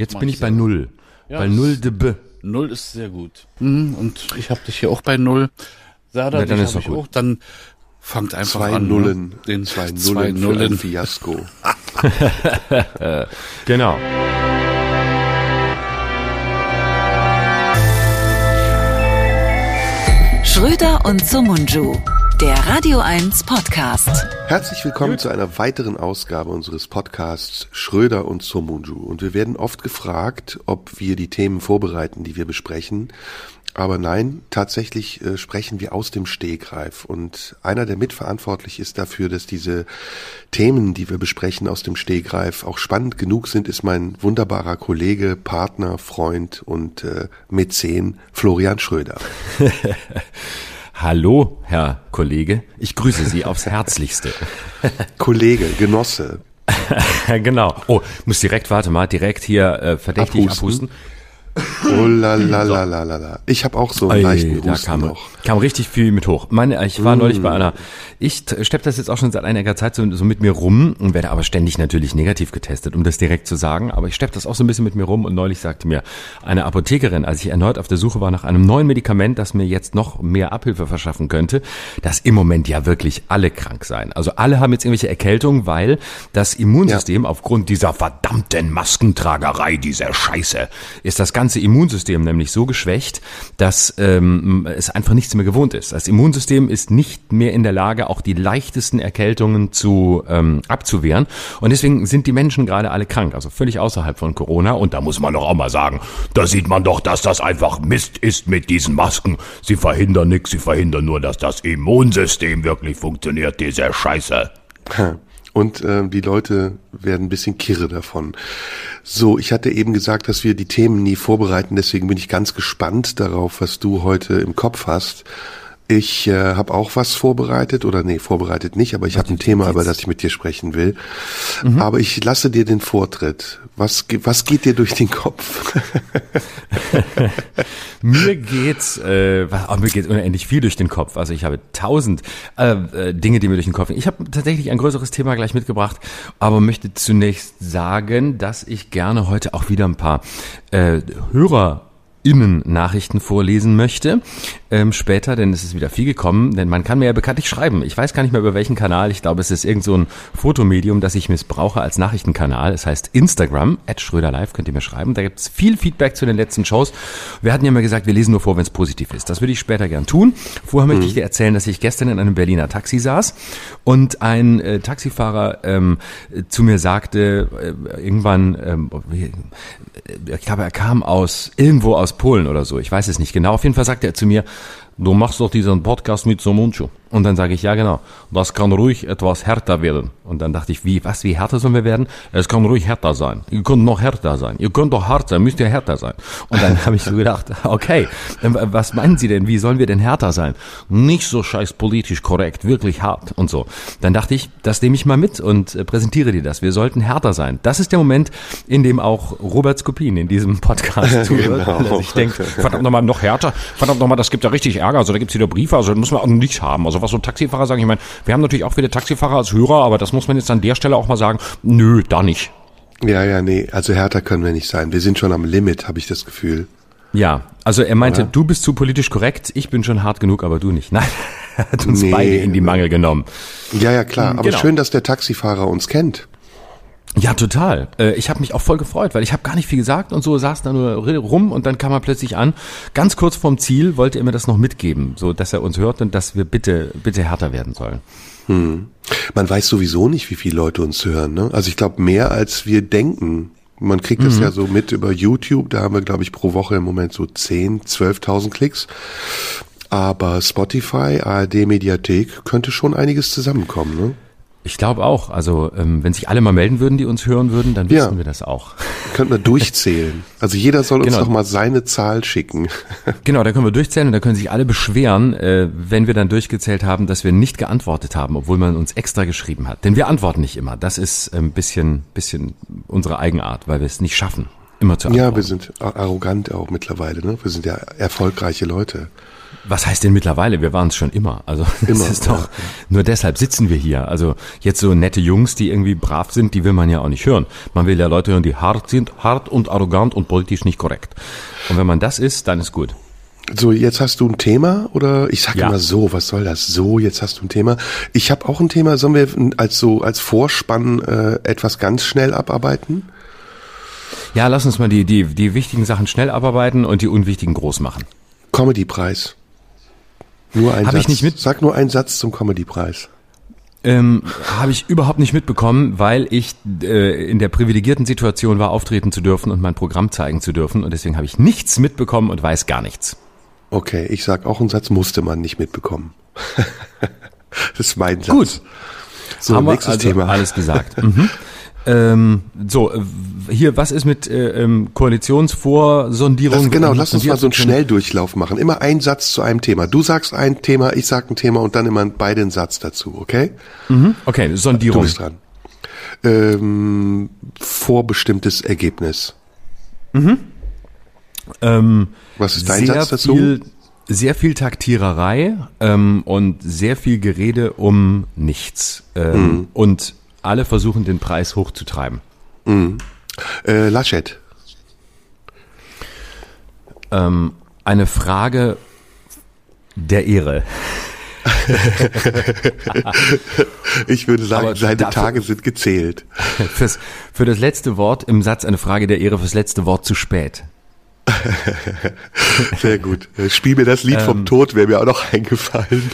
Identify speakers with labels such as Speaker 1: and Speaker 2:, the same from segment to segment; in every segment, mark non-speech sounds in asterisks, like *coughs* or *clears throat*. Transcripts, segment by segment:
Speaker 1: Jetzt bin ich bei null.
Speaker 2: Ja,
Speaker 1: bei null de B.
Speaker 2: Null ist sehr gut. Mhm, und ich habe dich hier auch bei Null. Sada,
Speaker 1: Na, dann ist
Speaker 2: ich
Speaker 1: gut.
Speaker 2: auch. Dann fangt einfach
Speaker 3: Zwei
Speaker 2: an.
Speaker 3: Nullen.
Speaker 2: Ne? Den
Speaker 3: Zwei *laughs*
Speaker 2: zwei
Speaker 3: Nullen, ein
Speaker 2: Nullen.
Speaker 3: Fiasko. *laughs* *laughs*
Speaker 1: Genau.
Speaker 4: Schröder und Sumunju, der Radio 1 Podcast.
Speaker 3: Herzlich willkommen zu einer weiteren Ausgabe unseres Podcasts Schröder und Somunju. Und wir werden oft gefragt, ob wir die Themen vorbereiten, die wir besprechen. Aber nein, tatsächlich äh, sprechen wir aus dem Stegreif. Und einer, der mitverantwortlich ist dafür, dass diese Themen, die wir besprechen aus dem Stegreif, auch spannend genug sind, ist mein wunderbarer Kollege, Partner, Freund und äh, Mäzen Florian Schröder. *laughs*
Speaker 1: Hallo, Herr Kollege. Ich grüße Sie aufs Herzlichste. *laughs*
Speaker 3: Kollege, Genosse. *laughs*
Speaker 1: genau. Oh, muss direkt, warte mal, direkt hier äh, verdächtig
Speaker 3: Abhusten.
Speaker 1: abhusten.
Speaker 3: Oh la la la la la la. Ich habe auch so einen
Speaker 1: Ei,
Speaker 3: leichten
Speaker 1: da
Speaker 3: Husten
Speaker 1: kam,
Speaker 3: noch.
Speaker 1: kam richtig viel mit hoch. Meine, ich war neulich bei einer, ich schlepp das jetzt auch schon seit einiger Zeit so, so mit mir rum und werde aber ständig natürlich negativ getestet, um das direkt zu sagen. Aber ich schlepp das auch so ein bisschen mit mir rum und neulich sagte mir eine Apothekerin, als ich erneut auf der Suche war nach einem neuen Medikament, das mir jetzt noch mehr Abhilfe verschaffen könnte, dass im Moment ja wirklich alle krank seien. Also alle haben jetzt irgendwelche Erkältungen, weil das Immunsystem aufgrund dieser verdammten Maskentragerei, dieser Scheiße, ist das ganze Immunsystem nämlich so geschwächt, dass ähm, es einfach nichts mehr gewohnt ist. Das Immunsystem ist nicht mehr in der Lage, auch die leichtesten Erkältungen zu ähm, abzuwehren. Und deswegen sind die Menschen gerade alle krank, also völlig außerhalb von Corona. Und da muss man doch auch mal sagen, da sieht man doch, dass das einfach Mist ist mit diesen Masken. Sie verhindern nichts, sie verhindern nur, dass das Immunsystem wirklich funktioniert, diese Scheiße. *laughs*
Speaker 3: Und äh, die Leute werden ein bisschen kirre davon. So, ich hatte eben gesagt, dass wir die Themen nie vorbereiten, deswegen bin ich ganz gespannt darauf, was du heute im Kopf hast. Ich äh, habe auch was vorbereitet, oder nee, vorbereitet nicht, aber ich habe ein Thema, über das ich mit dir sprechen will. Aber ich lasse dir den Vortritt. Was, was geht dir durch den Kopf? *laughs*
Speaker 1: Mir geht's, äh, oh, mir geht unendlich viel durch den Kopf. Also ich habe tausend äh, äh, Dinge, die mir durch den Kopf gehen. Ich habe tatsächlich ein größeres Thema gleich mitgebracht, aber möchte zunächst sagen, dass ich gerne heute auch wieder ein paar äh, Hörer Innen-Nachrichten vorlesen möchte. Ähm, später, denn es ist wieder viel gekommen, denn man kann mir ja bekanntlich schreiben. Ich weiß gar nicht mehr über welchen Kanal. Ich glaube, es ist irgend so ein Fotomedium, das ich missbrauche als Nachrichtenkanal. Es heißt Instagram, at Schröder Live, könnt ihr mir schreiben. Da gibt's viel Feedback zu den letzten Shows. Wir hatten ja mal gesagt, wir lesen nur vor, wenn es positiv ist. Das würde ich später gern tun. Vorher möchte ich dir erzählen, dass ich gestern in einem Berliner Taxi saß und ein äh, Taxifahrer ähm, zu mir sagte, äh, irgendwann, wie- ich glaube, er kam aus irgendwo aus Polen oder so. Ich weiß es nicht genau. Auf jeden Fall sagte er zu mir, du machst doch diesen Podcast mit Somunchu. Und dann sage ich, ja genau, das kann ruhig etwas härter werden. Und dann dachte ich, wie, was, wie härter sollen wir werden? Es kann ruhig härter sein. Ihr könnt noch härter sein. Ihr könnt doch hart sein, müsst ihr härter sein. Und dann *laughs* habe ich so gedacht, okay, ähm, was meinen Sie denn? Wie sollen wir denn härter sein? Nicht so scheiß politisch korrekt, wirklich hart und so. Dann dachte ich, das nehme ich mal mit und äh, präsentiere dir das. Wir sollten härter sein. Das ist der Moment, in dem auch Robert Skopin in diesem Podcast *laughs* zuhört, weil er sich denkt, verdammt nochmal, noch härter, verdammt nochmal, das gibt ja richtig Ärger, also da gibt's wieder Briefe, also das müssen wir auch nicht haben. Also was so Taxifahrer sagen, ich meine, wir haben natürlich auch viele Taxifahrer als Hörer, aber das muss man jetzt an der Stelle auch mal sagen, nö, da nicht.
Speaker 3: ja, ja, nee, also härter können wir nicht sein. Wir sind schon am Limit, habe ich das Gefühl.
Speaker 1: Ja, also er meinte,
Speaker 3: Oder?
Speaker 1: du bist zu politisch korrekt, ich bin schon hart genug, aber du nicht. *laughs* Nein, er hat uns
Speaker 3: Nee.
Speaker 1: beide in die Mangel genommen.
Speaker 3: Ja, ja, klar. Aber
Speaker 1: Genau.
Speaker 3: schön, dass der Taxifahrer uns kennt.
Speaker 1: Ja, total. Äh, Ich habe mich auch voll gefreut, weil ich habe gar nicht viel gesagt und so saß da nur rum und dann kam er plötzlich an. Ganz kurz vorm Ziel wollte er mir das noch mitgeben, so dass er uns hört und dass wir bitte, bitte härter werden sollen.
Speaker 3: Man weiß sowieso nicht, wie viele Leute uns hören. Ne? Also ich glaube, mehr als wir denken. Man kriegt es ja so mit über YouTube. Da haben wir, glaube ich, pro Woche im Moment so 10, 12.000 Klicks. Aber Spotify, ARD Mediathek könnte schon einiges zusammenkommen. Ne?
Speaker 1: Ich glaube auch. Also ähm, wenn sich alle mal melden würden, die uns hören würden, dann
Speaker 3: Ja.
Speaker 1: wissen wir das auch. *laughs*
Speaker 3: Könnten wir durchzählen. Also jeder soll uns
Speaker 1: Genau.
Speaker 3: noch mal seine Zahl schicken. *laughs*
Speaker 1: Genau, da können wir durchzählen und da können sich alle beschweren, äh, wenn wir dann durchgezählt haben, dass wir nicht geantwortet haben, obwohl man uns extra geschrieben hat. Denn wir antworten nicht immer. Das ist ein bisschen, bisschen unsere Eigenart, weil wir es nicht schaffen. immer zu
Speaker 3: Ja,
Speaker 1: antworten.
Speaker 3: wir sind arrogant auch mittlerweile, ne? Wir sind ja erfolgreiche Leute.
Speaker 1: Was heißt denn mittlerweile? Wir waren es schon immer. Also *laughs*
Speaker 3: Immer,
Speaker 1: ist doch
Speaker 3: ja,
Speaker 1: nur deshalb sitzen wir hier. Also jetzt so nette Jungs, die irgendwie brav sind, die will man ja auch nicht hören. Man will ja Leute hören, die hart sind, hart und arrogant und politisch nicht korrekt. Und wenn man das ist, dann ist gut.
Speaker 3: So, jetzt hast du ein Thema oder ich sag
Speaker 1: Ja.
Speaker 3: immer so, was soll das? So, jetzt hast du ein Thema. Ich habe auch ein Thema. Sollen wir als so als Vorspann äh, etwas ganz schnell abarbeiten?
Speaker 1: Ja, lass uns mal die die die wichtigen Sachen schnell abarbeiten und die unwichtigen groß machen.
Speaker 3: Comedy-Preis. Nur ein
Speaker 1: Hab
Speaker 3: Satz.
Speaker 1: ich nicht mit-
Speaker 3: Sag nur einen Satz zum Comedy-Preis.
Speaker 1: Ähm, Habe ich überhaupt nicht mitbekommen, weil ich äh, in der privilegierten Situation war, auftreten zu dürfen und mein Programm zeigen zu dürfen. Und deswegen habe ich nichts mitbekommen und weiß gar nichts.
Speaker 3: Okay, ich sag auch einen Satz musste man nicht mitbekommen. *laughs* das ist mein Satz.
Speaker 1: Gut.
Speaker 3: So,
Speaker 1: Haben wir
Speaker 3: nächstes
Speaker 1: also
Speaker 3: Thema.
Speaker 1: alles gesagt. mhm. *laughs* ähm, so, äh, hier, was ist mit äh, ähm, Koalitionsvorsondierung?
Speaker 3: Das, genau,
Speaker 1: Äh,
Speaker 3: lass uns mal so einen Schnelldurchlauf machen. Immer ein Satz zu einem Thema. Du sagst ein Thema, ich sag ein Thema und dann immer beide einen Satz dazu, okay?
Speaker 1: Okay,
Speaker 3: Du
Speaker 1: Sondierung.
Speaker 3: bist dran. Ähm, vorbestimmtes Ergebnis.
Speaker 1: Ähm,
Speaker 3: Was ist dein Satz dazu?
Speaker 1: Viel, sehr viel Taktiererei ähm, und sehr viel Gerede um nichts. Ähm,
Speaker 3: Mhm.
Speaker 1: Und alle versuchen, den Preis hochzutreiben.
Speaker 3: Äh, Laschet.
Speaker 1: Ähm, eine Frage der Ehre. *laughs*
Speaker 3: Ich würde sagen,
Speaker 1: Aber
Speaker 3: seine
Speaker 1: dafür-
Speaker 3: Tage sind gezählt. *laughs*
Speaker 1: Fürs, für das letzte Wort im Satz eine Frage der Ehre, fürs letzte Wort zu spät. *laughs*
Speaker 3: Sehr gut. Spiel mir das Lied
Speaker 1: Ähm.
Speaker 3: vom Tod, wäre mir auch noch eingefallen.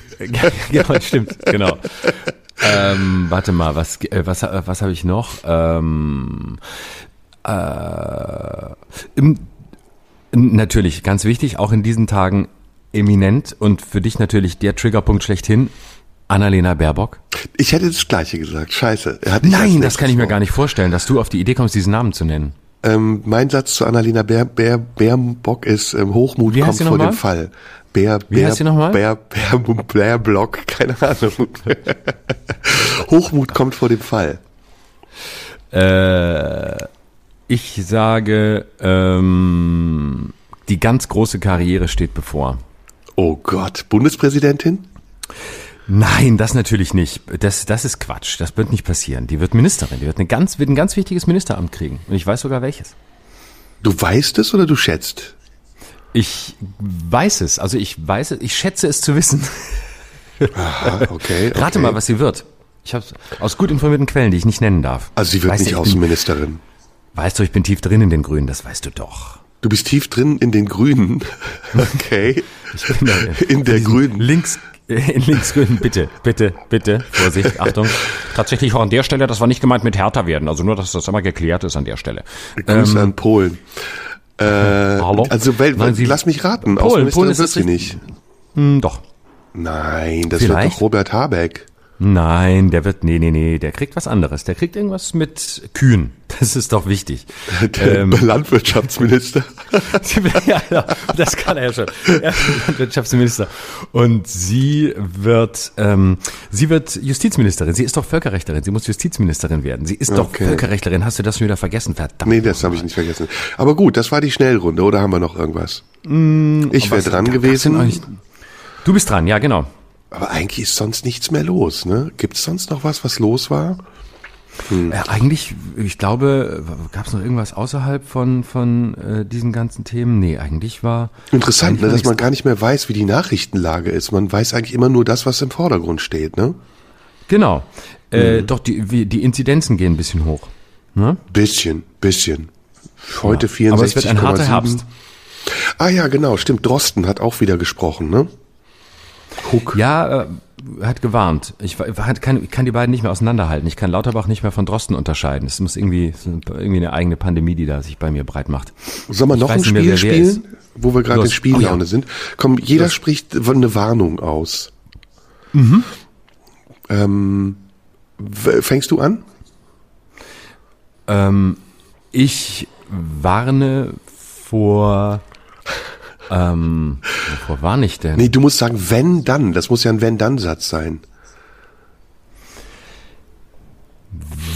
Speaker 1: genau, stimmt, genau. Ähm, warte mal, was, äh, was, äh, was habe ich noch? Ähm, äh, im, natürlich, ganz wichtig, auch in diesen Tagen eminent und für dich natürlich der Triggerpunkt schlechthin, Annalena Baerbock.
Speaker 3: Ich hätte das Gleiche gesagt. Scheiße.
Speaker 1: Nein, das kann ich mir gar nicht vorstellen, dass du auf die Idee kommst, diesen Namen zu nennen.
Speaker 3: Ähm, mein Satz zu Annalena Bär, Bär, Bärbock ist, ähm, Hochmut
Speaker 1: Wie
Speaker 3: kommt vor dem? Fall. Bär,
Speaker 1: Wie
Speaker 3: Bär,
Speaker 1: heißt sie noch mal?
Speaker 3: Bär, Bär, Bärblock, keine Ahnung. *laughs* Hochmut kommt vor dem Fall.
Speaker 1: Äh, ich sage, ähm, die ganz große Karriere steht bevor.
Speaker 3: Oh Gott, Bundespräsidentin?
Speaker 1: Nein, das natürlich nicht. Das, das ist Quatsch. Das wird nicht passieren. Die wird Ministerin. Die wird, eine ganz, wird ein ganz wichtiges Ministeramt kriegen. Und ich weiß sogar welches.
Speaker 3: Du weißt es oder du schätzt?
Speaker 1: Ich weiß es. Also ich weiß es. Ich schätze es zu wissen.
Speaker 3: Aha, okay. *laughs*
Speaker 1: Rate
Speaker 3: okay.
Speaker 1: mal, was sie wird. Ich habe aus gut informierten Quellen, die ich nicht nennen darf.
Speaker 3: Also sie wird
Speaker 1: weißt
Speaker 3: nicht
Speaker 1: du, ich bin,
Speaker 3: Außenministerin.
Speaker 1: Weißt du, ich bin tief drin in den Grünen. Das weißt du doch.
Speaker 3: Du bist tief drin in den Grünen. *laughs* Okay. *laughs* In der Grünen.
Speaker 1: Links, äh, in linksgrün, bitte, bitte, bitte, Vorsicht, Achtung. Tatsächlich auch an der Stelle, das war nicht gemeint mit härter werden, also nur, dass das immer geklärt ist an der Stelle.
Speaker 3: Grüße an Polen. Äh,
Speaker 1: Hallo?
Speaker 3: Also wel,
Speaker 1: Nein, Sie-
Speaker 3: lass mich raten.
Speaker 1: Polen, Polen ist
Speaker 3: wird
Speaker 1: das
Speaker 3: nicht.
Speaker 1: Hm, doch.
Speaker 3: Nein, das wird
Speaker 1: Vielleicht?
Speaker 3: doch Robert Habeck.
Speaker 1: Nein, der wird, nee, nee, nee, der kriegt was anderes. Der kriegt irgendwas mit Kühen. Das ist doch wichtig.
Speaker 3: Der
Speaker 1: Ähm,
Speaker 3: Landwirtschaftsminister. *laughs*
Speaker 1: ja, ja, das kann er ja schon. Er ist Landwirtschaftsminister. Und sie wird, ähm, sie wird Justizministerin. Sie ist doch Völkerrechtlerin. Sie muss Justizministerin werden. Sie ist doch
Speaker 3: Okay.
Speaker 1: Völkerrechtlerin. Hast du das schon wieder vergessen? Verdammt.
Speaker 3: Nee, das habe ich nicht vergessen. Aber gut, das war die Schnellrunde, oder haben wir noch irgendwas? ich wäre
Speaker 1: Mm,
Speaker 3: dran gewesen.
Speaker 1: Du bist dran, ja, genau.
Speaker 3: Aber eigentlich ist sonst nichts mehr los, ne? Gibt es sonst noch was, was los war?
Speaker 1: Äh, eigentlich, ich glaube, gab es noch irgendwas außerhalb von, von äh, diesen ganzen Themen? Nee, eigentlich war.
Speaker 3: Interessant,
Speaker 1: eigentlich
Speaker 3: ne, dass man gar nicht mehr weiß, wie die Nachrichtenlage ist. Man weiß eigentlich immer nur das, was im Vordergrund steht, ne?
Speaker 1: Genau. Äh,
Speaker 3: Mhm.
Speaker 1: Doch, die, die Inzidenzen gehen ein bisschen hoch. Ne?
Speaker 3: Bisschen, bisschen. Heute
Speaker 1: Ja.
Speaker 3: 64,7.
Speaker 1: Aber es wird ein harter Herbst.
Speaker 3: Ah ja, genau, stimmt. Drosten hat auch wieder gesprochen, ne? Huck.
Speaker 1: Ja, äh, hat gewarnt. Ich kann, ich kann die beiden nicht mehr auseinanderhalten. Ich kann Lauterbach nicht mehr von Drosten unterscheiden. Es muss irgendwie, irgendwie eine eigene Pandemie, die da sich bei mir breit macht.
Speaker 3: Sollen wir noch ein
Speaker 1: mehr,
Speaker 3: Spiel
Speaker 1: wer
Speaker 3: spielen, wo wir gerade in Spiellaune
Speaker 1: Oh ja.
Speaker 3: sind? Komm, jeder
Speaker 1: Los.
Speaker 3: spricht eine Warnung aus. Mhm. Ähm, fängst du an?
Speaker 1: Ähm, ich warne vor. Ähm, wovor warne ich denn?
Speaker 3: Nee, du musst sagen, wenn dann. Das muss ja ein wenn-dann-Satz sein.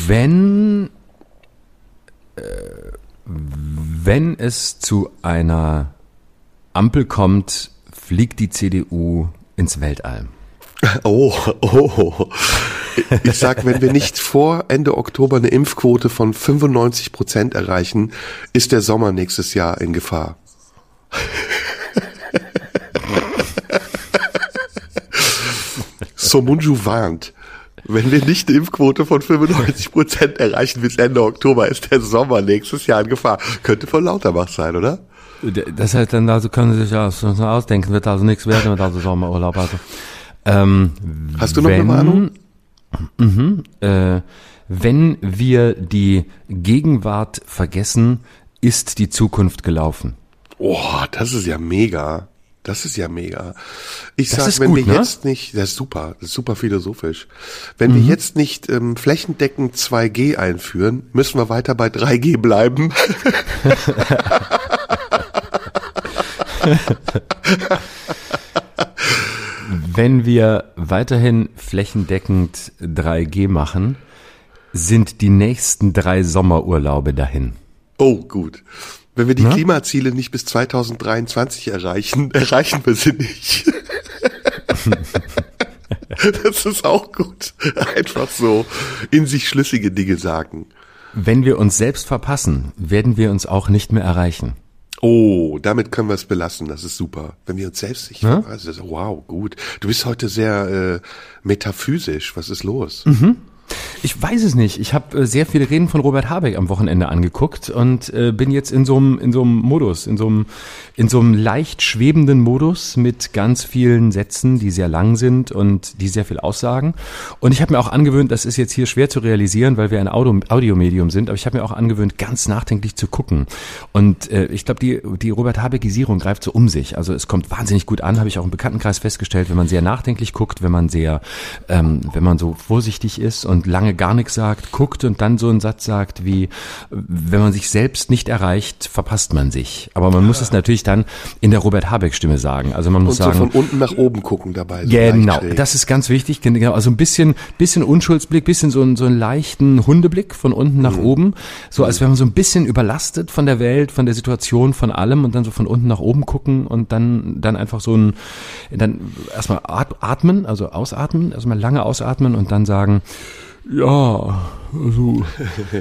Speaker 1: Wenn, äh, Wenn es zu einer Ampel kommt, fliegt die CDU ins Weltall.
Speaker 3: Oh, oh. Ich sag, wenn wir nicht vor Ende Oktober eine Impfquote von 95 Prozent erreichen, ist der Sommer nächstes Jahr in Gefahr. *laughs* Somunju warnt. Wenn wir nicht eine Impfquote von 95 Prozent erreichen bis Ende Oktober, ist der Sommer nächstes Jahr in Gefahr. Könnte von Lauterbach sein, oder?
Speaker 1: Das heißt dann, also können Sie sich ja ausdenken, wird also nichts werden mit also Sommerurlaub. Also. Ähm,
Speaker 3: Hast du noch
Speaker 1: wenn,
Speaker 3: eine Warnung?
Speaker 1: Mhm, äh, wenn wir die Gegenwart vergessen, ist die Zukunft gelaufen.
Speaker 3: Oh, das ist ja mega. Das ist ja mega. Ich
Speaker 1: Das
Speaker 3: sag, wenn
Speaker 1: gut,
Speaker 3: wir
Speaker 1: ne?
Speaker 3: jetzt nicht, das ist super, das ist super philosophisch. Wenn wir jetzt nicht ähm, flächendeckend 2G einführen, müssen wir weiter bei 3G bleiben. *laughs*
Speaker 1: Wenn wir weiterhin flächendeckend 3G machen, sind die nächsten drei Sommerurlaube dahin.
Speaker 3: Oh, gut. Wenn wir die
Speaker 1: Na?
Speaker 3: Klimaziele nicht bis 2023 erreichen, *laughs* erreichen wir sie nicht. *laughs* das ist auch gut. Einfach so in sich schlüssige Dinge sagen.
Speaker 1: Wenn wir uns selbst verpassen, werden wir uns auch nicht mehr erreichen.
Speaker 3: Oh, damit können wir es belassen. Das ist super. Wenn wir uns selbst nicht verpassen. ist- Wow, gut. Du bist heute sehr äh, metaphysisch. Was ist los?
Speaker 1: Ich weiß es nicht. Ich habe äh, sehr viele Reden von Robert Habeck am Wochenende angeguckt und äh, bin jetzt in so einem in so einem Modus, in so einem in so einem leicht schwebenden Modus mit ganz vielen Sätzen, die sehr lang sind und die sehr viel aussagen. Und ich habe mir auch angewöhnt, das ist jetzt hier schwer zu realisieren, weil wir ein Audio, Audiomedium sind, aber ich habe mir auch angewöhnt, ganz nachdenklich zu gucken. Und äh, ich glaube, die die Robert Habeckisierung greift so um sich. Also es kommt wahnsinnig gut an, habe ich auch im Bekanntenkreis festgestellt, wenn man sehr nachdenklich guckt, wenn man sehr ähm, wenn man so vorsichtig ist und lange gar nichts sagt, guckt und dann so einen Satz sagt wie, wenn man sich selbst nicht erreicht, verpasst man sich. Aber man muss es natürlich dann in der Robert Habeck Stimme sagen. Also man
Speaker 3: Und
Speaker 1: muss
Speaker 3: so
Speaker 1: sagen,
Speaker 3: von unten nach oben gucken dabei. So
Speaker 1: Genau, das ist ganz wichtig. Genau, also ein bisschen, bisschen Unschuldsblick, bisschen so, einen- so einen leichten Hundeblick von unten nach oben. So als wäre man so ein bisschen überlastet von der Welt, von der Situation, von allem und dann so von unten nach oben gucken und dann, dann einfach so ein, dann erstmal at- atmen, also ausatmen, erstmal lange ausatmen und dann sagen, ja, also,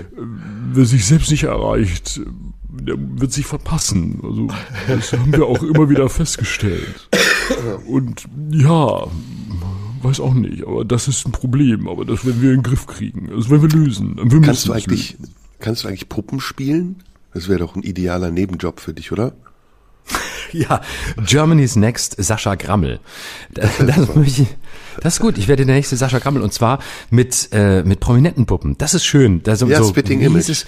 Speaker 1: *laughs* wer sich selbst nicht erreicht, der wird sich verpassen. Also, das haben wir auch immer wieder festgestellt. Und ja, weiß auch nicht, aber das ist ein Problem, aber das werden wir in den Griff kriegen. Das werden wir lösen. Wir
Speaker 3: Kannst du eigentlich,
Speaker 1: lösen.
Speaker 3: kannst du eigentlich Puppen spielen? Das wäre doch ein idealer Nebenjob für dich, oder? *laughs*
Speaker 1: Ja, Germany's Next Sascha Grammel. *laughs* Das, das, möchte ich, das ist gut. Ich werde der nächste Sascha Grammel und zwar mit äh, mit prominenten Puppen. Das ist schön. Das,
Speaker 3: Ja,
Speaker 1: so,
Speaker 3: Spitting Image.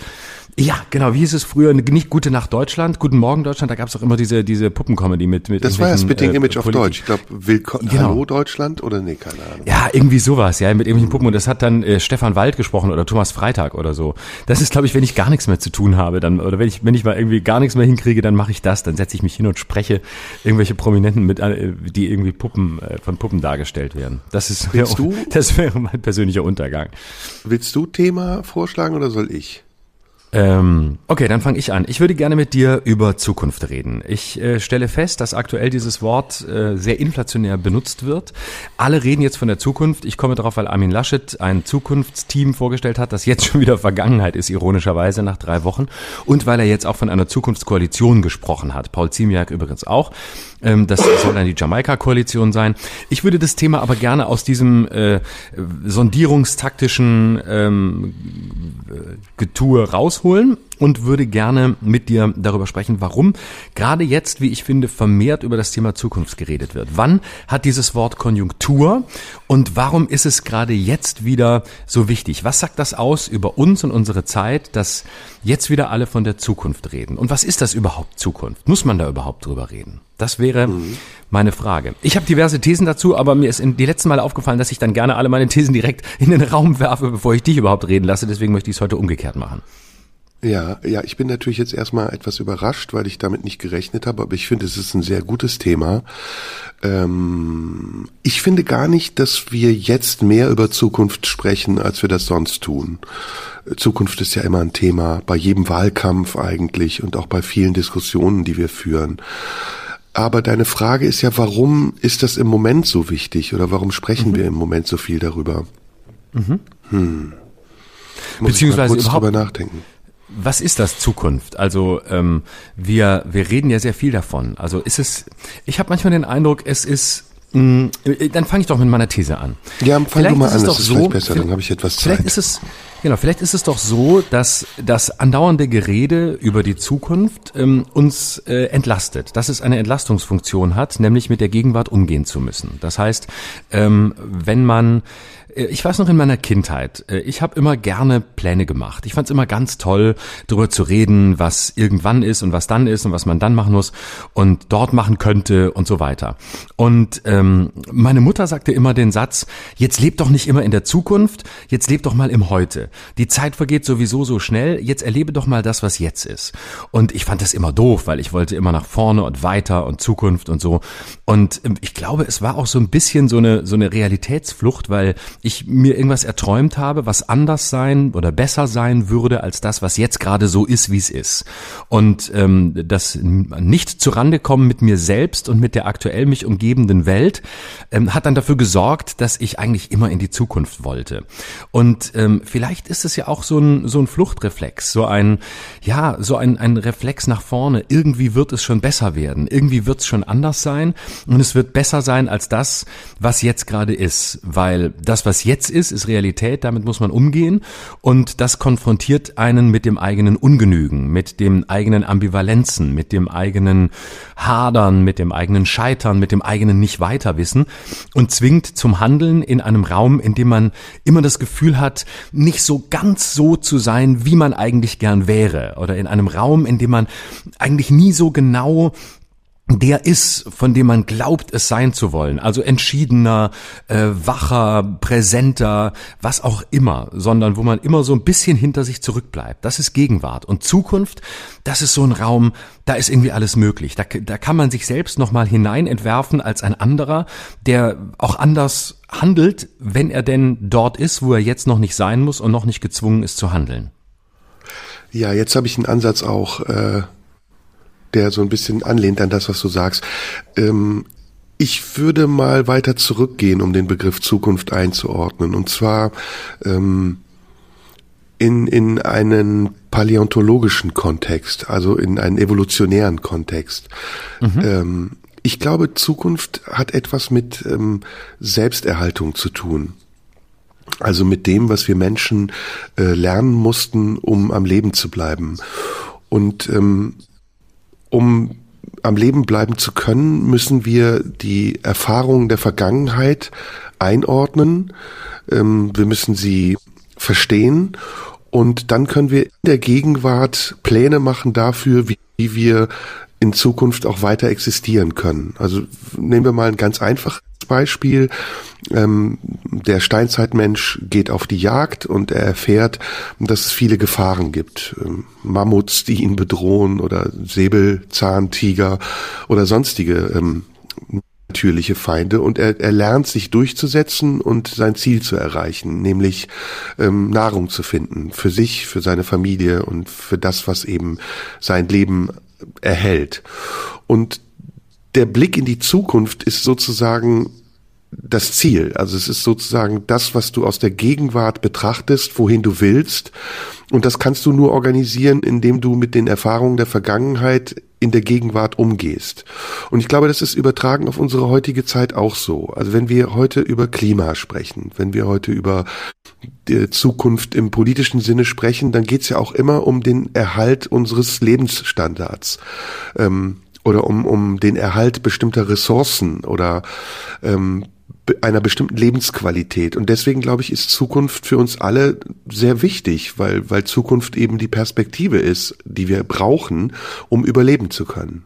Speaker 1: Ja, genau. Wie hieß es früher? Nicht Gute Nacht Deutschland, Guten Morgen Deutschland. Da gab es auch immer diese diese Puppencomedy mit mit
Speaker 3: Das war ja Spitting
Speaker 1: äh,
Speaker 3: Image auf Deutsch. Ich glaube, Willkommen,
Speaker 1: Genau.
Speaker 3: Hallo Deutschland oder nee, keine Ahnung.
Speaker 1: Ja, irgendwie sowas, ja, mit irgendwelchen Puppen. Und das hat dann äh, Stefan Wald gesprochen oder Thomas Freitag oder so. Das ist, glaube ich, wenn ich gar nichts mehr zu tun habe, dann, oder wenn ich, wenn ich mal irgendwie gar nichts mehr hinkriege, dann mache ich das. Dann setze ich mich hin und spreche irgendwelche Prominenten mit, äh, die irgendwie Puppen, äh, von Puppen dargestellt werden. Das ist, *laughs*
Speaker 3: du?
Speaker 1: das wäre mein persönlicher Untergang.
Speaker 3: Willst du Thema vorschlagen oder soll ich?
Speaker 1: Ähm, okay, dann fange ich an. Ich würde gerne mit dir über Zukunft reden. Ich äh, stelle fest, dass aktuell dieses Wort äh, sehr inflationär benutzt wird. Alle reden jetzt von der Zukunft. Ich komme darauf, weil Armin Laschet ein Zukunftsteam vorgestellt hat, das jetzt *laughs* schon wieder Vergangenheit ist, ironischerweise nach drei Wochen. Und weil er jetzt auch von einer Zukunftskoalition gesprochen hat. Paul Ziemiak übrigens auch. Ähm, das soll dann die Jamaika-Koalition sein. Ich würde das Thema aber gerne aus diesem äh, sondierungstaktischen ähm, Getue rausholen und würde gerne mit dir darüber sprechen, warum gerade jetzt, wie ich finde, vermehrt über das Thema Zukunft geredet wird. Wann hat dieses Wort Konjunktur und warum ist es gerade jetzt wieder so wichtig? Was sagt das aus über uns und unsere Zeit, dass jetzt wieder alle von der Zukunft reden? Und was ist das überhaupt Zukunft? Muss man da überhaupt drüber reden? Das wäre meine Frage. Ich habe diverse Thesen dazu, aber mir ist in die letzten Male aufgefallen, dass ich dann gerne alle meine Thesen direkt in den Raum werfe, bevor ich dich überhaupt reden lasse. Deswegen möchte ich es heute umgekehrt machen.
Speaker 3: Ja, ja, ich bin natürlich jetzt erstmal etwas überrascht, weil ich damit nicht gerechnet habe, aber ich finde, es ist ein sehr gutes Thema. Ähm, ich finde gar nicht, dass wir jetzt mehr über Zukunft sprechen, als wir das sonst tun. Zukunft ist ja immer ein Thema, bei jedem Wahlkampf eigentlich und auch bei vielen Diskussionen, die wir führen. Aber deine Frage ist ja, warum ist das im Moment so wichtig oder warum sprechen mhm. wir im Moment so viel darüber? Mhm. Hm.
Speaker 1: Muss Beziehungsweise ich mal kurz drüber nachdenken. Was ist das Zukunft? Also ähm, wir wir reden ja sehr viel davon. Also ist es? Ich habe manchmal den Eindruck, es ist mh, mm, dann fange ich doch mit meiner These an.
Speaker 3: Ja, fang vielleicht du mal an, das ist so, vielleicht besser, dann habe ich etwas
Speaker 1: Zeit. Vielleicht ist es, genau, vielleicht ist es doch so, dass das andauernde Gerede über die Zukunft ähm, uns äh, entlastet, dass es eine Entlastungsfunktion hat, nämlich mit der Gegenwart umgehen zu müssen. Das heißt, ähm, wenn man ich weiß noch in meiner Kindheit, äh, ich habe immer gerne Pläne gemacht. Ich fand es immer ganz toll, darüber zu reden, was irgendwann ist und was dann ist und was man dann machen muss und dort machen könnte und so weiter. Und ähm, meine Mutter sagte immer den Satz, jetzt lebt doch nicht immer in der Zukunft, jetzt lebt doch mal im Heute. Die Zeit vergeht sowieso so schnell, jetzt erlebe doch mal das, was jetzt ist. Und ich fand das immer doof, weil ich wollte immer nach vorne und weiter und Zukunft und so. Und ähm, ich glaube, es war auch so ein bisschen so eine, so eine Realitätsflucht, weil ich mir irgendwas erträumt habe, was anders sein oder besser sein würde als das, was jetzt gerade so ist, wie es ist. Und ähm, das nicht zurande kommen mit mir selbst und mit der aktuell mich umgebenden Welt ähm, hat dann dafür gesorgt, dass ich eigentlich immer in die Zukunft wollte. Und ähm, vielleicht ist es ja auch so ein, so ein Fluchtreflex, so ein, ja, so ein, ein Reflex nach vorne. Irgendwie wird es schon besser werden. Irgendwie wird es schon anders sein und es wird besser sein als das, was jetzt gerade ist, weil das, was was jetzt ist, ist Realität, damit muss man umgehen. Und das konfrontiert einen mit dem eigenen Ungenügen, mit dem eigenen Ambivalenzen, mit dem eigenen Hadern, mit dem eigenen Scheitern, mit dem eigenen Nicht-Weiterwissen und zwingt zum Handeln in einem Raum, in dem man immer das Gefühl hat, nicht so ganz so zu sein, wie man eigentlich gern wäre. Oder in einem Raum, in dem man eigentlich nie so genau der ist, von dem man glaubt, es sein zu wollen. Also entschiedener, äh, wacher, präsenter, was auch immer, sondern wo man immer so ein bisschen hinter sich zurückbleibt. Das ist Gegenwart. Und Zukunft, das ist so ein Raum, da ist irgendwie alles möglich. Da, da kann man sich selbst nochmal hinein entwerfen als ein anderer, der auch anders handelt, wenn er denn dort ist, wo er jetzt noch nicht sein muss und noch nicht gezwungen ist zu handeln.
Speaker 3: Ja, jetzt habe ich einen Ansatz auch. Äh der so ein bisschen anlehnt an das, was du sagst. Ähm, ich würde mal weiter zurückgehen, um den Begriff Zukunft einzuordnen. Und zwar ähm, in, in einen paläontologischen Kontext, also in einen evolutionären Kontext. Mhm. Ähm, ich glaube, Zukunft hat etwas mit ähm, Selbsterhaltung zu tun. Also mit dem, was wir Menschen äh, lernen mussten, um am Leben zu bleiben. Und ähm, um am Leben bleiben zu können, müssen wir die Erfahrungen der Vergangenheit einordnen. Ähm, wir müssen sie verstehen und dann können wir in der Gegenwart Pläne machen dafür, wie, wie wir in Zukunft auch weiter existieren können. Also nehmen wir mal ein ganz einfaches Beispiel. Ähm, der Steinzeitmensch geht auf die Jagd und er erfährt, dass es viele Gefahren gibt. Ähm, Mammuts, die ihn bedrohen oder Säbelzahntiger oder sonstige ähm, natürliche Feinde und er, er lernt sich durchzusetzen und sein Ziel zu erreichen, nämlich ähm, Nahrung zu finden für sich, für seine Familie und für das, was eben sein Leben erhält. Und der Blick in die Zukunft ist sozusagen das Ziel. Also es ist sozusagen das, was du aus der Gegenwart betrachtest, wohin du willst. Und das kannst du nur organisieren, indem du mit den Erfahrungen der Vergangenheit in der Gegenwart umgehst. Und ich glaube, das ist übertragen auf unsere heutige Zeit auch so. Also wenn wir heute über Klima sprechen, wenn wir heute über die Zukunft im politischen Sinne sprechen, dann geht es ja auch immer um den Erhalt unseres Lebensstandards. Ähm, oder um, um den Erhalt bestimmter Ressourcen oder ähm, einer bestimmten Lebensqualität. Und deswegen glaube ich, ist Zukunft für uns alle sehr wichtig, weil, weil Zukunft eben die Perspektive ist, die wir brauchen, um überleben zu können.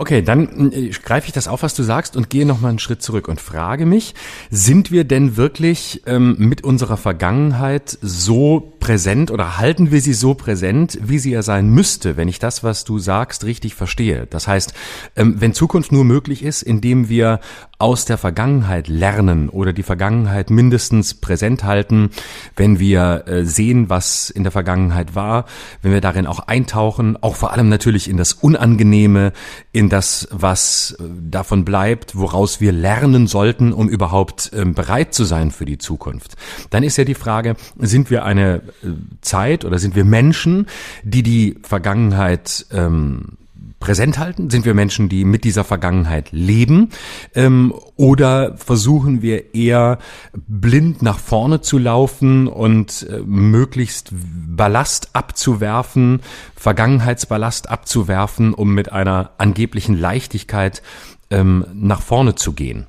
Speaker 1: Okay, dann äh, greife ich das auf, was du sagst und gehe noch mal einen Schritt zurück und frage mich, sind wir denn wirklich ähm, mit unserer Vergangenheit so präsent oder halten wir sie so präsent, wie sie ja sein müsste, wenn ich das, was du sagst, richtig verstehe? Das heißt, ähm, wenn Zukunft nur möglich ist, indem wir aus der Vergangenheit lernen oder die Vergangenheit mindestens präsent halten, wenn wir äh, sehen, was in der Vergangenheit war, wenn wir darin auch eintauchen, auch vor allem natürlich in das Unangenehme, in das, was äh, davon bleibt, woraus wir lernen sollten, um überhaupt ähm, bereit zu sein für die Zukunft. Dann ist ja die Frage, sind wir eine äh, Zeit oder sind wir Menschen, die die Vergangenheit ähm, präsent halten? Sind wir Menschen, die mit dieser Vergangenheit leben? Ähm, oder versuchen wir eher blind nach vorne zu laufen und äh, möglichst Ballast abzuwerfen, Vergangenheitsballast abzuwerfen, um mit einer angeblichen Leichtigkeit ähm, nach vorne zu gehen?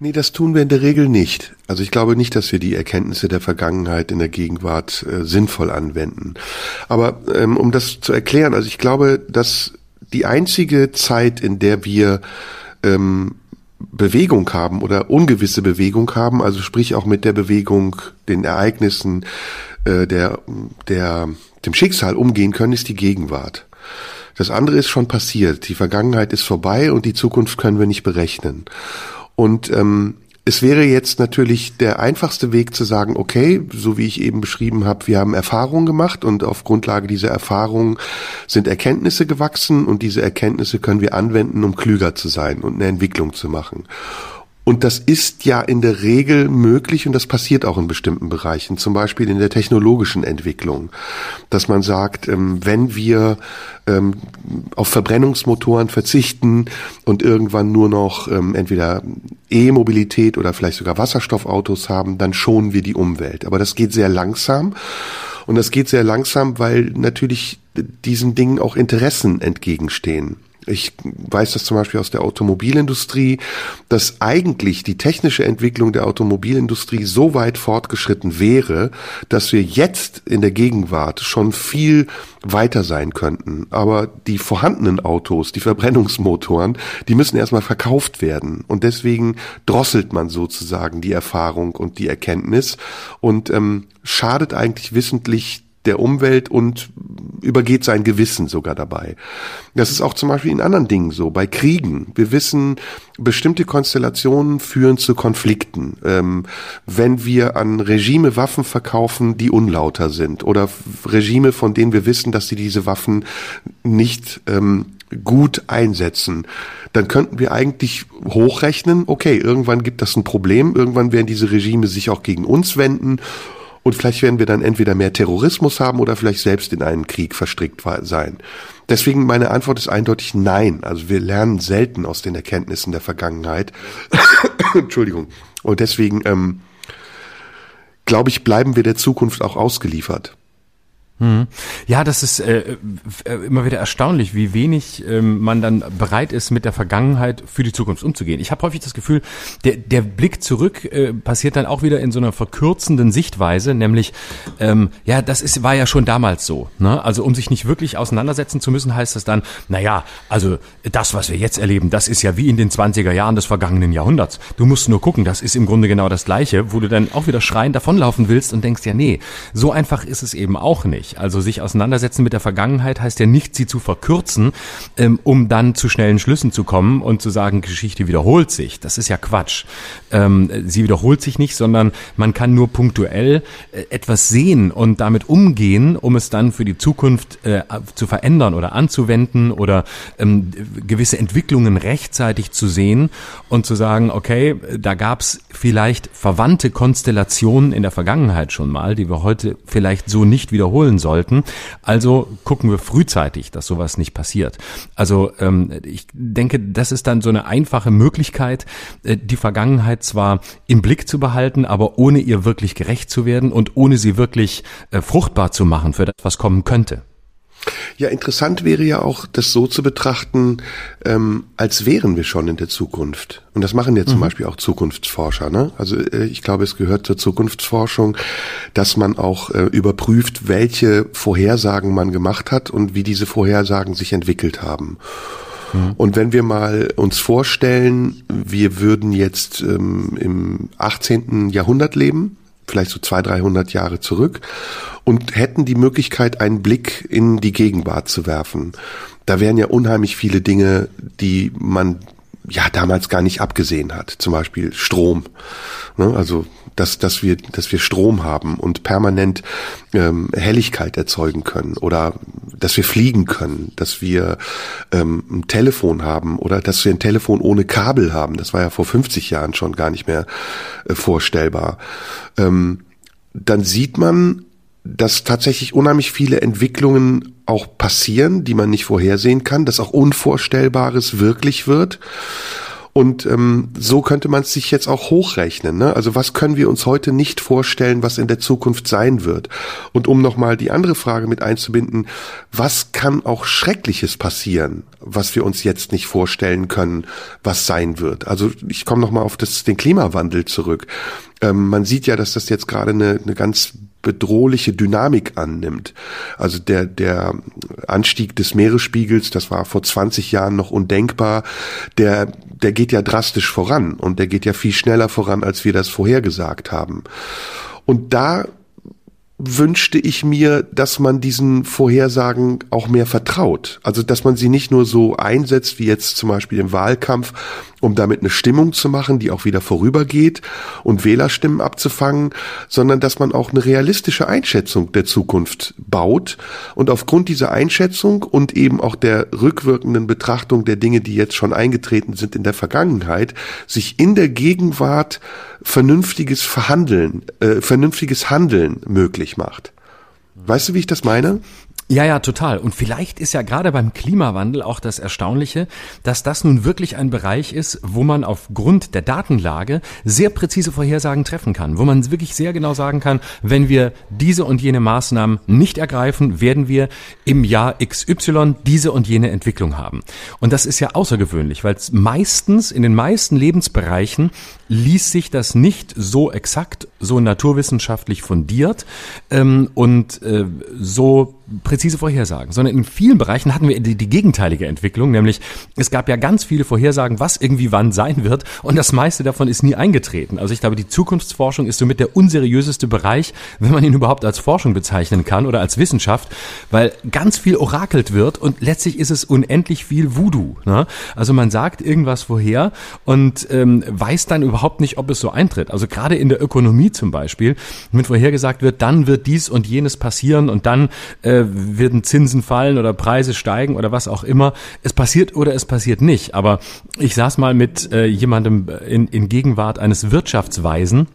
Speaker 3: Nee, das tun wir in der Regel nicht. Also ich glaube nicht, dass wir die Erkenntnisse der Vergangenheit in der Gegenwart äh, sinnvoll anwenden. Aber ähm, um das zu erklären, also ich glaube, dass die einzige Zeit, in der wir ähm, Bewegung haben oder ungewisse Bewegung haben, also sprich auch mit der Bewegung, den Ereignissen, äh, der, der, dem Schicksal umgehen können, ist die Gegenwart. Das andere ist schon passiert. Die Vergangenheit ist vorbei und die Zukunft können wir nicht berechnen. Und ähm, es wäre jetzt natürlich der einfachste Weg zu sagen, okay, so wie ich eben beschrieben habe, wir haben Erfahrungen gemacht und auf Grundlage dieser Erfahrungen sind Erkenntnisse gewachsen und diese Erkenntnisse können wir anwenden, um klüger zu sein und eine Entwicklung zu machen. Und das ist ja in der Regel möglich und das passiert auch in bestimmten Bereichen, zum Beispiel in der technologischen Entwicklung, dass man sagt, ähm, wenn wir ähm, auf Verbrennungsmotoren verzichten und irgendwann nur noch ähm, entweder E-Mobilität oder vielleicht sogar Wasserstoffautos haben, dann schonen wir die Umwelt. Aber das geht sehr langsam. Und das geht sehr langsam, weil natürlich diesen Dingen auch Interessen entgegenstehen. Ich weiß das zum Beispiel aus der Automobilindustrie, dass eigentlich die technische Entwicklung der Automobilindustrie so weit fortgeschritten wäre, dass wir jetzt in der Gegenwart schon viel weiter sein könnten. Aber die vorhandenen Autos, die Verbrennungsmotoren, die müssen erstmal verkauft werden. Und deswegen drosselt man sozusagen die Erfahrung und die Erkenntnis und ähm, schadet eigentlich wissentlich der Umwelt und übergeht sein Gewissen sogar dabei. Das ist auch zum Beispiel in anderen Dingen so, bei Kriegen. Wir wissen, bestimmte Konstellationen führen zu Konflikten. Ähm, wenn wir an Regime Waffen verkaufen, die unlauter sind oder Regime, von denen wir wissen, dass sie diese Waffen nicht ähm, gut einsetzen, dann könnten wir eigentlich hochrechnen, okay, irgendwann gibt das ein Problem, irgendwann werden diese Regime sich auch gegen uns wenden und vielleicht werden wir dann entweder mehr Terrorismus haben oder vielleicht selbst in einen Krieg verstrickt sein. Deswegen meine Antwort ist eindeutig nein. Also wir lernen selten aus den Erkenntnissen der Vergangenheit. *coughs* Entschuldigung. Und deswegen ähm, glaube ich, bleiben wir der Zukunft auch ausgeliefert.
Speaker 1: Hm. Ja, das ist äh, äh, immer wieder erstaunlich, wie wenig ähm, man dann bereit ist, mit der Vergangenheit für die Zukunft umzugehen. Ich habe häufig das Gefühl, der, der Blick zurück äh, passiert dann auch wieder in so einer verkürzenden Sichtweise, nämlich, ähm, ja, das ist, war ja schon damals so. Ne? Also um sich nicht wirklich auseinandersetzen zu müssen, heißt das dann, naja, also das, was wir jetzt erleben, das ist ja wie in den 20er Jahren des vergangenen Jahrhunderts. Du musst nur gucken, das ist im Grunde genau das Gleiche, wo du dann auch wieder schreien davonlaufen willst und denkst, ja, nee, so einfach ist es eben auch nicht. Also sich auseinandersetzen mit der Vergangenheit heißt ja nicht, sie zu verkürzen, ähm, um dann zu schnellen Schlüssen zu kommen und zu sagen, Geschichte wiederholt sich. Das ist ja Quatsch. Ähm, sie wiederholt sich nicht, sondern man kann nur punktuell äh, etwas sehen und damit umgehen, um es dann für die Zukunft äh, zu verändern oder anzuwenden oder ähm, gewisse Entwicklungen rechtzeitig zu sehen und zu sagen, okay, da gab es vielleicht verwandte Konstellationen in der Vergangenheit schon mal, die wir heute vielleicht so nicht wiederholen sollten. Also gucken wir frühzeitig, dass sowas nicht passiert. Also ähm, ich denke, das ist dann so eine einfache Möglichkeit, äh, die Vergangenheit zwar im Blick zu behalten, aber ohne ihr wirklich gerecht zu werden und ohne sie wirklich äh, fruchtbar zu machen für das, was kommen könnte.
Speaker 3: Ja, interessant wäre ja auch, das so zu betrachten, ähm, als wären wir schon in der Zukunft. Und das machen ja zum mhm. Beispiel auch Zukunftsforscher. Ne? Also äh, ich glaube, es gehört zur Zukunftsforschung, dass man auch äh, überprüft, welche Vorhersagen man gemacht hat und wie diese Vorhersagen sich entwickelt haben. Mhm. Und wenn wir mal uns vorstellen, wir würden jetzt ähm, im 18. Jahrhundert leben vielleicht so zwei, dreihundert Jahre zurück und hätten die Möglichkeit, einen Blick in die Gegenwart zu werfen. Da wären ja unheimlich viele Dinge, die man ja damals gar nicht abgesehen hat. Zum Beispiel Strom. Ne? Also dass, dass wir, dass wir Strom haben und permanent ähm, Helligkeit erzeugen können oder dass wir fliegen können, dass wir ähm, ein Telefon haben oder dass wir ein Telefon ohne Kabel haben. Das war ja vor 50 Jahren schon gar nicht mehr äh, vorstellbar. Ähm, dann sieht man, dass tatsächlich unheimlich viele Entwicklungen auch passieren, die man nicht vorhersehen kann, dass auch Unvorstellbares wirklich wird. Und ähm, so könnte man es sich jetzt auch hochrechnen. Ne? Also was können wir uns heute nicht vorstellen, was in der Zukunft sein wird? Und um nochmal die andere Frage mit einzubinden, was kann auch Schreckliches passieren, was wir uns jetzt nicht vorstellen können, was sein wird? Also ich komme nochmal auf das, den Klimawandel zurück. Ähm, man sieht ja, dass das jetzt gerade eine, eine ganz bedrohliche Dynamik annimmt. Also der, der Anstieg des Meeresspiegels, das war vor 20 Jahren noch undenkbar, der, der geht ja drastisch voran und der geht ja viel schneller voran, als wir das vorhergesagt haben. Und da wünschte ich mir, dass man diesen Vorhersagen auch mehr vertraut. Also, dass man sie nicht nur so einsetzt, wie jetzt zum Beispiel im Wahlkampf, um damit eine Stimmung zu machen, die auch wieder vorübergeht und Wählerstimmen abzufangen, sondern dass man auch eine realistische Einschätzung der Zukunft baut und aufgrund dieser Einschätzung und eben auch der rückwirkenden Betrachtung der Dinge, die jetzt schon eingetreten sind in der Vergangenheit, sich in der Gegenwart vernünftiges Verhandeln, äh, vernünftiges Handeln möglich macht. Weißt du, wie ich das meine?
Speaker 1: Ja, ja, total. Und vielleicht ist ja gerade beim Klimawandel auch das Erstaunliche, dass das nun wirklich ein Bereich ist, wo man aufgrund der Datenlage sehr präzise Vorhersagen treffen kann, wo man wirklich sehr genau sagen kann, wenn wir diese und jene Maßnahmen nicht ergreifen, werden wir im Jahr XY diese und jene Entwicklung haben. Und das ist ja außergewöhnlich, weil es meistens in den meisten Lebensbereichen ließ sich das nicht so exakt, so naturwissenschaftlich fundiert ähm, und äh, so präzise Vorhersagen, sondern in vielen Bereichen hatten wir die, die gegenteilige Entwicklung, nämlich es gab ja ganz viele Vorhersagen, was irgendwie wann sein wird und das meiste davon ist nie eingetreten. Also ich glaube, die Zukunftsforschung ist somit der unseriöseste Bereich, wenn man ihn überhaupt als Forschung bezeichnen kann oder als Wissenschaft, weil ganz viel orakelt wird und letztlich ist es unendlich viel Voodoo. Ne? Also man sagt irgendwas vorher und ähm, weiß dann überhaupt nicht, ob es so eintritt. Also gerade in der Ökonomie zum Beispiel, wenn vorhergesagt wird, dann wird dies und jenes passieren und dann äh, werden Zinsen fallen oder Preise steigen oder was auch immer. Es passiert oder es passiert nicht. Aber ich saß mal mit äh, jemandem in, in Gegenwart eines Wirtschaftsweisen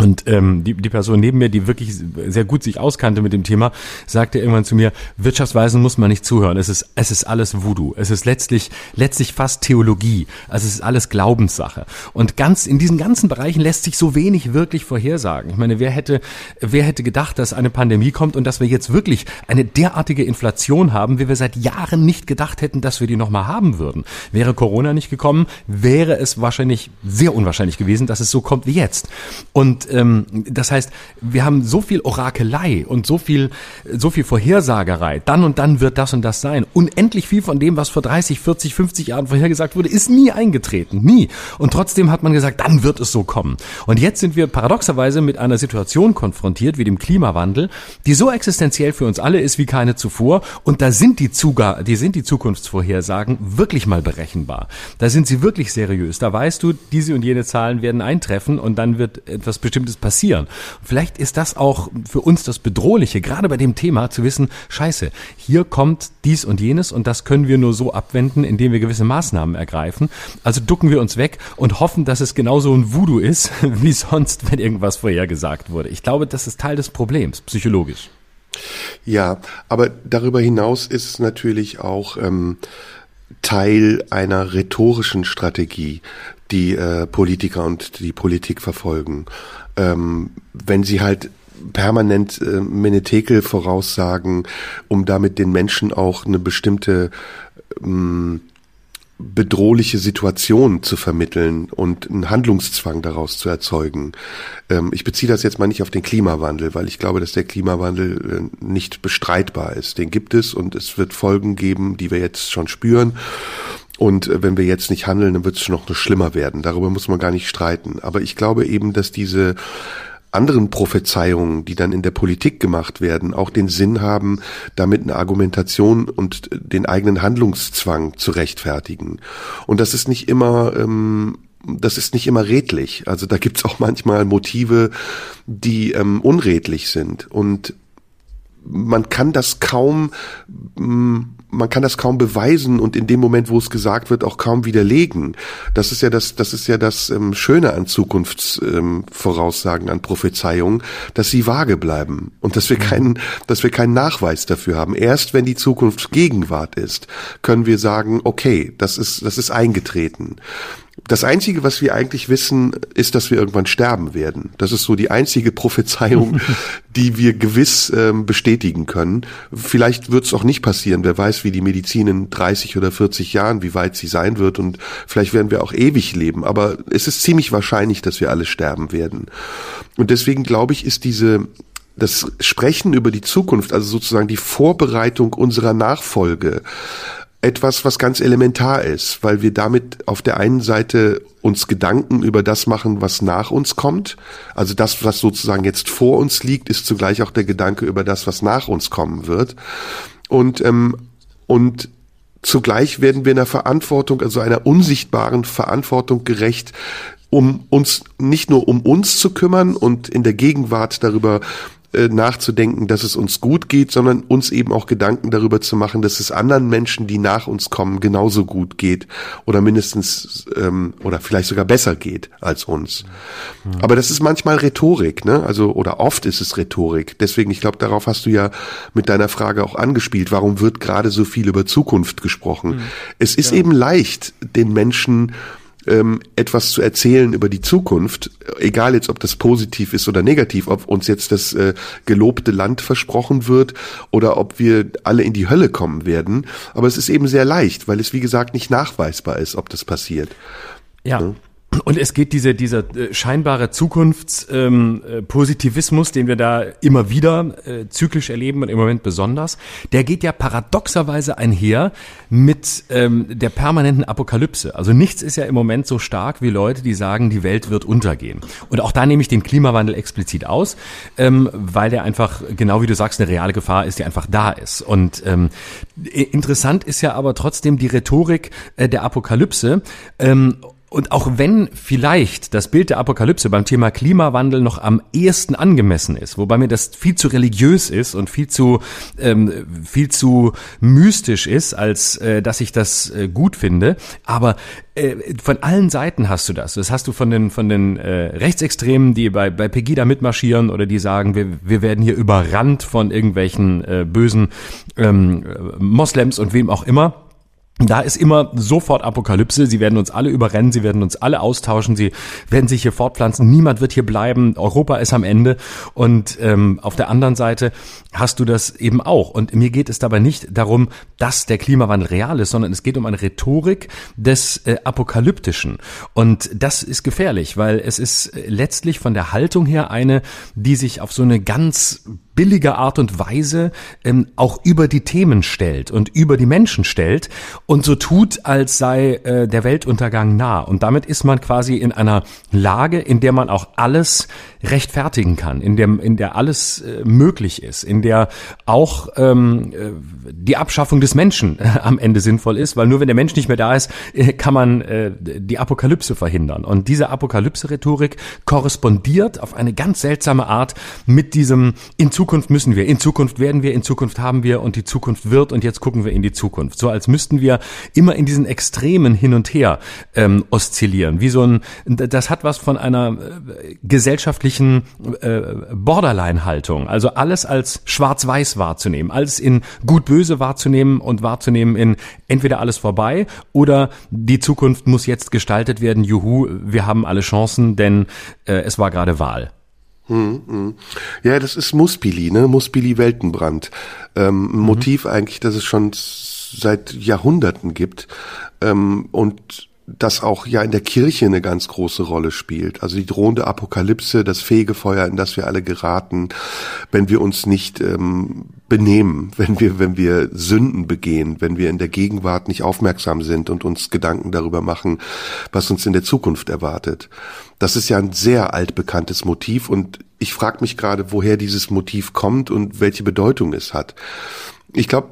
Speaker 1: und ähm, die, die Person neben mir, die wirklich sehr gut sich auskannte mit dem Thema, sagte irgendwann zu mir, Wirtschaftsweisen muss man nicht zuhören. Es ist, es ist alles Voodoo. Es ist letztlich, letztlich fast Theologie. Also es ist alles Glaubenssache. Und ganz, in diesen ganzen Bereichen lässt sich so wenig wirklich vorhersagen. Ich meine, wer hätte, wer hätte gedacht, dass eine Pandemie kommt und dass wir jetzt wirklich eine derartige Inflation haben, wie wir seit Jahren nicht gedacht hätten, dass wir die nochmal haben würden. Wäre Corona nicht gekommen, wäre es wahrscheinlich sehr unwahrscheinlich gewesen, dass es so kommt wie jetzt. Und ähm, das heißt, wir haben so viel Orakelei und so viel, so viel Vorhersagerei. Dann und dann wird das und das sein. Unendlich viel von dem, was vor 30, 40, 50 Jahren vorhergesagt wurde, ist nie eingetreten. Nie. Und trotzdem hat man gesagt, dann wird es so kommen. Und jetzt sind wir paradoxerweise mit einer Situation konfrontiert, wie dem Klimawandel, die so existenziell für uns alle ist wie keine zuvor. Und da sind die, Zuga die sind die Zukunftsvorhersagen wirklich mal berechenbar. Da sind sie wirklich seriös. Da weißt du, diese und jene Zahlen werden eintreffen und dann wird etwas Bestimmtes passieren. Vielleicht ist das auch für uns das Bedrohliche, gerade bei dem Thema zu wissen, scheiße, hier kommt dies und jenes und das können wir nur so abwenden, indem wir gewisse Maßnahmen ergreifen. Also ducken wir uns weg und hoffen, dass es genauso ein Voodoo ist, *laughs* wie sonst, wenn irgendwas vorhergesagt wurde. Ich glaube, das ist Teil des Problems, psychologisch.
Speaker 3: Ja, aber darüber hinaus ist es natürlich auch ähm, Teil einer rhetorischen Strategie, die äh, Politiker und die Politik verfolgen ähm, wenn sie halt permanent äh, Menetekel voraussagen, um damit den Menschen auch eine bestimmte ähm, bedrohliche Situation zu vermitteln und einen Handlungszwang daraus zu erzeugen. Ähm, ich beziehe das jetzt mal nicht auf den Klimawandel, weil ich glaube, dass der Klimawandel äh, nicht bestreitbar ist. Den gibt es und es wird Folgen geben, die wir jetzt schon spüren. Und äh, wenn wir jetzt nicht handeln, dann wird es noch schlimmer werden. Darüber muss man gar nicht streiten. Aber ich glaube eben, dass diese anderen Prophezeiungen, die dann in der Politik gemacht werden, auch den Sinn haben, damit eine Argumentation und den eigenen Handlungszwang zu rechtfertigen. Und das ist nicht immer ähm, das ist nicht immer redlich. Also da gibt's auch manchmal Motive, die ähm, unredlich sind. Und man kann das kaum, mm, man kann das kaum beweisen und in dem Moment, wo es gesagt wird, auch kaum widerlegen. Das ist ja das, das ist ja das ähm, Schöne an Zukunftsvoraussagen, ähm, an Prophezeiungen, dass sie vage bleiben und dass wir keinen, dass wir keinen Nachweis dafür haben. Erst wenn die Zukunft Gegenwart ist, können wir sagen, okay, das ist, das ist eingetreten. Das Einzige, was wir eigentlich wissen, ist, dass wir irgendwann sterben werden. Das ist so die einzige Prophezeiung, *laughs* die wir gewiss ähm, bestätigen können. Vielleicht wird es auch nicht passieren. Wer weiß, wie die Medizin in 30 oder 40 Jahren, wie weit sie sein wird. Und vielleicht werden wir auch ewig leben. Aber es ist ziemlich wahrscheinlich, dass wir alle sterben werden. Und deswegen glaube ich, ist diese das Sprechen über die Zukunft, also sozusagen die Vorbereitung unserer Nachfolge, etwas, was ganz elementar ist, weil wir damit auf der einen Seite uns Gedanken über das machen, was nach uns kommt. Also das, was sozusagen jetzt vor uns liegt, ist zugleich auch der Gedanke über das, was nach uns kommen wird. Und, ähm, und zugleich werden wir einer Verantwortung, also einer unsichtbaren Verantwortung gerecht, um uns nicht nur um uns zu kümmern und in der Gegenwart darüber äh, nachzudenken, dass es uns gut geht, sondern uns eben auch Gedanken darüber zu machen, dass es anderen Menschen, die nach uns kommen, genauso gut geht oder mindestens ähm, oder vielleicht sogar besser geht als uns. Mhm. Aber das ist manchmal Rhetorik, ne? Also oder oft ist es Rhetorik. Deswegen, ich glaube, darauf hast du ja mit deiner Frage auch angespielt. Warum wird gerade so viel über Zukunft gesprochen? Mhm. Es ist ja. eben leicht, den Menschen ähm, etwas zu erzählen über die Zukunft, egal jetzt, ob das positiv ist oder negativ, ob uns jetzt das äh, gelobte Land versprochen wird oder ob wir alle in die Hölle kommen werden. Aber es ist eben sehr leicht, weil es, wie gesagt, nicht nachweisbar ist, ob das passiert.
Speaker 1: Ja. ja? Und es geht diese, dieser äh, scheinbare Zukunftspositivismus, ähm, den wir da immer wieder äh, zyklisch erleben und im Moment besonders, der geht ja paradoxerweise einher mit ähm, der permanenten Apokalypse. Also nichts ist ja im Moment so stark wie Leute, die sagen, die Welt wird untergehen. Und auch da nehme ich den Klimawandel explizit aus, ähm, weil der einfach, genau wie du sagst, eine reale Gefahr ist, die einfach da ist. Und interessant ist ja aber trotzdem die Rhetorik äh, der Apokalypse. Und auch wenn vielleicht das Bild der Apokalypse beim Thema Klimawandel noch am ehesten angemessen ist, wobei mir das viel zu religiös ist und viel zu ähm, viel zu mystisch ist, als äh, dass ich das äh, gut finde, aber äh, von allen Seiten hast du das. Das hast du von den von den äh, Rechtsextremen, die bei bei Pegida mitmarschieren oder die sagen, wir wir werden hier überrannt von irgendwelchen äh, bösen ähm, Moslems und wem auch immer da ist immer sofort Apokalypse. Sie werden uns alle überrennen, sie werden uns alle austauschen, sie werden sich hier fortpflanzen. Niemand wird hier bleiben. Europa ist am Ende. Und ähm, auf der anderen Seite hast du das eben auch. Und mir geht es dabei nicht darum, dass der Klimawandel real ist, sondern es geht um eine Rhetorik des äh, Apokalyptischen. Und das ist gefährlich, weil es ist letztlich von der Haltung her eine, die sich auf so eine ganz billige Art und Weise ähm, auch über die Themen stellt und über die Menschen stellt und so tut, als sei äh, der Weltuntergang nah. Und damit ist man quasi in einer Lage, in der man auch alles rechtfertigen kann, in der, in der alles äh, möglich ist, in der auch ähm, äh, die Abschaffung des Menschen äh, am Ende sinnvoll ist, weil nur wenn der Mensch nicht mehr da ist, äh, kann man äh, die Apokalypse verhindern. Und diese Apokalypse-Rhetorik korrespondiert auf eine ganz seltsame Art mit diesem in Zukunft müssen wir, in Zukunft werden wir, in Zukunft haben wir und die Zukunft wird und jetzt gucken wir in die Zukunft. So als müssten wir immer in diesen Extremen hin und her ähm, oszillieren. Wie so ein, das hat was von einer äh, gesellschaftlichen äh, Borderline-Haltung. Also alles als schwarz-weiß wahrzunehmen, alles in gut-böse wahrzunehmen und wahrzunehmen in entweder alles vorbei oder die Zukunft muss jetzt gestaltet werden. Juhu, wir haben alle Chancen, denn äh, es war gerade Wahl.
Speaker 3: Hm, hm. Ja, das ist Muspili, ne? Muspili Weltenbrand. Ähm, ein mhm. Motiv eigentlich, das es schon seit Jahrhunderten gibt. Ähm, und das auch ja in der Kirche eine ganz große Rolle spielt. Also die drohende Apokalypse, das Fegefeuer, in das wir alle geraten, wenn wir uns nicht ähm, benehmen, *laughs* wenn wir, wenn wir Sünden begehen, wenn wir in der Gegenwart nicht aufmerksam sind und uns Gedanken darüber machen, was uns in der Zukunft erwartet. Das ist ja ein sehr altbekanntes Motiv und ich frage mich gerade, woher dieses Motiv kommt und welche Bedeutung es hat. Ich glaube,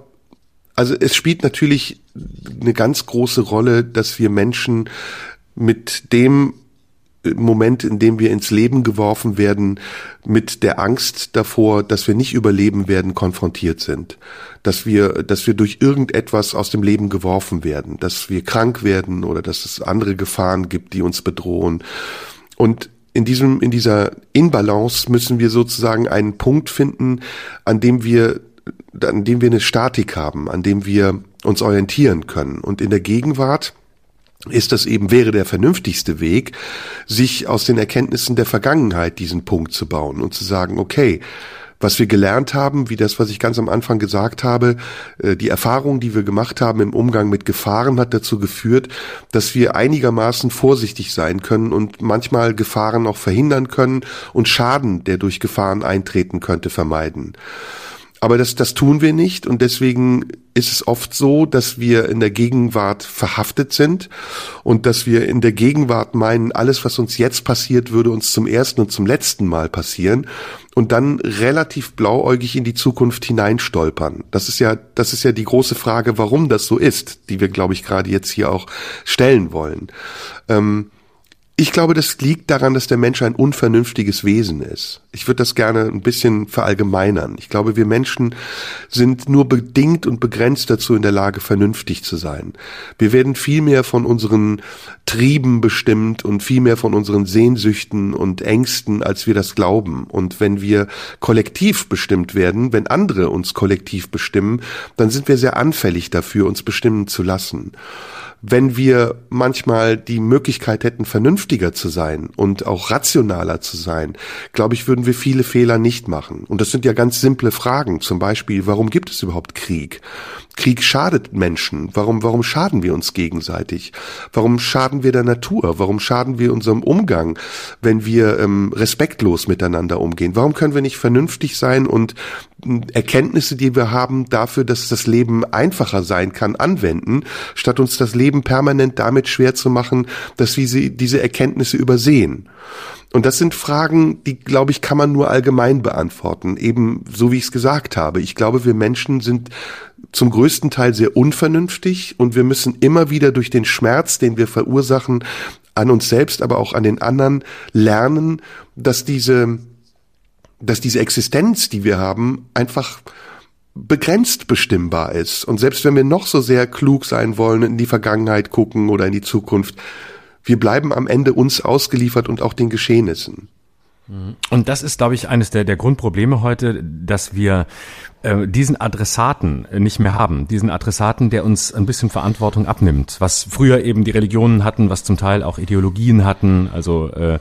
Speaker 3: also es spielt natürlich eine ganz große Rolle, dass wir Menschen mit dem Moment, in dem wir ins Leben geworfen werden, mit der Angst davor, dass wir nicht überleben werden, konfrontiert sind. Dass wir, dass wir durch irgendetwas aus dem Leben geworfen werden, dass wir krank werden oder dass es andere Gefahren gibt, die uns bedrohen. Und in diesem, in dieser Inbalance müssen wir sozusagen einen Punkt finden, an dem wir an dem wir eine Statik haben, an dem wir uns orientieren können. Und in der Gegenwart ist das eben, wäre der vernünftigste Weg, sich aus den Erkenntnissen der Vergangenheit diesen Punkt zu bauen und zu sagen, okay, was wir gelernt haben, wie das, was ich ganz am Anfang gesagt habe, äh, die Erfahrung, die wir gemacht haben im Umgang mit Gefahren, hat dazu geführt, dass wir einigermaßen vorsichtig sein können und manchmal Gefahren auch verhindern können und Schaden, der durch Gefahren eintreten könnte, vermeiden. Aber das, das tun wir nicht und deswegen ist es oft so, dass wir in der Gegenwart verhaftet sind und dass wir in der Gegenwart meinen, alles, was uns jetzt passiert, würde uns zum ersten und zum letzten Mal passieren und dann relativ blauäugig in die Zukunft hineinstolpern. Das ist ja, das ist ja die große Frage, warum das so ist, die wir, glaube ich, gerade jetzt hier auch stellen wollen. Ähm, ich glaube, das liegt daran, dass der Mensch ein unvernünftiges Wesen ist. Ich würde das gerne ein bisschen verallgemeinern. Ich glaube, wir Menschen sind nur bedingt und begrenzt dazu in der Lage, vernünftig zu sein. Wir werden viel mehr von unseren Trieben bestimmt und viel mehr von unseren Sehnsüchten und Ängsten, als wir das glauben. Und wenn wir kollektiv bestimmt werden, wenn andere uns kollektiv bestimmen, dann sind wir sehr anfällig dafür, uns bestimmen zu lassen wenn wir manchmal die Möglichkeit hätten, vernünftiger zu sein und auch rationaler zu sein, glaube ich, würden wir viele Fehler nicht machen. Und das sind ja ganz simple Fragen. Zum Beispiel, warum gibt es überhaupt Krieg? Krieg schadet Menschen. Warum, warum schaden wir uns gegenseitig? Warum schaden wir der Natur? Warum schaden wir unserem Umgang, wenn wir ähm, respektlos miteinander umgehen? Warum können wir nicht vernünftig sein und Erkenntnisse, die wir haben, dafür, dass das Leben einfacher sein kann, anwenden, statt uns das Leben permanent damit schwer zu machen, dass wir sie, diese Erkenntnisse übersehen? Und das sind Fragen, die, glaube ich, kann man nur allgemein beantworten, eben so wie ich es gesagt habe. Ich glaube, wir Menschen sind zum größten Teil sehr unvernünftig und wir müssen immer wieder durch den Schmerz, den wir verursachen, an uns selbst, aber auch an den anderen lernen, dass diese, dass diese Existenz, die wir haben, einfach begrenzt bestimmbar ist. Und selbst wenn wir noch so sehr klug sein wollen, in die Vergangenheit gucken oder in die Zukunft, wir bleiben am Ende uns ausgeliefert und auch den Geschehnissen.
Speaker 1: Und das ist, glaube ich, eines der, der Grundprobleme heute, dass wir diesen Adressaten nicht mehr haben. Diesen Adressaten, der uns ein bisschen Verantwortung abnimmt. Was früher eben die Religionen hatten, was zum Teil auch Ideologien hatten, also äh,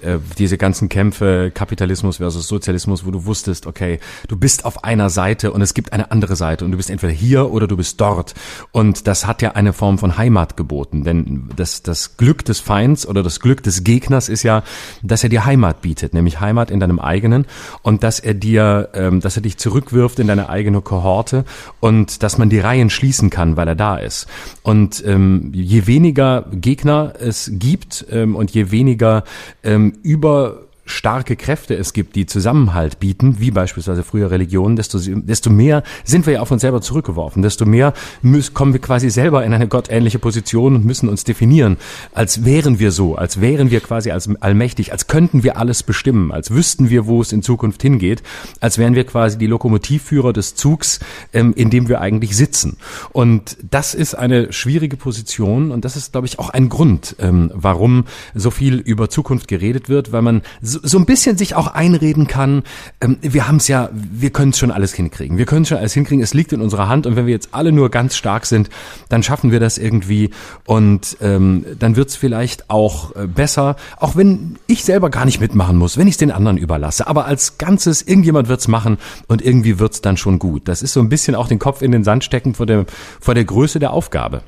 Speaker 1: äh, diese ganzen Kämpfe, Kapitalismus versus Sozialismus, wo du wusstest, okay, du bist auf einer Seite und es gibt eine andere Seite und du bist entweder hier oder du bist dort. Und das hat ja eine Form von Heimat geboten. Denn das, das Glück des Feinds oder das Glück des Gegners ist ja, dass er dir Heimat bietet, nämlich Heimat in deinem eigenen und dass er dir, ähm, dass er dich zurückwirft in deine eigene Kohorte und dass man die Reihen schließen kann, weil er da ist. Und ähm, je weniger Gegner es gibt ähm, und je weniger ähm, über starke Kräfte es gibt, die Zusammenhalt bieten, wie beispielsweise früher Religionen, desto, desto mehr sind wir ja auf uns selber zurückgeworfen, desto mehr müssen, kommen wir quasi selber in eine gottähnliche Position und müssen uns definieren, als wären wir so, als wären wir quasi als allmächtig, als könnten wir alles bestimmen, als wüssten wir, wo es in Zukunft hingeht, als wären wir quasi die Lokomotivführer des Zugs, ähm, in dem wir eigentlich sitzen. Und das ist eine schwierige Position und das ist, glaube ich, auch ein Grund, ähm, warum so viel über Zukunft geredet wird, weil man so, so ein bisschen sich auch einreden kann, ähm, wir haben es ja, wir können es schon alles hinkriegen. Wir können schon alles hinkriegen, es liegt in unserer Hand und wenn wir jetzt alle nur ganz stark sind, dann schaffen wir das irgendwie und ähm, dann wird es vielleicht auch äh, besser, auch wenn ich selber gar nicht mitmachen muss, wenn ich es den anderen überlasse. Aber als Ganzes, irgendjemand wird es machen und irgendwie wird es dann schon gut. Das ist so ein bisschen auch den Kopf in den Sand stecken vor der, vor der Größe der Aufgabe.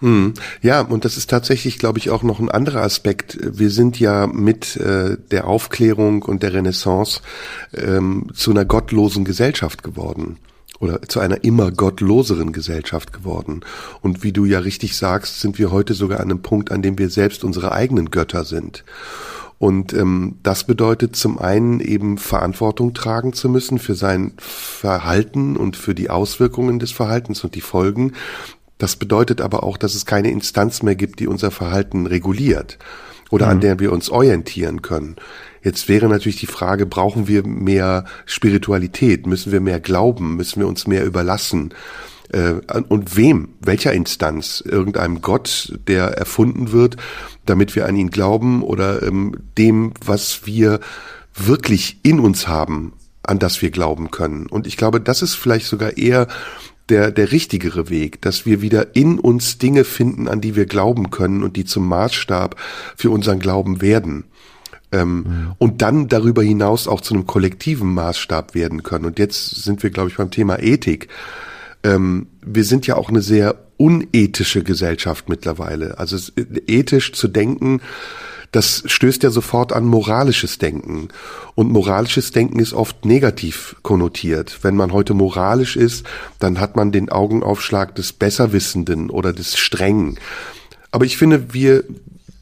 Speaker 3: Hm. Ja, und das ist tatsächlich, glaube ich, auch noch ein anderer Aspekt. Wir sind ja mit äh, der Aufklärung und der Renaissance ähm, zu einer gottlosen Gesellschaft geworden oder zu einer immer gottloseren Gesellschaft geworden. Und wie du ja richtig sagst, sind wir heute sogar an einem Punkt, an dem wir selbst unsere eigenen Götter sind. Und ähm, das bedeutet zum einen eben Verantwortung tragen zu müssen für sein Verhalten und für die Auswirkungen des Verhaltens und die Folgen. Das bedeutet aber auch, dass es keine Instanz mehr gibt, die unser Verhalten reguliert oder mhm. an der wir uns orientieren können. Jetzt wäre natürlich die Frage, brauchen wir mehr Spiritualität? Müssen wir mehr glauben? Müssen wir uns mehr überlassen? Äh, und wem? Welcher Instanz? Irgendeinem Gott, der erfunden wird, damit wir an ihn glauben oder ähm, dem, was wir wirklich in uns haben, an das wir glauben können. Und ich glaube, das ist vielleicht sogar eher der, der richtigere Weg, dass wir wieder in uns Dinge finden, an die wir glauben können und die zum Maßstab für unseren Glauben werden. Ähm, mhm. Und dann darüber hinaus auch zu einem kollektiven Maßstab werden können. Und jetzt sind wir, glaube ich, beim Thema Ethik. Ähm, wir sind ja auch eine sehr unethische Gesellschaft mittlerweile. Also ethisch zu denken, das stößt ja sofort an moralisches Denken. Und moralisches Denken ist oft negativ konnotiert. Wenn man heute moralisch ist, dann hat man den Augenaufschlag des Besserwissenden oder des Strengen. Aber ich finde, wir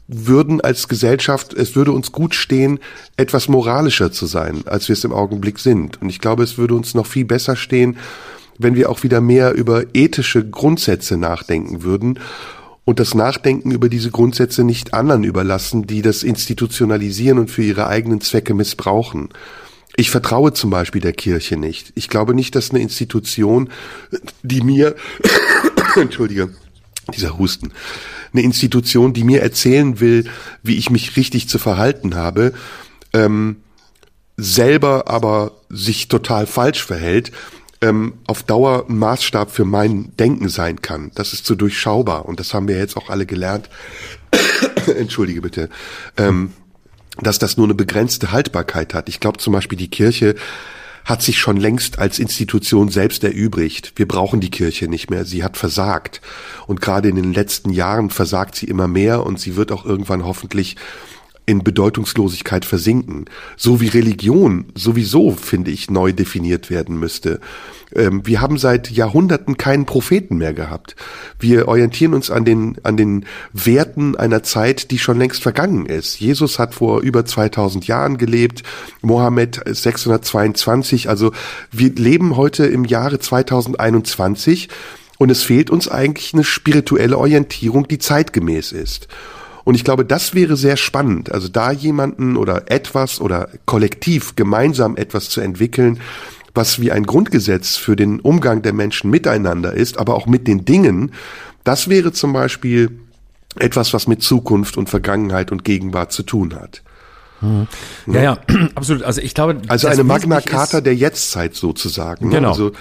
Speaker 3: würden als Gesellschaft, es würde uns gut stehen, etwas moralischer zu sein, als wir es im Augenblick sind. Und ich glaube, es würde uns noch viel besser stehen, wenn wir auch wieder mehr über ethische Grundsätze nachdenken würden und das Nachdenken über diese Grundsätze nicht anderen überlassen, die das institutionalisieren und für ihre eigenen Zwecke missbrauchen. Ich vertraue zum Beispiel der Kirche nicht. Ich glaube nicht, dass eine Institution, die mir, *coughs* entschuldige, dieser Husten, eine Institution, die mir erzählen will, wie ich mich richtig zu verhalten habe, ähm, selber aber sich total falsch verhält, ähm, auf Dauer ein Maßstab für mein Denken sein kann. Das ist zu durchschaubar und das haben wir jetzt auch alle gelernt. *coughs* Entschuldige bitte. Ähm, dass das nur eine begrenzte Haltbarkeit hat. Ich glaube zum Beispiel, die Kirche hat sich schon längst als Institution selbst erübrigt. Wir brauchen die Kirche nicht mehr. Sie hat versagt. Und gerade in den letzten Jahren versagt sie immer mehr und sie wird auch irgendwann hoffentlich in Bedeutungslosigkeit versinken. So wie Religion sowieso, finde ich, neu definiert werden müsste. Ähm, wir haben seit Jahrhunderten keinen Propheten mehr gehabt. Wir orientieren uns an den, an den Werten einer Zeit, die schon längst vergangen ist. Jesus hat vor über 2000 Jahren gelebt, Mohammed 622. Also wir leben heute im Jahre 2021 und es fehlt uns eigentlich eine spirituelle Orientierung, die zeitgemäß ist. Und ich glaube, das wäre sehr spannend. Also da jemanden oder etwas oder kollektiv gemeinsam etwas zu entwickeln, was wie ein Grundgesetz für den Umgang der Menschen miteinander ist, aber auch mit den Dingen, das wäre zum Beispiel etwas, was mit Zukunft und Vergangenheit und Gegenwart zu tun hat.
Speaker 1: Mhm. Ja, ja, *clears throat* absolut. Also ich glaube,
Speaker 3: also eine Magna Carta der Jetztzeit sozusagen.
Speaker 1: Ne? Genau. Also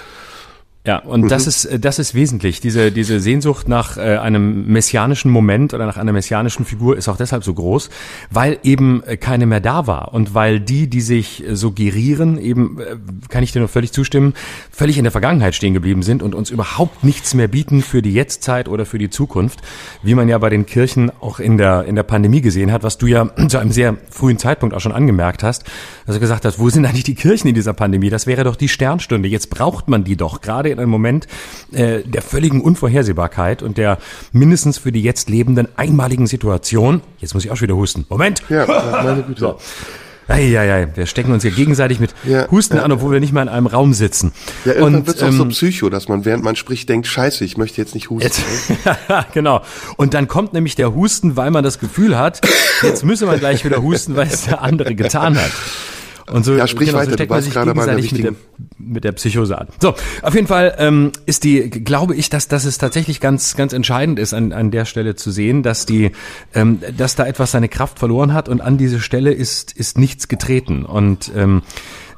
Speaker 1: ja, und mhm. das ist das ist wesentlich. Diese diese Sehnsucht nach äh, einem messianischen Moment oder nach einer messianischen Figur ist auch deshalb so groß, weil eben äh, keine mehr da war und weil die, die sich äh, suggerieren, eben äh, kann ich dir nur völlig zustimmen, völlig in der Vergangenheit stehen geblieben sind und uns überhaupt nichts mehr bieten für die Jetztzeit oder für die Zukunft, wie man ja bei den Kirchen auch in der in der Pandemie gesehen hat, was du ja *clears throat* zu einem sehr frühen Zeitpunkt auch schon angemerkt hast, dass du gesagt hast, wo sind eigentlich die Kirchen in dieser Pandemie? Das wäre doch die Sternstunde. Jetzt braucht man die doch gerade in einem Moment äh, der völligen Unvorhersehbarkeit und der mindestens für die jetzt lebenden einmaligen Situation. Jetzt muss ich auch schon wieder husten. Moment. Ja, *laughs* meine Güte. So. Eieiei, wir stecken uns hier gegenseitig mit ja, Husten ja, an, obwohl wir nicht mal in einem Raum sitzen.
Speaker 3: Ja, irgendwann wird es auch so ähm, psycho, dass man, während man spricht, denkt, scheiße, ich möchte jetzt nicht husten. Jetzt, *laughs*
Speaker 1: genau. Und dann kommt nämlich der Husten, weil man das Gefühl hat, jetzt müsse man gleich wieder husten, weil es der andere getan hat. Und so,
Speaker 3: ja, sprich genau, weiter, so
Speaker 1: steckt man sich gegenseitig mit der, mit der Psychose an. So, auf jeden Fall ähm, ist die, glaube ich, dass, dass es tatsächlich ganz, ganz entscheidend ist, an, an der Stelle zu sehen, dass die, ähm, dass da etwas seine Kraft verloren hat und an diese Stelle ist, ist nichts getreten. Und ähm,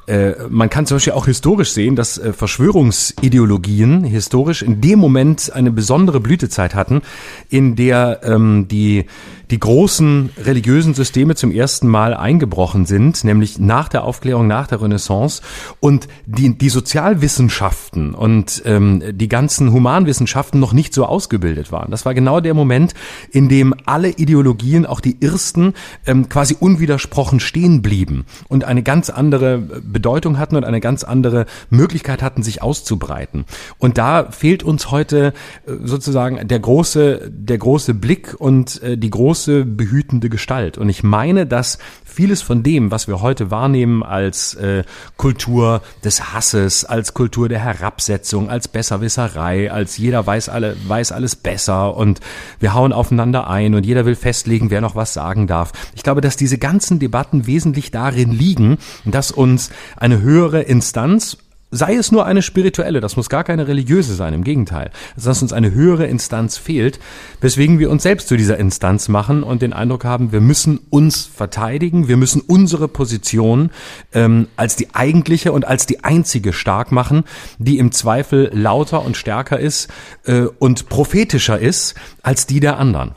Speaker 1: Äh, man kann zum Beispiel auch historisch sehen, dass äh, Verschwörungsideologien historisch in dem Moment eine besondere Blütezeit hatten, in der ähm, die die großen religiösen Systeme zum ersten Mal eingebrochen sind, nämlich nach der Aufklärung, nach der Renaissance und die, die Sozialwissenschaften und ähm, die ganzen Humanwissenschaften noch nicht so ausgebildet waren. Das war genau der Moment, in dem alle Ideologien, auch die ersten, ähm, quasi unwidersprochen stehen blieben und eine ganz andere Bedeutung hatten und eine ganz andere Möglichkeit hatten, sich auszubreiten. Und da fehlt uns heute äh, sozusagen der große, der große Blick und äh, die große große behütende Gestalt. Und ich meine, dass vieles von dem, was wir heute wahrnehmen als äh, Kultur des Hasses, als Kultur der Herabsetzung, als Besserwisserei, als jeder weiß alle weiß alles besser und wir hauen aufeinander ein und jeder will festlegen, wer noch was sagen darf. Ich glaube, dass diese ganzen Debatten wesentlich darin liegen, dass uns eine höhere Instanz sei es nur eine spirituelle, das muss gar keine religiöse sein, im Gegenteil, dass uns eine höhere Instanz fehlt, weswegen wir uns selbst zu dieser Instanz machen und den Eindruck haben, wir müssen uns verteidigen, wir müssen unsere Position ähm, als die eigentliche und als die einzige stark machen, die im Zweifel lauter und stärker ist äh, und prophetischer ist als die der anderen.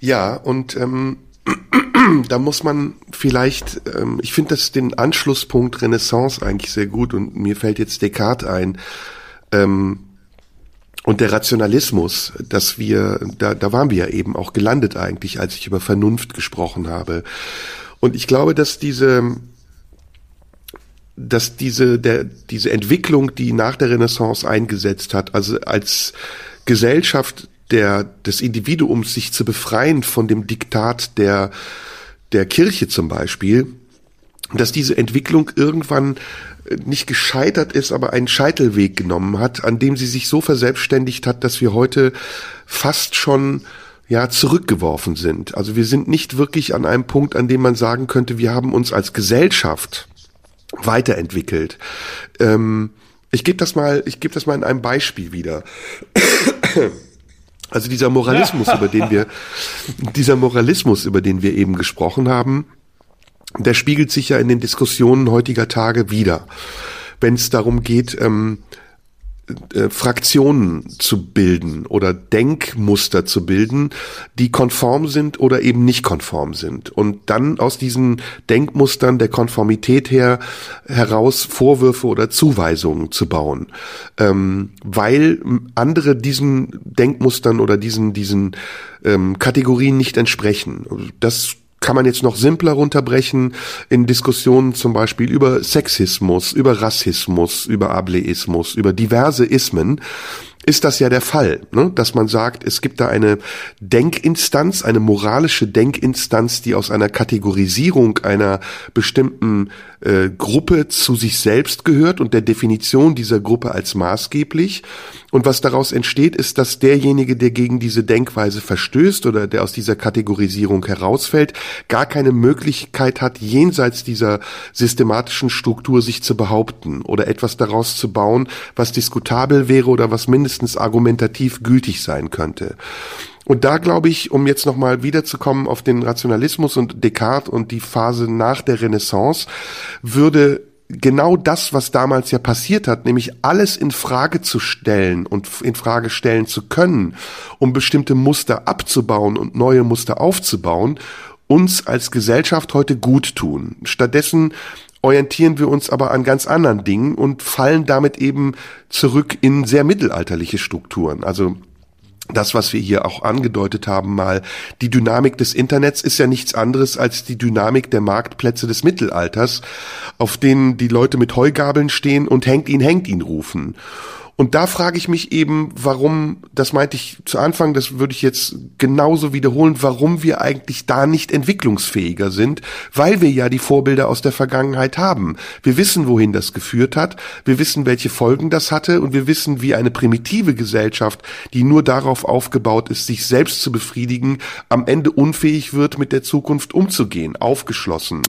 Speaker 3: Ja, und ähm, *clears throat* da muss man vielleicht, ähm, ich finde das den Anschlusspunkt Renaissance eigentlich sehr gut und mir fällt jetzt Descartes ein. Ähm, und der Rationalismus, dass wir, da, da waren wir ja eben auch gelandet eigentlich, als ich über Vernunft gesprochen habe. Und ich glaube, dass diese, dass diese, der, diese Entwicklung, die nach der Renaissance eingesetzt hat, also als Gesellschaft der, des Individuums sich zu befreien von dem Diktat der, der Kirche zum Beispiel, dass diese Entwicklung irgendwann äh, nicht gescheitert ist, aber einen Scheitelweg genommen hat, an dem sie sich so verselbstständigt hat, dass wir heute fast schon ja zurückgeworfen sind. Also wir sind nicht wirklich an einem Punkt, an dem man sagen könnte, wir haben uns als Gesellschaft weiterentwickelt. Ähm, ich gebe das mal, ich gebe das mal in einem Beispiel wieder. Also dieser Moralismus, über den wir, dieser Moralismus, über den wir eben gesprochen haben, der spiegelt sich ja in den Diskussionen heutiger Tage wieder. Wenn es darum geht, ähm, äh, Fraktionen zu bilden oder Denkmuster zu bilden, die konform sind oder eben nicht konform sind. Und dann aus diesen Denkmustern der Konformität her heraus Vorwürfe oder Zuweisungen zu bauen. Ähm, weil andere diesen Denkmustern oder diesen, diesen ähm, Kategorien nicht entsprechen. Das kann man jetzt noch simpler runterbrechen in Diskussionen zum Beispiel über Sexismus, über Rassismus, über Ableismus, über diverse Ismen, ist das ja der Fall, ne? dass man sagt, es gibt da eine Denkinstanz, eine moralische Denkinstanz, die aus einer Kategorisierung einer bestimmten äh, Gruppe zu sich selbst gehört und der Definition dieser Gruppe als maßgeblich. Und was daraus entsteht, ist, dass derjenige, der gegen diese Denkweise verstößt oder der aus dieser Kategorisierung herausfällt, gar keine Möglichkeit hat, jenseits dieser systematischen Struktur sich zu behaupten oder etwas daraus zu bauen, was diskutabel wäre oder was mindestens argumentativ gültig sein könnte. Und da glaube ich, um jetzt nochmal wiederzukommen auf den Rationalismus und Descartes und die Phase nach der Renaissance, würde genau das, was damals ja passiert hat, nämlich alles in Frage zu stellen und in Frage stellen zu können, um bestimmte Muster abzubauen und neue Muster aufzubauen, uns als Gesellschaft heute gut tun. Stattdessen orientieren wir uns aber an ganz anderen Dingen und fallen damit eben zurück in sehr mittelalterliche Strukturen. Also das, was wir hier auch angedeutet haben, mal, die Dynamik des Internets ist ja nichts anderes als die Dynamik der Marktplätze des Mittelalters, auf denen die Leute mit Heugabeln stehen und hängt ihn, hängt ihn rufen. Und da frage ich mich eben, warum, das meinte ich zu Anfang, das würde ich jetzt genauso wiederholen, warum wir eigentlich da nicht entwicklungsfähiger sind, weil wir ja die Vorbilder aus der Vergangenheit haben. Wir wissen, wohin das geführt hat, wir wissen, welche Folgen das hatte und wir wissen, wie eine primitive Gesellschaft, die nur darauf aufgebaut ist, sich selbst zu befriedigen, am Ende unfähig wird, mit der Zukunft umzugehen, aufgeschlossen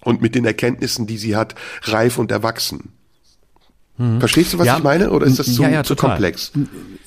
Speaker 3: und mit den Erkenntnissen, die sie hat, reif und erwachsen. Mhm. Verstehst du, was ja, ich meine? Oder ist das zu,
Speaker 1: ja, ja,
Speaker 3: zu komplex?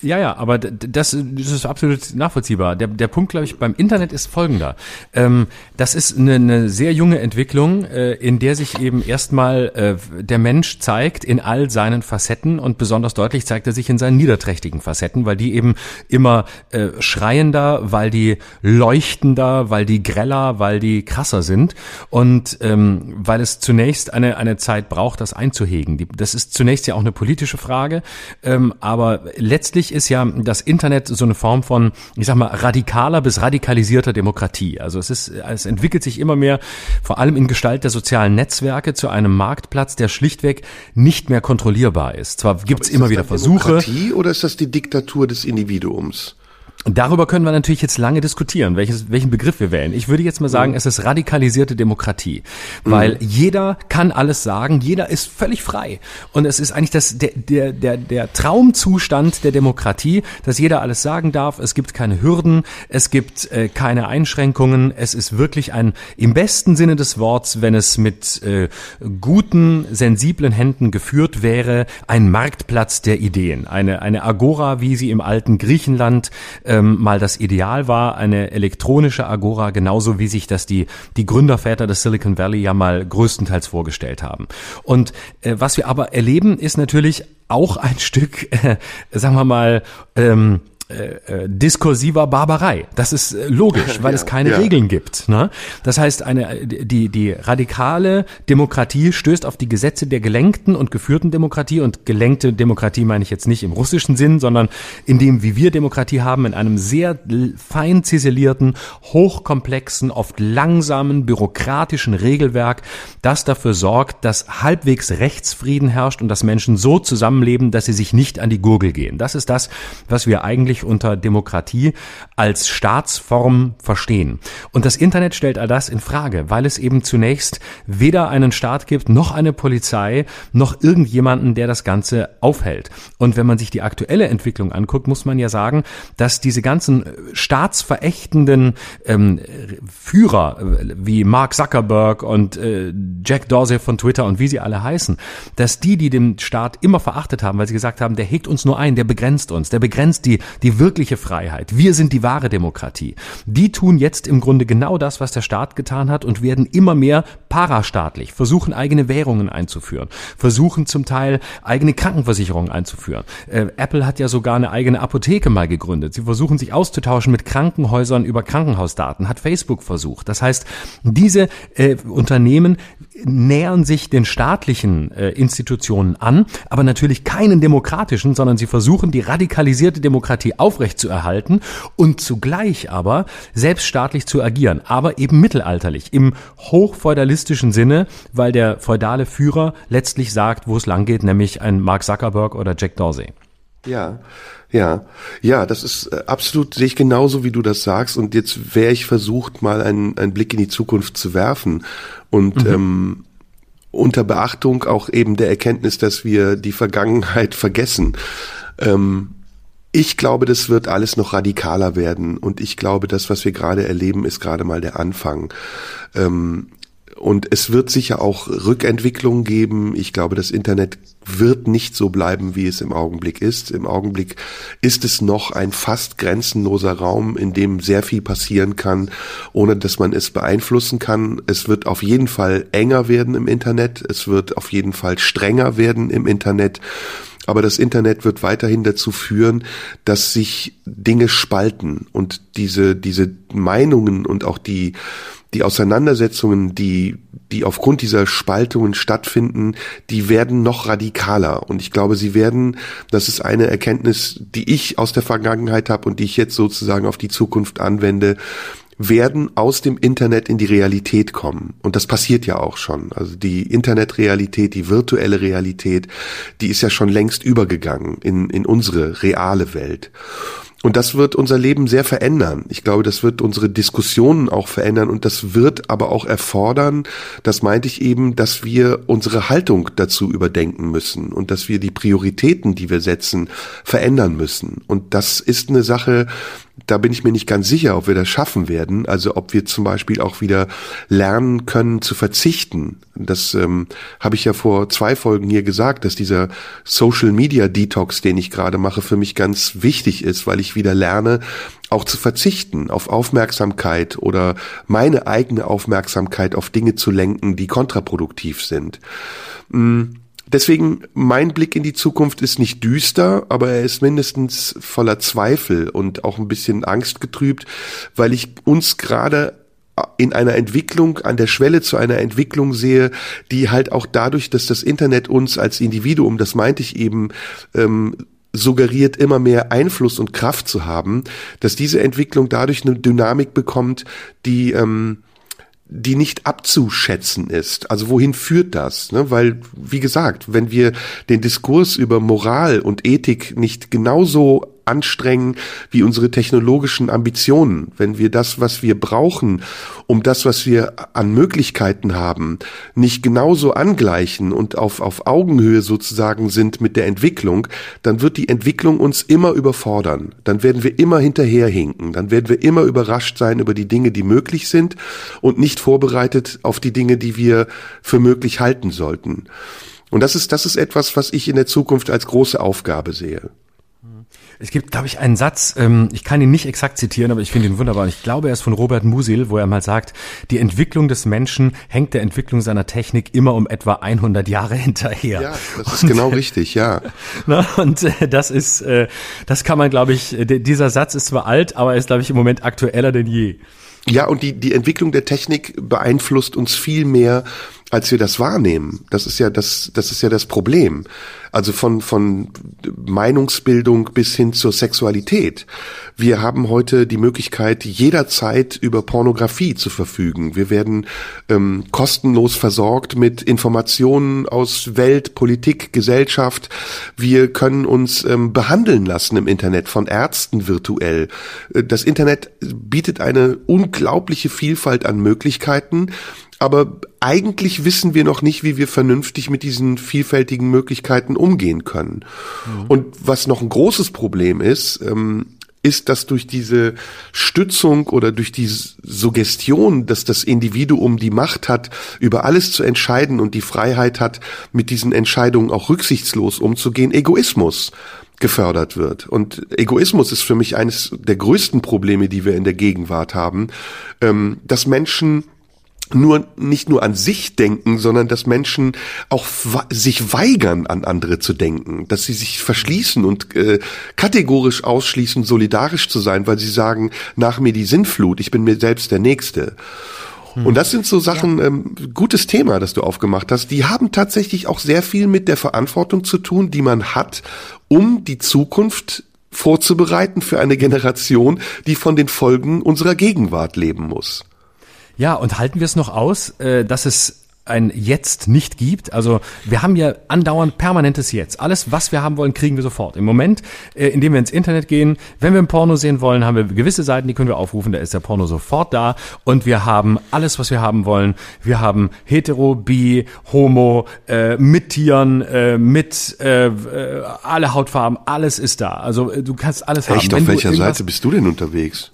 Speaker 1: Ja, ja, aber das, das ist absolut nachvollziehbar. Der, der Punkt, glaube ich, beim Internet ist folgender. Ähm, das ist eine, eine sehr junge Entwicklung, äh, in der sich eben erstmal äh, der Mensch zeigt in all seinen Facetten und besonders deutlich zeigt er sich in seinen niederträchtigen Facetten, weil die eben immer äh, schreiender, weil die leuchtender, weil die greller, weil die krasser sind und ähm, weil es zunächst eine, eine Zeit braucht, das einzuhegen. Die, das ist zunächst ja auch eine politische Frage, ähm, aber letztlich ist ja das Internet so eine Form von, ich sag mal, radikaler bis radikalisierter Demokratie. Also es ist, es entwickelt sich immer mehr, vor allem in Gestalt der sozialen Netzwerke, zu einem Marktplatz, der schlichtweg nicht mehr kontrollierbar ist. Zwar gibt es immer wieder Versuche.
Speaker 3: Demokratie oder ist das die Diktatur des Individuums?
Speaker 1: Darüber können wir natürlich jetzt lange diskutieren, welches, welchen Begriff wir wählen. Ich würde jetzt mal sagen, mhm. es ist radikalisierte Demokratie, weil mhm. jeder kann alles sagen, jeder ist völlig frei. Und es ist eigentlich das, der, der, der, der Traumzustand der Demokratie, dass jeder alles sagen darf. Es gibt keine Hürden, es gibt äh, keine Einschränkungen. Es ist wirklich ein, im besten Sinne des Worts, wenn es mit äh, guten, sensiblen Händen geführt wäre, ein Marktplatz der Ideen. Eine, eine Agora, wie sie im alten Griechenland ähm, mal das Ideal war, eine elektronische Agora, genauso wie sich das die, die Gründerväter des Silicon Valley ja mal größtenteils vorgestellt haben. Und äh, was wir aber erleben, ist natürlich auch ein Stück, äh, sagen wir mal, ähm, äh, äh, diskursiver Barbarei. Das ist äh, logisch, *laughs* weil ja, es keine ja. Regeln gibt. Ne? Das heißt, eine die die radikale Demokratie stößt auf die Gesetze der gelenkten und geführten Demokratie und gelenkte Demokratie meine ich jetzt nicht im russischen Sinn, sondern in dem, wie wir Demokratie haben, in einem sehr fein ziselierten, hochkomplexen, oft langsamen, bürokratischen Regelwerk, das dafür sorgt, dass halbwegs Rechtsfrieden herrscht und dass Menschen so zusammenleben, dass sie sich nicht an die Gurgel gehen. Das ist das, was wir eigentlich eigentlich unter Demokratie als Staatsform verstehen. Und das Internet stellt all das in Frage, weil es eben zunächst weder einen Staat gibt, noch eine Polizei, noch irgendjemanden, der das Ganze aufhält. Und wenn man sich die aktuelle Entwicklung anguckt, muss man ja sagen, dass diese ganzen staatsverächtenden ähm, Führer äh, wie Mark Zuckerberg und äh, Jack Dorsey von Twitter und wie sie alle heißen, dass die, die den Staat immer verachtet haben, weil sie gesagt haben, der hegt uns nur ein, der begrenzt uns, der begrenzt die, die die wirkliche Freiheit. Wir sind die wahre Demokratie. Die tun jetzt im Grunde genau das, was der Staat getan hat und werden immer mehr parastaatlich, versuchen eigene Währungen einzuführen, versuchen zum Teil eigene Krankenversicherungen einzuführen. Äh, Apple hat ja sogar eine eigene Apotheke mal gegründet. Sie versuchen sich auszutauschen mit Krankenhäusern über Krankenhausdaten, hat Facebook versucht. Das heißt, diese äh, Unternehmen nähern sich den staatlichen äh, Institutionen an, aber natürlich keinen demokratischen, sondern sie versuchen die radikalisierte Demokratie aufrechtzuerhalten und zugleich aber selbststaatlich zu agieren, aber eben mittelalterlich, im hochfeudalistischen Sinne, weil der feudale Führer letztlich sagt, wo es langgeht, nämlich ein Mark Zuckerberg oder Jack Dorsey.
Speaker 3: Ja, ja, ja, das ist äh, absolut, sehe ich genauso, wie du das sagst. Und jetzt wäre ich versucht, mal einen, einen Blick in die Zukunft zu werfen. Und mhm. ähm, unter Beachtung auch eben der Erkenntnis, dass wir die Vergangenheit vergessen. Ähm, ich glaube, das wird alles noch radikaler werden und ich glaube, das, was wir gerade erleben, ist gerade mal der Anfang. Ähm, und es wird sicher auch Rückentwicklungen geben. Ich glaube, das Internet wird nicht so bleiben, wie es im Augenblick ist. Im Augenblick ist es noch ein fast grenzenloser Raum, in dem sehr viel passieren kann, ohne dass man es beeinflussen kann. Es wird auf jeden Fall enger werden im Internet. Es wird auf jeden Fall strenger werden im Internet. Aber das Internet wird weiterhin dazu führen, dass sich Dinge spalten und diese, diese Meinungen und auch die, die Auseinandersetzungen, die, die aufgrund dieser Spaltungen stattfinden, die werden noch radikaler. Und ich glaube, sie werden, das ist eine Erkenntnis, die ich aus der Vergangenheit habe und die ich jetzt sozusagen auf die Zukunft anwende, werden aus dem Internet in die Realität kommen. Und das passiert ja auch schon. Also die Internetrealität, die virtuelle Realität, die ist ja schon längst übergegangen in, in unsere reale Welt. Und das wird unser Leben sehr verändern. Ich glaube, das wird unsere Diskussionen auch verändern und das wird aber auch erfordern, das meinte ich eben, dass wir unsere Haltung dazu überdenken müssen und dass wir die Prioritäten, die wir setzen, verändern müssen. Und das ist eine Sache, da bin ich mir nicht ganz sicher, ob wir das schaffen werden. Also ob wir zum Beispiel auch wieder lernen können zu verzichten. Das ähm, habe ich ja vor zwei Folgen hier gesagt, dass dieser Social Media Detox, den ich gerade mache, für mich ganz wichtig ist, weil ich wieder lerne, auch zu verzichten auf Aufmerksamkeit oder meine eigene Aufmerksamkeit auf Dinge zu lenken, die kontraproduktiv sind. Mm, deswegen, mein Blick in die Zukunft ist nicht düster, aber er ist mindestens voller Zweifel und auch ein bisschen angstgetrübt, weil ich uns gerade in einer Entwicklung, an der Schwelle zu einer Entwicklung sehe, die halt auch dadurch, dass das Internet uns als Individuum, das meinte ich eben, ähm, suggeriert, immer mehr Einfluss und Kraft zu haben, dass diese Entwicklung dadurch eine Dynamik bekommt, die ähm, die nicht abzuschätzen ist. Also wohin führt das? Ne? Weil, wie gesagt, wenn wir den Diskurs über Moral und Ethik nicht genauso anstrengen wie unsere technologischen Ambitionen, wenn wir das, was wir brauchen, um das, was wir an Möglichkeiten haben, nicht genauso angleichen und auf, auf Augenhöhe sozusagen sind mit der Entwicklung, dann wird die Entwicklung uns immer überfordern. Dann werden wir immer hinterherhinken. Dann werden wir immer überrascht sein über die Dinge, die möglich sind und nicht vorbereitet auf die Dinge, die wir für möglich halten sollten. Und das ist, das ist etwas, was ich in der Zukunft als große Aufgabe sehe.
Speaker 1: Es gibt, glaube ich, einen Satz, ähm, ich kann ihn nicht exakt zitieren, aber ich finde ihn wunderbar. Ich glaube, er ist von Robert Musil, wo er mal sagt, die Entwicklung des Menschen hängt der Entwicklung seiner Technik immer um etwa 100 Jahre *laughs* hinterher.
Speaker 3: Ja, das ist und, genau richtig, ja. *laughs*
Speaker 1: Na, und äh, das ist, äh, das kann man, glaube ich, dieser Satz ist zwar alt, aber er ist, glaube ich, im Moment aktueller denn je.
Speaker 3: Ja, und die, die Entwicklung der Technik beeinflusst uns viel mehr, als wir das wahrnehmen. Das ist ja das, das ist ja das Problem. Also von, von Meinungsbildung bis hin zur Sexualität. Wir haben heute die Möglichkeit, jederzeit über Pornografie zu verfügen. Wir werden ähm, kostenlos versorgt mit Informationen aus Welt, Politik, Gesellschaft. Wir können uns ähm, behandeln lassen im Internet von Ärzten virtuell. Äh, das Internet bietet eine unglaubliche Vielfalt an Möglichkeiten aber eigentlich wissen wir noch nicht, wie wir vernünftig mit diesen vielfältigen Möglichkeiten umgehen können. Mhm. Und was noch ein großes Problem ist, ähm, ist, dass durch diese Stützung oder durch die Suggestion, dass das Individuum die Macht hat, über alles zu entscheiden und die Freiheit hat, mit diesen Entscheidungen auch rücksichtslos umzugehen, Egoismus gefördert wird. Und Egoismus ist für mich eines der größten Probleme, die wir in der Gegenwart haben, ähm, dass Menschen nur nicht nur an sich denken, sondern dass Menschen auch sich weigern, an andere zu denken, dass sie sich verschließen und äh, kategorisch ausschließen, solidarisch zu sein, weil sie sagen, nach mir die Sinnflut, ich bin mir selbst der Nächste. Und das sind so Sachen, ja. ähm, gutes Thema, das du aufgemacht hast. Die haben tatsächlich auch sehr viel mit der Verantwortung zu tun, die man hat, um die Zukunft vorzubereiten für eine Generation, die von den Folgen unserer Gegenwart leben muss.
Speaker 1: Ja, und halten wir es noch aus, äh, dass es ein Jetzt nicht gibt. Also wir haben ja andauernd permanentes Jetzt. Alles, was wir haben wollen, kriegen wir sofort. Im Moment, äh, indem wir ins Internet gehen, wenn wir ein Porno sehen wollen, haben wir gewisse Seiten, die können wir aufrufen, da ist der Porno sofort da und wir haben alles, was wir haben wollen. Wir haben hetero, bi, homo, äh, mit Tieren, äh, mit äh, äh alle Hautfarben, alles ist da. Also äh, du kannst alles
Speaker 3: Echt, haben. Echt, auf welcher Seite bist du denn unterwegs?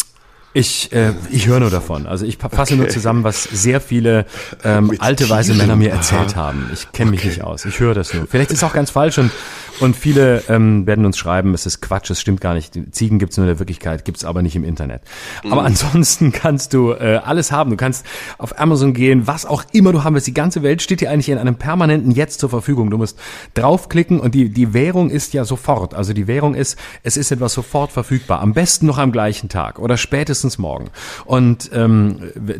Speaker 1: Ich, äh, ich höre nur davon. Also ich fasse okay. nur zusammen, was sehr viele ähm, alte weise Männer mir erzählt haben. Ich kenne mich okay. nicht aus. Ich höre das nur. Vielleicht ist es auch ganz falsch und und viele ähm, werden uns schreiben, es ist Quatsch, es stimmt gar nicht. Ziegen gibt es nur in der Wirklichkeit, gibt es aber nicht im Internet. Aber mhm. ansonsten kannst du äh, alles haben. Du kannst auf Amazon gehen, was auch immer du haben willst. Die ganze Welt steht dir eigentlich in einem permanenten Jetzt zur Verfügung. Du musst draufklicken und die die Währung ist ja sofort. Also die Währung ist, es ist etwas sofort verfügbar. Am besten noch am gleichen Tag oder spätestens spätestens morgen. Und ähm,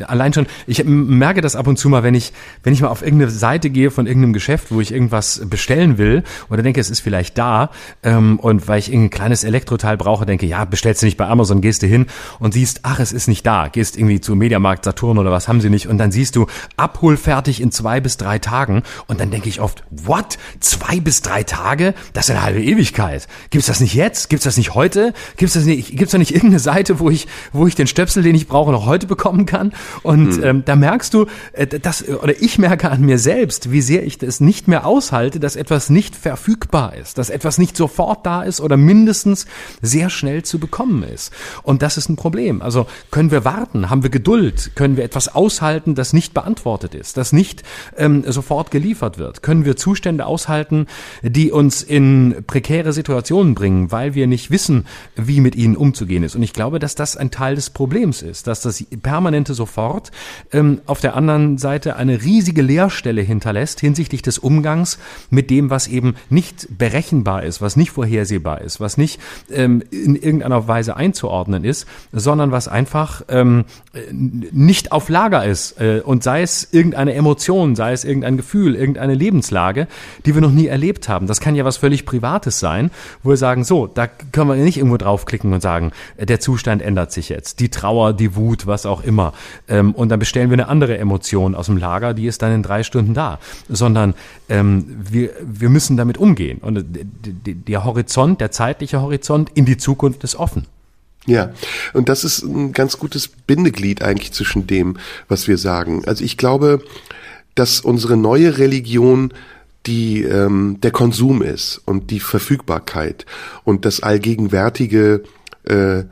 Speaker 1: allein schon, ich merke das ab und zu mal, wenn ich, wenn ich mal auf irgendeine Seite gehe von irgendeinem Geschäft, wo ich irgendwas bestellen will oder denke, es ist vielleicht da ähm, und weil ich irgendein kleines Elektroteil brauche, denke, ja, bestellst du nicht bei Amazon, gehst du hin und siehst, ach, es ist nicht da, gehst irgendwie zu Mediamarkt, Saturn oder was haben sie nicht und dann siehst du, abholfertig in zwei bis drei Tagen und dann denke ich oft, what? Zwei bis drei Tage? Das ist eine halbe Ewigkeit. Gibt's das nicht jetzt? Gibt's das nicht heute? Gibt's das nicht, gibt's da nicht irgendeine Seite, wo ich, wo ich den Stöpsel, den ich brauche, noch heute bekommen kann. Und mhm. ähm, da merkst du, äh, das, oder ich merke an mir selbst, wie sehr ich das nicht mehr aushalte, dass etwas nicht verfügbar ist, dass etwas nicht sofort da ist oder mindestens sehr schnell zu bekommen ist. Und das ist ein Problem. Also können wir warten, haben wir Geduld, können wir etwas aushalten, das nicht beantwortet ist, das nicht ähm, sofort geliefert wird, können wir Zustände aushalten, die uns in prekäre Situationen bringen, weil wir nicht wissen, wie mit ihnen umzugehen ist. Und ich glaube, dass das ein Teil des Problems ist, dass das permanente sofort ähm, auf der anderen Seite eine riesige Leerstelle hinterlässt hinsichtlich des Umgangs mit dem, was eben nicht berechenbar ist, was nicht vorhersehbar ist, was nicht ähm, in irgendeiner Weise einzuordnen ist, sondern was einfach ähm, nicht auf Lager ist. Äh, und sei es irgendeine Emotion, sei es irgendein Gefühl, irgendeine Lebenslage, die wir noch nie erlebt haben. Das kann ja was völlig Privates sein, wo wir sagen, so, da können wir nicht irgendwo draufklicken und sagen, äh, der Zustand ändert sich jetzt. Die Trauer, die Wut, was auch immer. Ähm, und dann bestellen wir eine andere Emotion aus dem Lager, die ist dann in drei Stunden da. Sondern ähm, wir, wir müssen damit umgehen. Und äh, der Horizont, der zeitliche Horizont in die Zukunft ist offen.
Speaker 3: Ja, und das ist ein ganz gutes Bindeglied eigentlich zwischen dem, was wir sagen. Also ich glaube, dass unsere neue Religion die ähm, der Konsum ist und die Verfügbarkeit und das allgegenwärtige äh,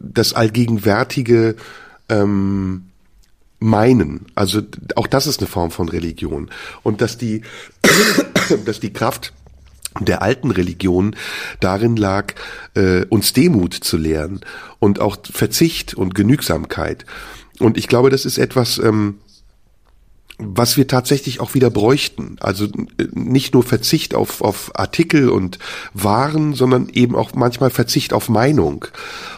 Speaker 3: das allgegenwärtige ähm, meinen. Also auch das ist eine Form von Religion und dass die *coughs* dass die Kraft der alten Religion darin lag, äh, uns Demut zu lehren und auch Verzicht und Genügsamkeit. Und ich glaube, das ist etwas, ähm, was wir tatsächlich auch wieder bräuchten. Also äh, nicht nur Verzicht auf, auf Artikel und Waren, sondern eben auch manchmal Verzicht auf Meinung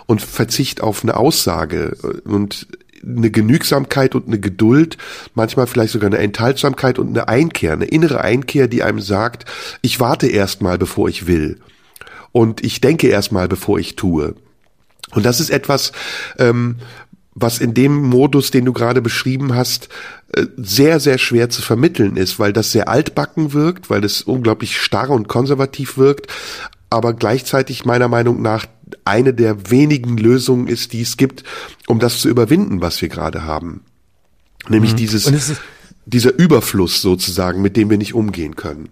Speaker 3: und Verzicht auf eine Aussage. Und eine Genügsamkeit und eine Geduld, manchmal vielleicht sogar eine Enthaltsamkeit und eine Einkehr, eine innere Einkehr, die einem sagt, ich warte erstmal, bevor ich will. Und ich denke erstmal, bevor ich tue. Und das ist etwas, ähm, was in dem Modus, den du gerade beschrieben hast, äh, sehr, sehr schwer zu vermitteln ist, weil das sehr altbacken wirkt, weil es unglaublich starr und konservativ wirkt, aber gleichzeitig meiner Meinung nach eine der wenigen Lösungen ist, die es gibt, um das zu überwinden, was wir gerade haben. Nämlich mhm. dieses, dieser Überfluss sozusagen, mit dem wir nicht umgehen können.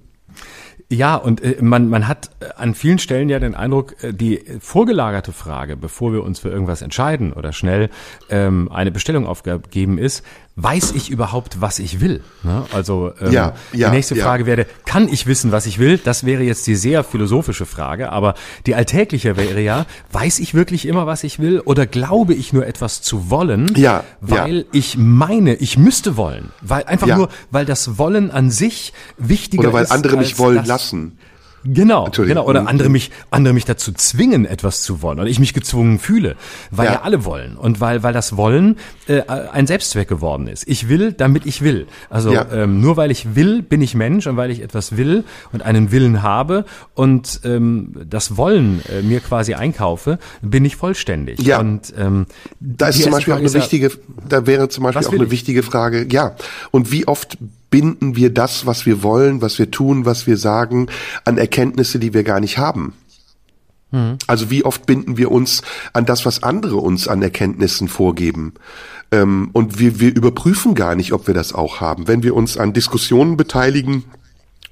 Speaker 1: Ja, und äh, man, man hat äh, an vielen Stellen ja den Eindruck, äh, die vorgelagerte Frage, bevor wir uns für irgendwas entscheiden oder schnell ähm, eine Bestellung aufgeben ist, weiß ich überhaupt, was ich will? Ne? Also ähm, ja, ja, die nächste Frage ja. wäre, kann ich wissen, was ich will? Das wäre jetzt die sehr philosophische Frage, aber die alltägliche wäre ja, weiß ich wirklich immer, was ich will oder glaube ich nur etwas zu wollen,
Speaker 3: ja,
Speaker 1: weil ich meine, ich müsste wollen, weil einfach nur, weil das Wollen an sich wichtiger ist.
Speaker 3: Oder weil andere mich wollen lassen.
Speaker 1: Genau, genau. Oder andere mich, andere mich dazu zwingen, etwas zu wollen. Oder ich mich gezwungen fühle, weil ja, ja alle wollen. Und weil, weil das Wollen äh, ein Selbstzweck geworden ist. Ich will, damit ich will. Also ja. ähm, nur weil ich will, bin ich Mensch und weil ich etwas will und einen Willen habe und ähm, das Wollen äh, mir quasi einkaufe, bin ich vollständig.
Speaker 3: Ja.
Speaker 1: Und
Speaker 3: ähm, da ist zum Beispiel auch eine wichtige, da wäre zum Beispiel auch eine wichtige Frage, ja. Und wie oft binden wir das, was wir wollen, was wir tun, was wir sagen, an Erkenntnisse, die wir gar nicht haben. Mhm. Also wie oft binden wir uns an das, was andere uns an Erkenntnissen vorgeben? Ähm, und wir, wir überprüfen gar nicht, ob wir das auch haben. Wenn wir uns an Diskussionen beteiligen,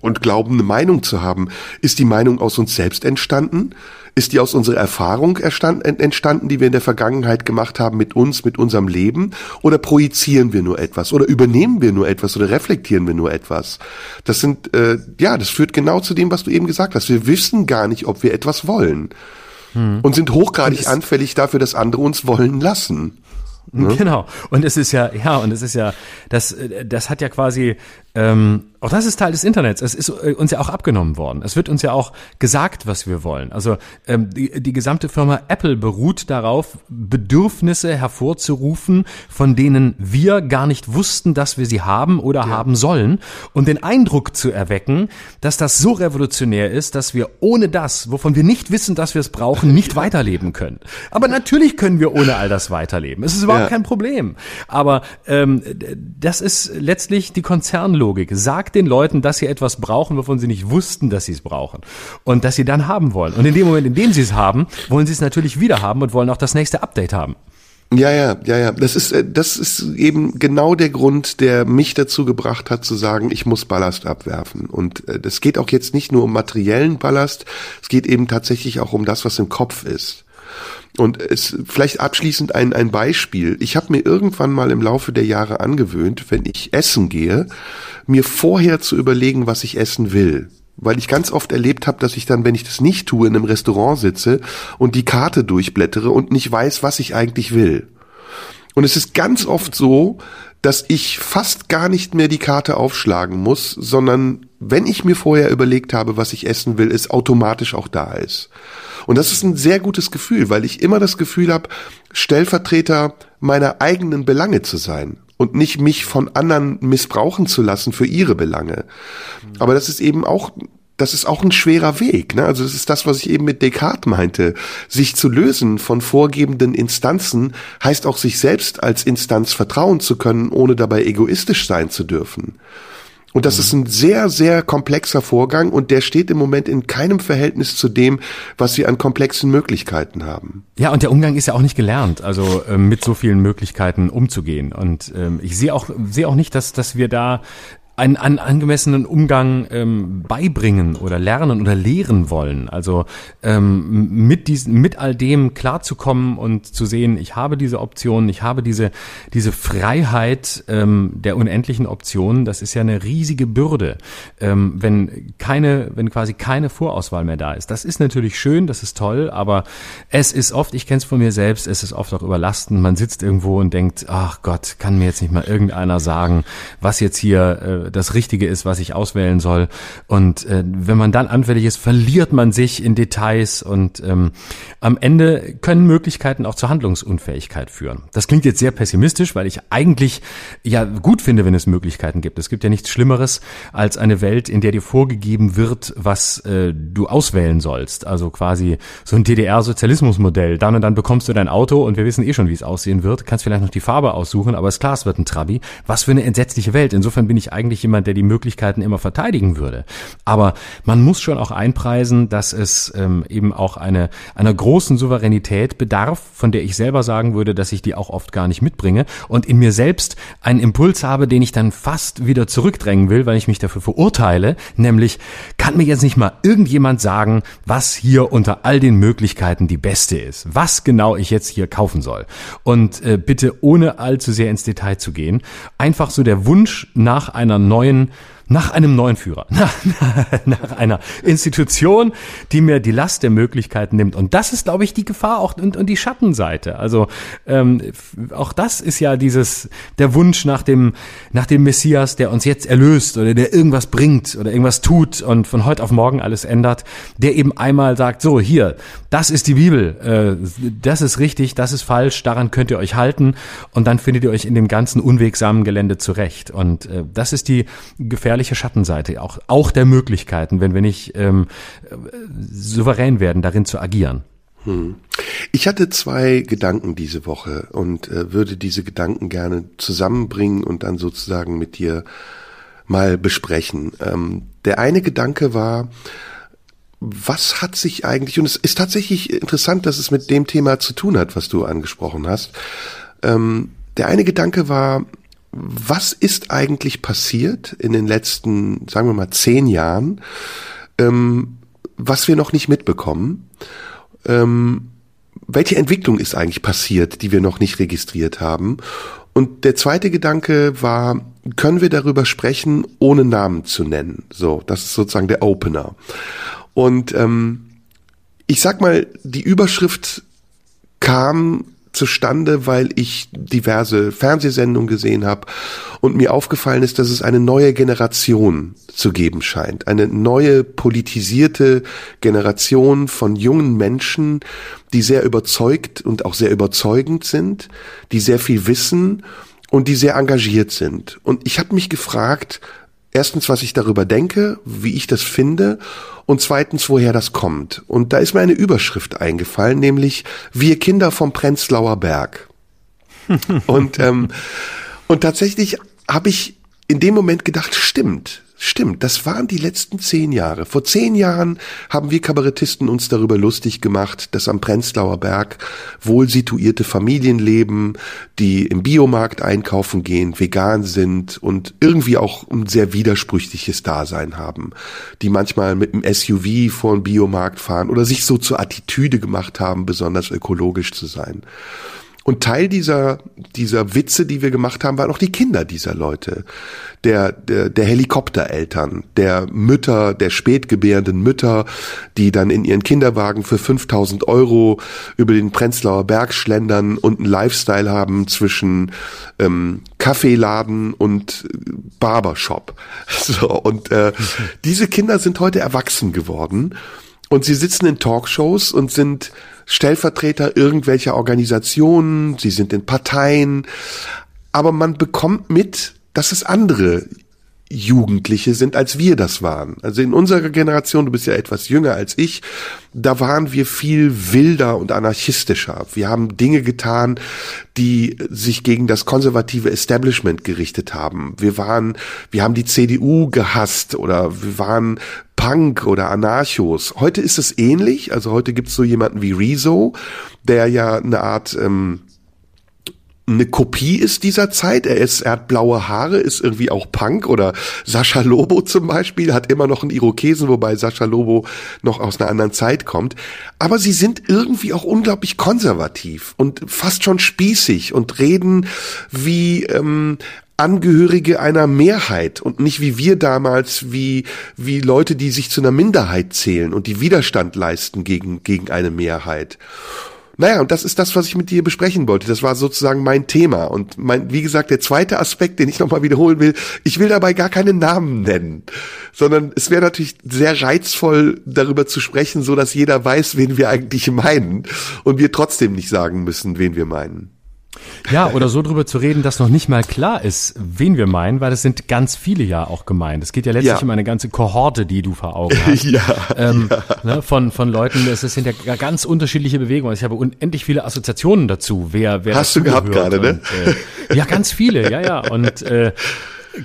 Speaker 3: und glauben, eine Meinung zu haben. Ist die Meinung aus uns selbst entstanden? Ist die aus unserer Erfahrung entstanden, die wir in der Vergangenheit gemacht haben mit uns, mit unserem Leben? Oder projizieren wir nur etwas? Oder übernehmen wir nur etwas? Oder reflektieren wir nur etwas? Das sind, äh, ja, das führt genau zu dem, was du eben gesagt hast. Wir wissen gar nicht, ob wir etwas wollen. Hm. Und sind hochgradig und anfällig dafür, dass andere uns wollen lassen.
Speaker 1: Ne? Genau. Und es ist ja, ja, und es ist ja, das, das hat ja quasi ähm, auch das ist Teil des Internets. Es ist äh, uns ja auch abgenommen worden. Es wird uns ja auch gesagt, was wir wollen. Also ähm, die, die gesamte Firma Apple beruht darauf, Bedürfnisse hervorzurufen, von denen wir gar nicht wussten, dass wir sie haben oder ja. haben sollen, und den Eindruck zu erwecken, dass das so revolutionär ist, dass wir ohne das, wovon wir nicht wissen, dass wir es brauchen, nicht *laughs* weiterleben können. Aber natürlich können wir ohne all das weiterleben. Es ist überhaupt ja. kein Problem. Aber ähm, das ist letztlich die Konzernlogik Logik. Sagt den Leuten, dass sie etwas brauchen, wovon sie nicht wussten, dass sie es brauchen. Und dass sie dann haben wollen. Und in dem Moment, in dem sie es haben, wollen sie es natürlich wieder haben und wollen auch das nächste Update haben.
Speaker 3: Ja, ja, ja, ja. Das ist, äh, das ist eben genau der Grund, der mich dazu gebracht hat, zu sagen, ich muss Ballast abwerfen. Und äh, das geht auch jetzt nicht nur um materiellen Ballast, es geht eben tatsächlich auch um das, was im Kopf ist. Und es vielleicht abschließend ein, ein Beispiel. Ich habe mir irgendwann mal im Laufe der Jahre angewöhnt, wenn ich essen gehe, mir vorher zu überlegen, was ich essen will weil ich ganz oft erlebt habe, dass ich dann, wenn ich das nicht tue, in einem Restaurant sitze und die Karte durchblättere und nicht weiß, was ich eigentlich will. Und es ist ganz oft so, dass ich fast gar nicht mehr die Karte aufschlagen muss, sondern wenn ich mir vorher überlegt habe, was ich essen will, es automatisch auch da ist. Und das ist ein sehr gutes Gefühl, weil ich immer das Gefühl habe, Stellvertreter meiner eigenen Belange zu sein und nicht mich von anderen missbrauchen zu lassen für ihre Belange. Aber das ist eben auch das ist auch ein schwerer Weg. Ne? Also das ist das, was ich eben mit Descartes meinte. Sich zu lösen von vorgebenden Instanzen heißt auch sich selbst als Instanz vertrauen zu können, ohne dabei egoistisch sein zu dürfen. Und das ist ein sehr, sehr komplexer Vorgang und der steht im Moment in keinem Verhältnis zu dem, was wir an komplexen Möglichkeiten haben.
Speaker 1: Ja, und der Umgang ist ja auch nicht gelernt, also ähm, mit so vielen Möglichkeiten umzugehen. Und ähm, ich sehe auch, sehe auch nicht, dass, dass wir da einen, einen angemessenen Umgang ähm, beibringen oder lernen oder lehren wollen. Also ähm, mit diesen, mit all dem klarzukommen und zu sehen, ich habe diese Optionen, ich habe diese diese Freiheit ähm, der unendlichen Optionen. Das ist ja eine riesige Bürde, ähm, wenn keine, wenn quasi keine Vorauswahl mehr da ist. Das ist natürlich schön, das ist toll, aber es ist oft, ich kenne es von mir selbst, es ist oft auch überlastend. Man sitzt irgendwo und denkt, ach Gott, kann mir jetzt nicht mal irgendeiner sagen, was jetzt hier äh, das Richtige ist, was ich auswählen soll. Und äh, wenn man dann anfällig ist, verliert man sich in Details und ähm, am Ende können Möglichkeiten auch zur Handlungsunfähigkeit führen. Das klingt jetzt sehr pessimistisch, weil ich eigentlich ja gut finde, wenn es Möglichkeiten gibt. Es gibt ja nichts Schlimmeres als eine Welt, in der dir vorgegeben wird, was äh, du auswählen sollst. Also quasi so ein DDR-Sozialismusmodell. Dann und dann bekommst du dein Auto und wir wissen eh schon, wie es aussehen wird. Kannst vielleicht noch die Farbe aussuchen, aber ist klar, es wird ein Trabi. Was für eine entsetzliche Welt. Insofern bin ich eigentlich jemand, der die Möglichkeiten immer verteidigen würde. Aber man muss schon auch einpreisen, dass es ähm, eben auch eine, einer großen Souveränität bedarf, von der ich selber sagen würde, dass ich die auch oft gar nicht mitbringe und in mir selbst einen Impuls habe, den ich dann fast wieder zurückdrängen will, weil ich mich dafür verurteile, nämlich kann mir jetzt nicht mal irgendjemand sagen, was hier unter all den Möglichkeiten die beste ist, was genau ich jetzt hier kaufen soll. Und äh, bitte ohne allzu sehr ins Detail zu gehen, einfach so der Wunsch nach einer neuen nach einem neuen Führer, *laughs* nach, nach einer Institution, die mir die Last der Möglichkeiten nimmt. Und das ist, glaube ich, die Gefahr auch und, und die Schattenseite. Also ähm, auch das ist ja dieses der Wunsch nach dem nach dem Messias, der uns jetzt erlöst oder der irgendwas bringt oder irgendwas tut und von heute auf morgen alles ändert, der eben einmal sagt: So hier, das ist die Bibel, äh, das ist richtig, das ist falsch, daran könnt ihr euch halten und dann findet ihr euch in dem ganzen unwegsamen Gelände zurecht. Und äh, das ist die gefährliche gefährliche Schattenseite, auch, auch der Möglichkeiten, wenn wir nicht ähm, souverän werden, darin zu agieren.
Speaker 3: Hm. Ich hatte zwei Gedanken diese Woche und äh, würde diese Gedanken gerne zusammenbringen und dann sozusagen mit dir mal besprechen. Ähm, der eine Gedanke war, was hat sich eigentlich, und es ist tatsächlich interessant, dass es mit dem Thema zu tun hat, was du angesprochen hast. Ähm, der eine Gedanke war, was ist eigentlich passiert in den letzten, sagen wir mal, zehn Jahren, ähm, was wir noch nicht mitbekommen? Ähm, welche Entwicklung ist eigentlich passiert, die wir noch nicht registriert haben? Und der zweite Gedanke war, können wir darüber sprechen, ohne Namen zu nennen? So, das ist sozusagen der Opener. Und ähm, ich sag mal, die Überschrift kam zustande, weil ich diverse Fernsehsendungen gesehen habe und mir aufgefallen ist, dass es eine neue Generation zu geben scheint. Eine neue politisierte Generation von jungen Menschen, die sehr überzeugt und auch sehr überzeugend sind, die sehr viel wissen und die sehr engagiert sind. Und ich habe mich gefragt, erstens, was ich darüber denke, wie ich das finde und zweitens, woher das kommt. Und da ist mir eine Überschrift eingefallen, nämlich Wir Kinder vom Prenzlauer Berg. *laughs* und, ähm, und tatsächlich habe ich in dem Moment gedacht, stimmt. Stimmt, das waren die letzten zehn Jahre. Vor zehn Jahren haben wir Kabarettisten uns darüber lustig gemacht, dass am Prenzlauer Berg wohl situierte Familien leben, die im Biomarkt einkaufen gehen, vegan sind und irgendwie auch ein sehr widersprüchliches Dasein haben, die manchmal mit einem SUV vor den Biomarkt fahren oder sich so zur Attitüde gemacht haben, besonders ökologisch zu sein. Und Teil dieser, dieser Witze, die wir gemacht haben, waren auch die Kinder dieser Leute. Der, der, der Helikoptereltern, der Mütter, der spätgebärenden Mütter, die dann in ihren Kinderwagen für 5000 Euro über den Prenzlauer Berg schlendern und einen Lifestyle haben zwischen ähm, Kaffeeladen und Barbershop. *laughs* So, und äh, diese Kinder sind heute erwachsen geworden und sie sitzen in Talkshows und sind Stellvertreter irgendwelcher Organisationen, sie sind in Parteien, aber man bekommt mit, dass es andere Jugendliche sind, als wir das waren. Also in unserer Generation, du bist ja etwas jünger als ich, da waren wir viel wilder und anarchistischer. Wir haben Dinge getan, die sich gegen das konservative Establishment gerichtet haben. Wir waren, wir haben die CDU gehasst oder wir waren Punk oder Anarchos. Heute ist es ähnlich. Also heute gibt es so jemanden wie Rezo, der ja eine Art ähm, eine Kopie ist dieser Zeit. Er ist, er hat blaue Haare, ist irgendwie auch Punk oder Sascha Lobo zum Beispiel hat immer noch einen Irokesen, wobei Sascha Lobo noch aus einer anderen Zeit kommt. Aber sie sind irgendwie auch unglaublich konservativ und fast schon spießig und reden wie ähm, Angehörige einer Mehrheit und nicht wie wir damals, wie, wie Leute, die sich zu einer Minderheit zählen und die Widerstand leisten gegen, gegen eine Mehrheit. Naja, und das ist das, was ich mit dir besprechen wollte. Das war sozusagen mein Thema. Und mein, wie gesagt, der zweite Aspekt, den ich nochmal wiederholen will, ich will dabei gar keinen Namen nennen, sondern es wäre natürlich sehr reizvoll, darüber zu sprechen, so dass jeder weiß, wen wir eigentlich meinen und wir trotzdem nicht sagen müssen, wen wir meinen.
Speaker 1: Ja, oder so drüber zu reden, dass noch nicht mal klar ist, wen wir meinen, weil es sind ganz viele ja auch gemeint. Es geht ja letztlich ja. um eine ganze Kohorte, die du vor Augen hast. *laughs* ja, ähm, ja. Ne, von, von Leuten, es sind ja ganz unterschiedliche Bewegungen. Ich habe unendlich viele Assoziationen dazu, wer, wer
Speaker 3: Hast du gehabt gerade, ne?
Speaker 1: Äh, ja, ganz viele, ja, ja. Und äh,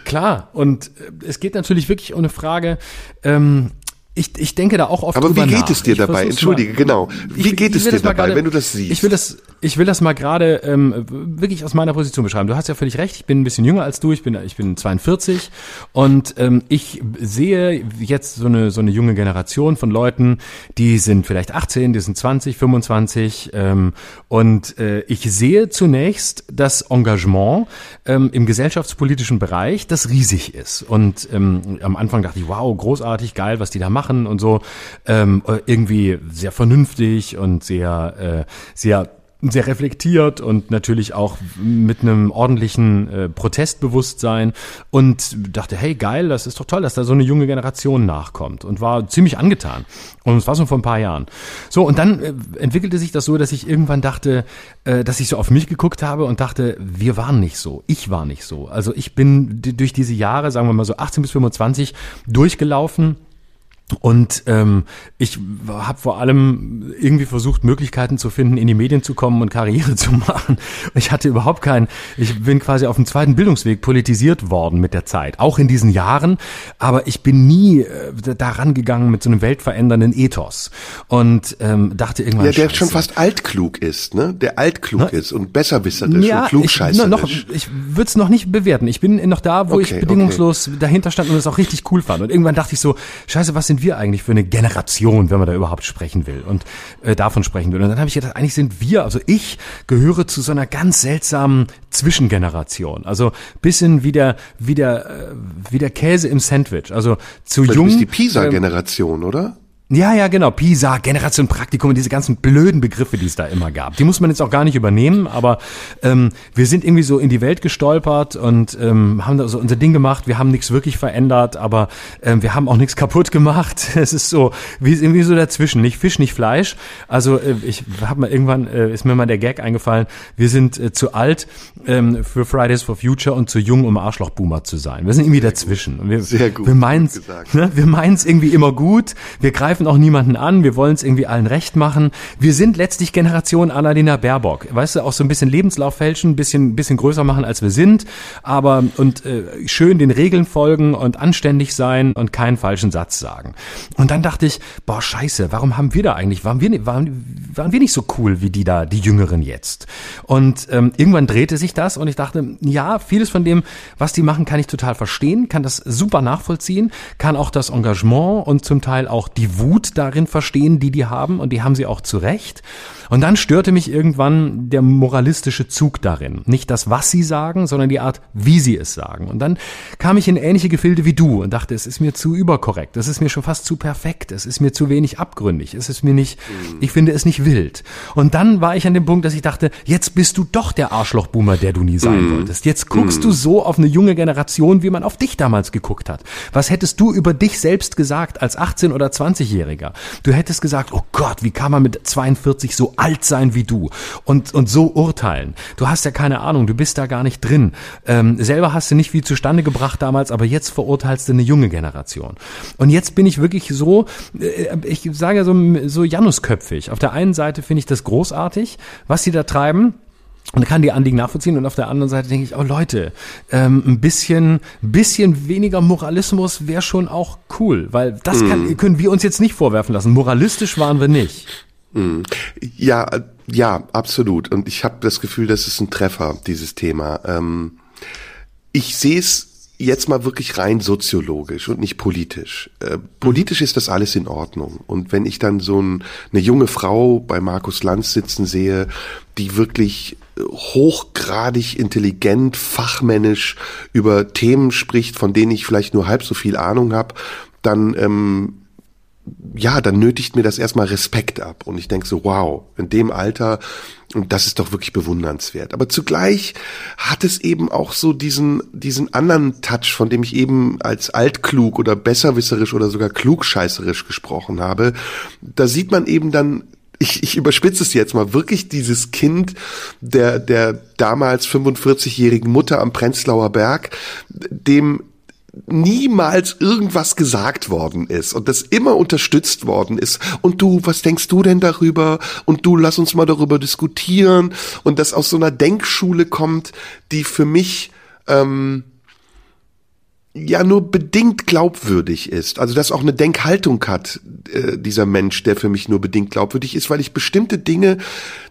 Speaker 1: klar, und äh, es geht natürlich wirklich um eine Frage, ähm, ich, ich denke da auch oft
Speaker 3: Aber wie geht nach. es dir ich dabei? Entschuldige, mal, genau. Wie ich, geht es dir dabei, grade, wenn du das siehst?
Speaker 1: Ich will das, ich will das mal gerade ähm, wirklich aus meiner Position beschreiben. Du hast ja völlig recht. Ich bin ein bisschen jünger als du. Ich bin, ich bin 42 und ähm, ich sehe jetzt so eine so eine junge Generation von Leuten, die sind vielleicht 18, die sind 20, 25 ähm, und äh, ich sehe zunächst das Engagement ähm, im gesellschaftspolitischen Bereich, das riesig ist. Und ähm, am Anfang dachte ich, wow, großartig, geil, was die da machen machen und so. Ähm, irgendwie sehr vernünftig und sehr, äh, sehr sehr reflektiert und natürlich auch mit einem ordentlichen äh, Protestbewusstsein und dachte, hey geil, das ist doch toll, dass da so eine junge Generation nachkommt und war ziemlich angetan. Und es war so vor ein paar Jahren. So, und dann äh, entwickelte sich das so, dass ich irgendwann dachte, äh, dass ich so auf mich geguckt habe und dachte, wir waren nicht so, ich war nicht so. Also ich bin durch diese Jahre, sagen wir mal so 18 bis 25, durchgelaufen und ähm, ich habe vor allem irgendwie versucht, Möglichkeiten zu finden, in die Medien zu kommen und Karriere *laughs* zu machen. Ich hatte überhaupt keinen, ich bin quasi auf dem zweiten Bildungsweg politisiert worden mit der Zeit, auch in diesen Jahren, aber ich bin nie äh, daran gegangen mit so einem weltverändernden Ethos und ähm, dachte irgendwann.
Speaker 3: Ja, der Scheiße. schon fast altklug ist, ne? Der altklug Na, ist und besserwisserisch ja, und klugscheißerisch.
Speaker 1: Ich, noch, ich würde es noch nicht bewerten. Ich bin noch da, wo okay, ich bedingungslos okay. dahinter stand und es auch richtig cool fand. Und irgendwann dachte ich so, scheiße, was sind sind wir eigentlich für eine Generation, wenn man da überhaupt sprechen will und äh, davon sprechen will. Und dann habe ich gedacht, eigentlich sind wir, also ich gehöre zu so einer ganz seltsamen Zwischengeneration. Also bisschen wie der, wie der, äh, wie der Käse im Sandwich. Also zu
Speaker 3: Vielleicht
Speaker 1: jung.
Speaker 3: Ist die Pisa-Generation, ähm, oder?
Speaker 1: Ja, ja, genau. PISA, Generation Praktikum und diese ganzen blöden Begriffe, die es da immer gab. Die muss man jetzt auch gar nicht übernehmen, aber ähm, wir sind irgendwie so in die Welt gestolpert und ähm, haben da so unser Ding gemacht. Wir haben nichts wirklich verändert, aber ähm, wir haben auch nichts kaputt gemacht. *laughs* Es ist so, wie irgendwie so dazwischen. Nicht Fisch, nicht Fleisch. Also äh, ich habe mal irgendwann, äh, ist mir mal der Gag eingefallen, wir sind äh, zu alt ähm, für Fridays for Future und zu jung, um Arschlochboomer zu sein. Wir sind irgendwie dazwischen. Und wir,
Speaker 3: Sehr gut.
Speaker 1: Wir meinen ne, wir meinen es irgendwie immer gut. Wir greifen greifen auch niemanden an, wir wollen es irgendwie allen recht machen. Wir sind letztlich Generation Annalena Baerbock. Weißt du, auch so ein bisschen Lebenslauf fälschen, ein bisschen, bisschen größer machen, als wir sind, aber und äh, schön den Regeln folgen und anständig sein und keinen falschen Satz sagen. Und dann dachte ich, boah, scheiße, warum haben wir da eigentlich, waren wir, waren, waren wir nicht so cool wie die da, die Jüngeren jetzt? Und ähm, irgendwann drehte sich das und ich dachte, ja, vieles von dem, was die machen, kann ich total verstehen, kann das super nachvollziehen, kann auch das Engagement und zum Teil auch die Wut darin verstehen, die die haben und die haben sie auch zu Recht. Und dann störte mich irgendwann der moralistische Zug darin. Nicht das, was sie sagen, sondern die Art, wie sie es sagen. Und dann kam ich in ähnliche Gefilde wie du und dachte, es ist mir zu überkorrekt, es ist mir schon fast zu perfekt, es ist mir zu wenig abgründig, es ist mir nicht, ich finde es nicht wild. Und dann war ich an dem Punkt, dass ich dachte, jetzt bist du doch der Arschlochboomer, der du nie sein wolltest. Jetzt guckst du so auf eine junge Generation, wie man auf dich damals geguckt hat. Was hättest du über dich selbst gesagt als 18- oder 20-Jähriger? Du hättest gesagt, oh Gott, wie kann man mit 42 so alt sein wie du und, und so urteilen. Du hast ja keine Ahnung, du bist da gar nicht drin. Ähm, selber hast du nicht viel zustande gebracht damals, aber jetzt verurteilst du eine junge Generation. Und jetzt bin ich wirklich so, äh, ich sage so, so Janusköpfig. Auf der einen Seite finde ich das großartig, was sie da treiben. Und kann die Anliegen nachvollziehen und auf der anderen Seite denke ich, oh Leute, ähm, ein bisschen, bisschen weniger Moralismus wäre schon auch cool, weil das kann, können wir uns jetzt nicht vorwerfen lassen. Moralistisch waren wir nicht.
Speaker 3: Ja, äh, ja, absolut. Und ich habe das Gefühl, das ist ein Treffer, dieses Thema. Ähm, ich sehe es jetzt mal wirklich rein soziologisch und nicht politisch. Äh, politisch ist das alles in Ordnung. Und wenn ich dann so ein, eine junge Frau bei Markus Lanz sitzen sehe, die wirklich äh, hochgradig intelligent, fachmännisch über Themen spricht, von denen ich vielleicht nur halb so viel Ahnung habe, dann ähm, ja, dann nötigt mir das erstmal Respekt ab. Und ich denke so, wow, in dem Alter, und das ist doch wirklich bewundernswert. Aber zugleich hat es eben auch so diesen, diesen anderen Touch, von dem ich eben als altklug oder besserwisserisch oder sogar klugscheißerisch gesprochen habe. Da sieht man eben dann *laughs* ich, ich überspitze es jetzt mal, wirklich dieses Kind der, der damals 45-jährigen Mutter am Prenzlauer Berg, dem niemals irgendwas gesagt worden ist und das immer unterstützt worden ist. Und du, was denkst du denn darüber? Und du, lass uns mal darüber diskutieren. Und das aus so einer Denkschule kommt, die für mich ähm, ja nur bedingt glaubwürdig ist. Also dass auch eine Denkhaltung hat, äh, dieser Mensch, der für mich nur bedingt glaubwürdig ist, weil ich bestimmte Dinge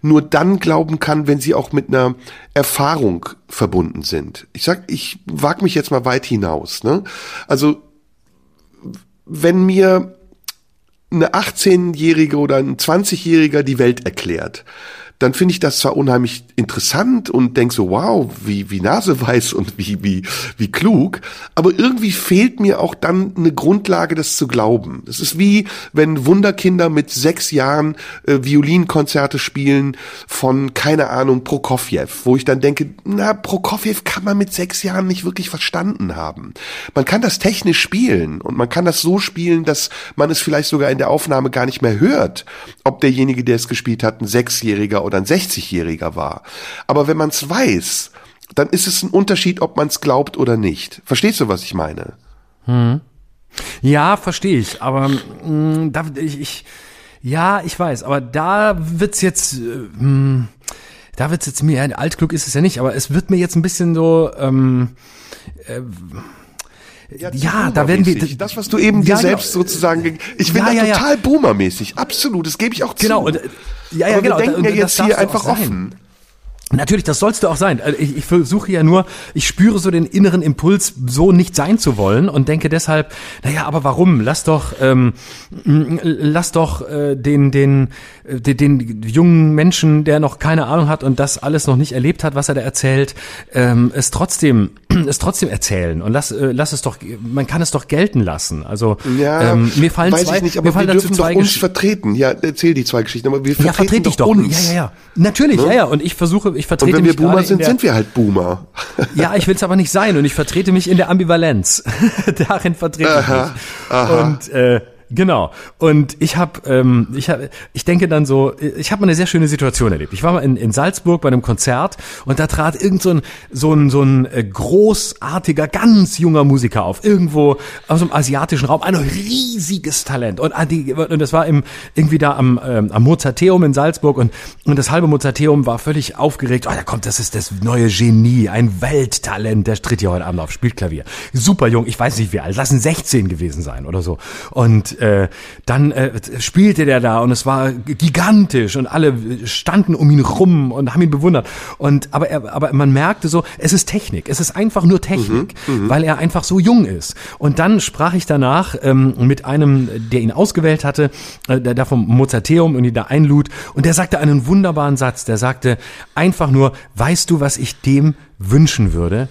Speaker 3: nur dann glauben kann, wenn sie auch mit einer Erfahrung verbunden sind. Ich sag, ich wag mich jetzt mal weit hinaus. Ne? Also wenn mir eine 18-Jährige oder ein 20-Jähriger die Welt erklärt, dann finde ich das zwar unheimlich interessant und denk so, wow, wie, wie naseweiß und wie, wie, wie klug, aber irgendwie fehlt mir auch dann eine Grundlage, das zu glauben. Es ist wie, wenn Wunderkinder mit sechs Jahren äh, Violinkonzerte spielen von, keine Ahnung, Prokofjew, wo ich dann denke, na, Prokofjew kann man mit sechs Jahren nicht wirklich verstanden haben. Man kann das technisch spielen und man kann das so spielen, dass man es vielleicht sogar in der Aufnahme gar nicht mehr hört, ob derjenige, der es gespielt hat, ein Sechsjähriger oder ein 60-Jähriger war. Aber wenn man es weiß, dann ist es ein Unterschied, ob man es glaubt oder nicht. Verstehst du, was ich meine?
Speaker 1: Hm. Ja, verstehe ich. Aber mh, hm, da, ich, ich, ja, ich weiß. Aber da wird's jetzt, äh, hm, da wird's jetzt mir, altklug ist es ja nicht, aber es wird mir jetzt ein bisschen so, ähm, äh,
Speaker 3: ja, ja da werden wir das, was du eben ja, dir selbst genau. sozusagen. Ich bin ja, da total boomermäßig, absolut. Das gebe ich auch
Speaker 1: genau,
Speaker 3: zu.
Speaker 1: Genau. Ja, ja,
Speaker 3: Aber
Speaker 1: genau.
Speaker 3: Wir denken ja jetzt hier einfach offen.
Speaker 1: Natürlich, das sollst du auch sein. Also ich, ich versuche ja nur, ich spüre so den inneren Impuls, so nicht sein zu wollen und denke deshalb, naja, aber warum? Lass doch, ähm, lass doch äh, den, den, äh, den, den jungen Menschen, der noch keine Ahnung hat und das alles noch nicht erlebt hat, was er da erzählt, ähm, es trotzdem, *clears throat* es trotzdem erzählen und lass, äh, lass es doch, man kann es doch gelten lassen. Also
Speaker 3: ja,
Speaker 1: ähm, mir fallen
Speaker 3: weiß
Speaker 1: zwei,
Speaker 3: ich nicht, aber
Speaker 1: mir fallen
Speaker 3: wir
Speaker 1: dazu zwei
Speaker 3: doch uns vertreten. Ja, erzähl die zwei Geschichten, aber wir vertreten
Speaker 1: ja, vertrete ich doch.
Speaker 3: uns.
Speaker 1: Ja, ja, ja. Natürlich,
Speaker 3: Ne?
Speaker 1: ja, ja. Und ich versuche, ich vertrete
Speaker 3: wenn wir
Speaker 1: mich
Speaker 3: Boomer
Speaker 1: in
Speaker 3: sind,
Speaker 1: der,
Speaker 3: sind wir halt Boomer. *laughs*
Speaker 1: Ja, ich will es aber nicht sein und ich vertrete mich in der Ambivalenz. *laughs* Darin vertrete ich
Speaker 3: Aha,
Speaker 1: mich.
Speaker 3: aha.
Speaker 1: Und äh, genau. Und ich habe, ähm, ich habe, ich denke dann so, ich habe mal eine sehr schöne Situation erlebt. Ich war mal in, in Salzburg bei einem Konzert und da trat irgend so ein so ein so ein äh, großartiger, ganz junger Musiker auf, irgendwo aus dem asiatischen Raum, ein riesiges Talent und, ah, und das war im irgendwie da am ähm, am Mozarteum in Salzburg und und das halbe Mozarteum war völlig aufgeregt. Oh, da kommt, das ist das neue Genie, ein Welttalent, der tritt hier heute Abend auf, spielt Klavier. Super jung, ich weiß nicht wie alt, lassen 16 gewesen sein oder so. Und äh, dann äh, spielte der da und es war gigantisch und alle standen um ihn rum und haben ihn bewundert. Und aber er, aber man merkte so, es ist Technik, es ist einfach nur Technik, mhm, mhm. weil er einfach so jung ist. Und dann sprach ich danach ähm, mit einem, der ihn ausgewählt hatte, äh, der da vom Mozarteum und ihn da einlud und der sagte einen wunderbaren Satz. Der sagte einfach nur, weißt du, was ich dem wünschen würde?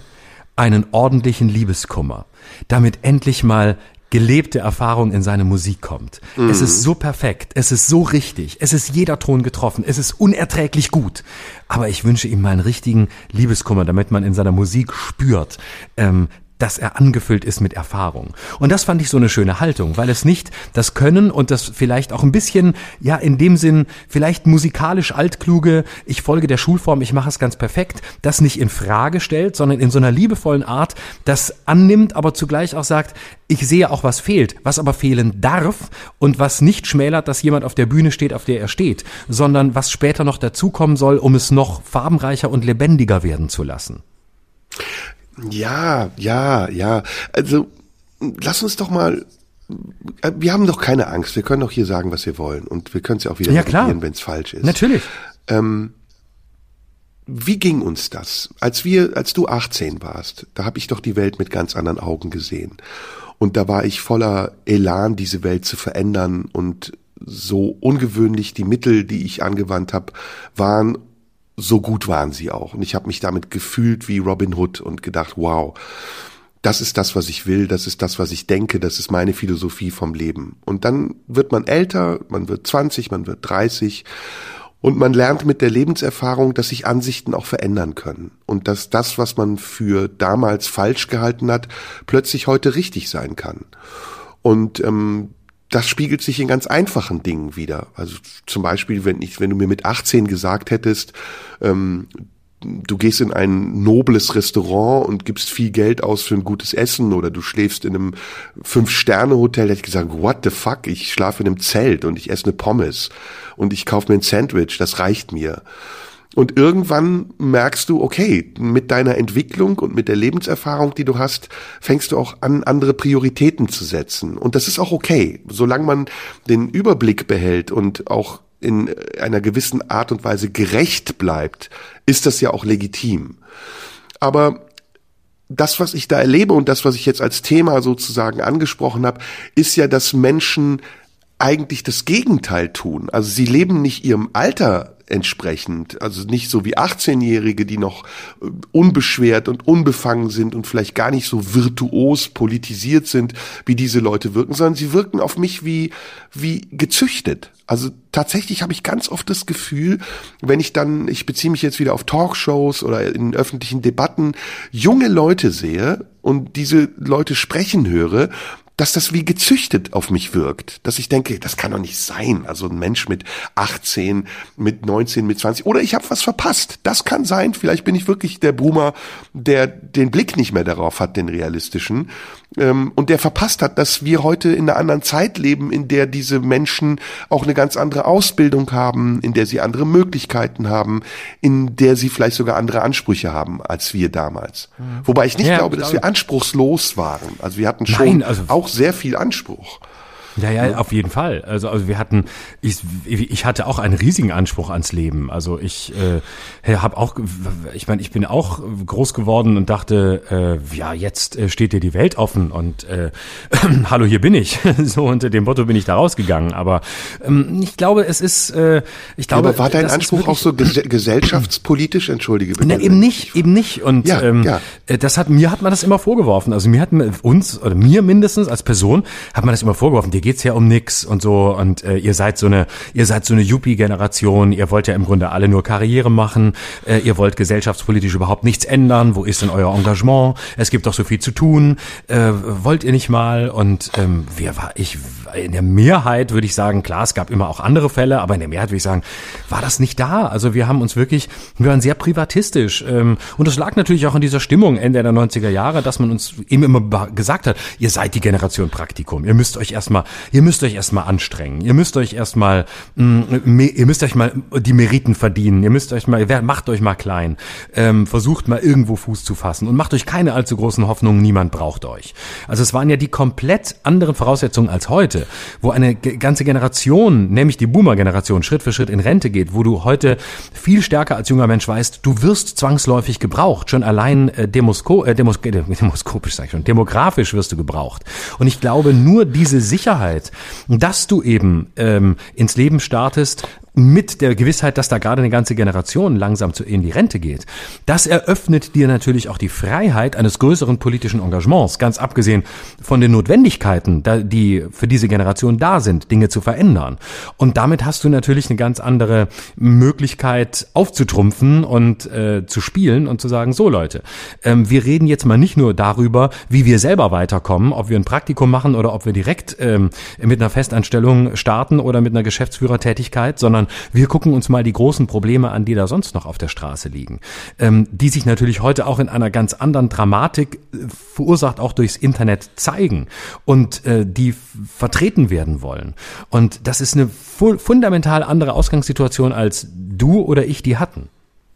Speaker 1: Einen ordentlichen Liebeskummer, damit endlich mal gelebte Erfahrung in seine Musik kommt. Mhm. Es ist so perfekt, es ist so richtig, es ist jeder Ton getroffen, es ist unerträglich gut. Aber ich wünsche ihm mal einen richtigen Liebeskummer, damit man in seiner Musik spürt, ähm, dass er angefüllt ist mit Erfahrung. Und das fand ich so eine schöne Haltung, weil es nicht das Können und das vielleicht auch ein bisschen, ja, in dem Sinn, vielleicht musikalisch altkluge, ich folge der Schulform, ich mache es ganz perfekt, das nicht in Frage stellt, sondern in so einer liebevollen Art das annimmt, aber zugleich auch sagt, ich sehe auch, was fehlt, was aber fehlen darf und was nicht schmälert, dass jemand auf der Bühne steht, auf der er steht, sondern was später noch dazukommen soll, um es noch farbenreicher und lebendiger werden zu lassen.
Speaker 3: Ja, ja, ja. Also lass uns doch mal. Äh, wir haben doch keine Angst. Wir können doch hier sagen, was wir wollen. Und wir können es ja auch wieder
Speaker 1: ja, wenn
Speaker 3: es falsch ist.
Speaker 1: Natürlich.
Speaker 3: Ähm, wie ging uns das? Als wir, als du 18 warst, da habe ich doch die Welt mit ganz anderen Augen gesehen. Und da war ich voller Elan, diese Welt zu verändern. Und so ungewöhnlich die Mittel, die ich angewandt habe, waren so gut waren sie auch. Und ich habe mich damit gefühlt wie Robin Hood und gedacht, wow, das ist das, was ich will, das ist das, was ich denke, das ist meine Philosophie vom Leben. Und dann wird man älter, man wird 20, man wird 30 und man lernt mit der Lebenserfahrung, dass sich Ansichten auch verändern können und dass das, was man für damals falsch gehalten hat, plötzlich heute richtig sein kann. Und ähm, das spiegelt sich in ganz einfachen Dingen wieder. Also zum Beispiel, wenn ich, wenn du mir mit 18 gesagt hättest, ähm, du gehst in ein nobles Restaurant und gibst viel Geld aus für ein gutes Essen oder du schläfst in einem Fünf-Sterne-Hotel, hätte ich gesagt, what the fuck, ich schlafe in einem Zelt und ich esse eine Pommes und ich kaufe mir ein Sandwich, das reicht mir. Und irgendwann merkst du, okay, mit deiner Entwicklung und mit der Lebenserfahrung, die du hast, fängst du auch an, andere Prioritäten zu setzen. Und das ist auch okay, solange man den Überblick behält und auch in einer gewissen Art und Weise gerecht bleibt, ist das ja auch legitim. Aber das, was ich da erlebe und das, was ich jetzt als Thema sozusagen angesprochen habe, ist ja, dass Menschen eigentlich das Gegenteil tun. Also sie leben nicht ihrem Alter entsprechend. Also nicht so wie 18-Jährige, die noch äh, unbeschwert und unbefangen sind und vielleicht gar nicht so virtuos politisiert sind, wie diese Leute wirken, sondern sie wirken auf mich wie, wie gezüchtet. Also tatsächlich habe ich ganz oft das Gefühl, wenn ich dann, ich beziehe mich jetzt wieder auf Talkshows oder in öffentlichen Debatten, junge Leute sehe und diese Leute sprechen höre, dass das wie gezüchtet auf mich wirkt. Dass ich denke, das kann doch nicht sein. Also ein Mensch mit 18, mit 19, mit 20. Oder ich habe was verpasst. Das kann sein. Vielleicht bin ich wirklich der Boomer, der den Blick nicht mehr darauf hat, den realistischen. Ähm, und der verpasst hat, dass wir heute in einer anderen Zeit leben, in der diese Menschen auch eine ganz andere Ausbildung haben, in der sie andere Möglichkeiten haben, in der sie vielleicht sogar andere Ansprüche haben als wir damals. Mhm. Wobei ich nicht ja, glaube, dass wir anspruchslos waren. Also wir hatten schon Nein, also auch sehr viel Anspruch.
Speaker 1: Ja, ja, auf jeden Fall. Also, also wir hatten, ich, ich hatte auch einen riesigen Anspruch ans Leben. Also ich äh, habe auch, ich meine, ich bin auch groß geworden und dachte, äh, ja, jetzt äh, steht dir die Welt offen und äh, *clears throat* hallo, hier bin ich. *laughs* so unter dem Motto bin ich da rausgegangen. Aber ähm, ich glaube, es ist, äh, ich glaube,
Speaker 3: aber war dein Anspruch auch so ges gesellschaftspolitisch? Entschuldige
Speaker 1: bitte. Na, eben nicht, eben nicht. Und ja, ähm, ja. Äh, das hat mir hat man das immer vorgeworfen. Also mir hat uns oder mir mindestens als Person hat man das immer vorgeworfen geht's ja um nix und so und äh, ihr seid so eine, ihr seid so eine Yuppie-Generation, ihr wollt ja im Grunde alle nur Karriere machen, äh, ihr wollt gesellschaftspolitisch überhaupt nichts ändern, wo ist denn euer Engagement? Es gibt doch so viel zu tun, äh, wollt ihr nicht mal? Und ähm, wir war ich in der Mehrheit würde ich sagen, klar, es gab immer auch andere Fälle, aber in der Mehrheit würde ich sagen, war das nicht da. Also wir haben uns wirklich, wir waren sehr privatistisch. Ähm, und das lag natürlich auch in dieser Stimmung Ende der 90er Jahre, dass man uns eben immer gesagt hat, ihr seid die Generation Praktikum. Ihr müsst euch erstmal, ihr müsst euch erstmal anstrengen. Ihr müsst euch erstmal, mm, ihr müsst euch mal die Meriten verdienen. Ihr müsst euch mal, macht euch mal klein. Ähm, versucht mal irgendwo Fuß zu fassen und macht euch keine allzu großen Hoffnungen. Niemand braucht euch. Also es waren ja die komplett anderen Voraussetzungen als heute, wo eine ganze Generation, nämlich die Boomer-Generation, Schritt für Schritt in Rente geht, wo du heute viel stärker als junger Mensch weißt, du wirst zwangsläufig gebraucht. Schon allein äh, demosko äh, demos äh, demoskopisch sag ich schon, demografisch wirst du gebraucht. Und ich glaube, nur diese Sicherheit, dass du eben ähm, ins Leben startest, mit der Gewissheit, dass da gerade eine ganze Generation langsam zu in die Rente geht, das eröffnet dir natürlich auch die Freiheit eines größeren politischen Engagements, ganz abgesehen von den Notwendigkeiten, die für diese Generation da sind, Dinge zu verändern. Und damit hast du natürlich eine ganz andere Möglichkeit aufzutrumpfen und äh, zu spielen und zu sagen, so Leute, ähm, wir reden jetzt mal nicht nur darüber, wie wir selber weiterkommen, ob wir ein Praktikum machen oder ob wir direkt ähm, mit einer Festanstellung starten oder mit einer Geschäftsführertätigkeit, sondern sondern wir gucken uns mal die großen Probleme an, die da sonst noch auf der Straße liegen, ähm, die sich natürlich heute auch in einer ganz anderen Dramatik äh, verursacht auch durchs Internet zeigen und äh, die vertreten werden wollen. Und das ist eine fu fundamental andere Ausgangssituation, als du oder ich die hatten.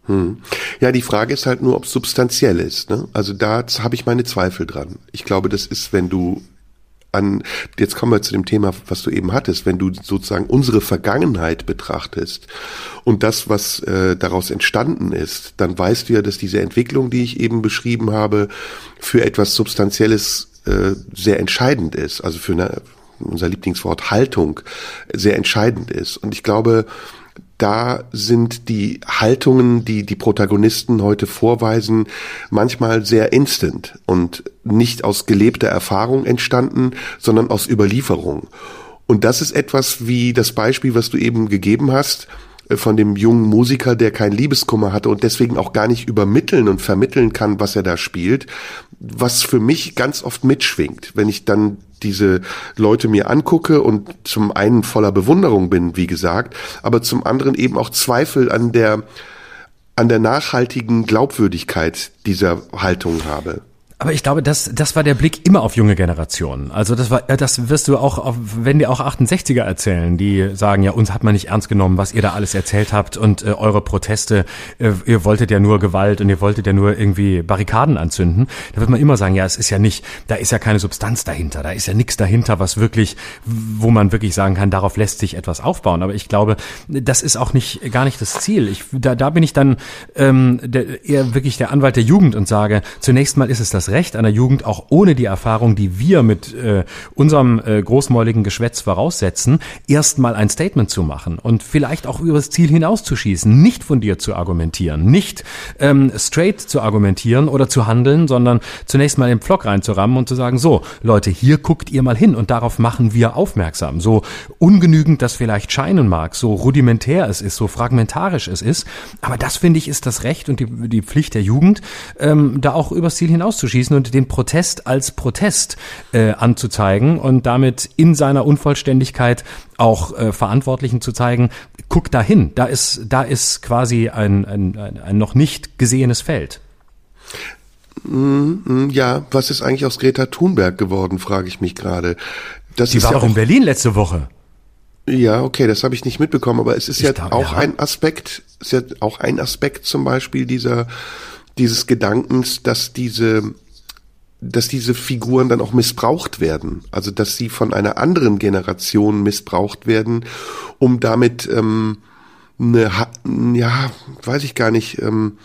Speaker 3: Hm. Ja, die Frage ist halt nur, ob es substanziell ist. Ne? Also da habe ich meine Zweifel dran. Ich glaube, das ist, wenn du an, jetzt kommen wir zu dem Thema, was du eben hattest, wenn du sozusagen unsere Vergangenheit betrachtest und das, was äh, daraus entstanden ist, dann weißt du ja, dass diese Entwicklung, die ich eben beschrieben habe, für etwas Substanzielles äh, sehr entscheidend ist, also für eine, unser Lieblingswort Haltung sehr entscheidend ist. Und ich glaube, da sind die Haltungen, die die Protagonisten heute vorweisen, manchmal sehr instant und nicht aus gelebter Erfahrung entstanden, sondern aus Überlieferung. Und das ist etwas wie das Beispiel, was du eben gegeben hast, von dem jungen Musiker, der kein Liebeskummer hatte und deswegen auch gar nicht übermitteln und vermitteln kann, was er da spielt, was für mich ganz oft mitschwingt, wenn ich dann diese Leute mir angucke und zum einen voller Bewunderung bin, wie gesagt, aber zum anderen eben auch Zweifel an der an der nachhaltigen Glaubwürdigkeit dieser Haltung habe.
Speaker 1: Aber ich glaube, das, das war der Blick immer auf junge Generationen. Also das war, das wirst du auch, auf, wenn dir auch 68er erzählen, die sagen, ja, uns hat man nicht ernst genommen, was ihr da alles erzählt habt und äh, eure Proteste, äh, ihr wolltet ja nur Gewalt und ihr wolltet ja nur irgendwie Barrikaden anzünden. Da wird man immer sagen, ja, es ist ja nicht, da ist ja keine Substanz dahinter, da ist ja nichts dahinter, was wirklich, wo man wirklich sagen kann, darauf lässt sich etwas aufbauen. Aber ich glaube, das ist auch nicht, gar nicht das Ziel. Ich, da, da bin ich dann ähm, der, eher wirklich der Anwalt der Jugend und sage, zunächst mal ist es das Recht einer Jugend, auch ohne die Erfahrung, die wir mit äh, unserem äh, großmäuligen Geschwätz voraussetzen, erstmal ein Statement zu machen und vielleicht auch über das Ziel hinauszuschießen, nicht von dir zu argumentieren, nicht ähm, straight zu argumentieren oder zu handeln, sondern zunächst mal den Pflock reinzurammen und zu sagen, so, Leute, hier guckt ihr mal hin und darauf machen wir aufmerksam. So ungenügend das vielleicht scheinen mag, so rudimentär es ist, so fragmentarisch es ist, aber das finde ich ist das Recht und die, die Pflicht der Jugend, ähm, da auch übers Ziel hinauszuschießen schießen und den Protest als Protest äh, anzuzeigen und damit in seiner Unvollständigkeit auch äh, Verantwortlichen zu zeigen, guck dahin, da ist, da ist quasi ein, ein, ein, noch nicht gesehenes Feld.
Speaker 3: Mm, mm, ja, was ist eigentlich aus Greta Thunberg geworden, frage ich mich gerade.
Speaker 1: Das Die war ja auch in Berlin letzte Woche.
Speaker 3: Ja, okay, das habe ich nicht mitbekommen, aber es ist ich ja glaub, auch ja. ein Aspekt, ist ja auch ein Aspekt zum Beispiel dieser dieses Gedankens, dass diese dass diese Figuren dann auch missbraucht werden. Also dass sie von einer anderen Generation missbraucht werden, um damit ähm, eine, ja, weiß ich gar nicht, ähm,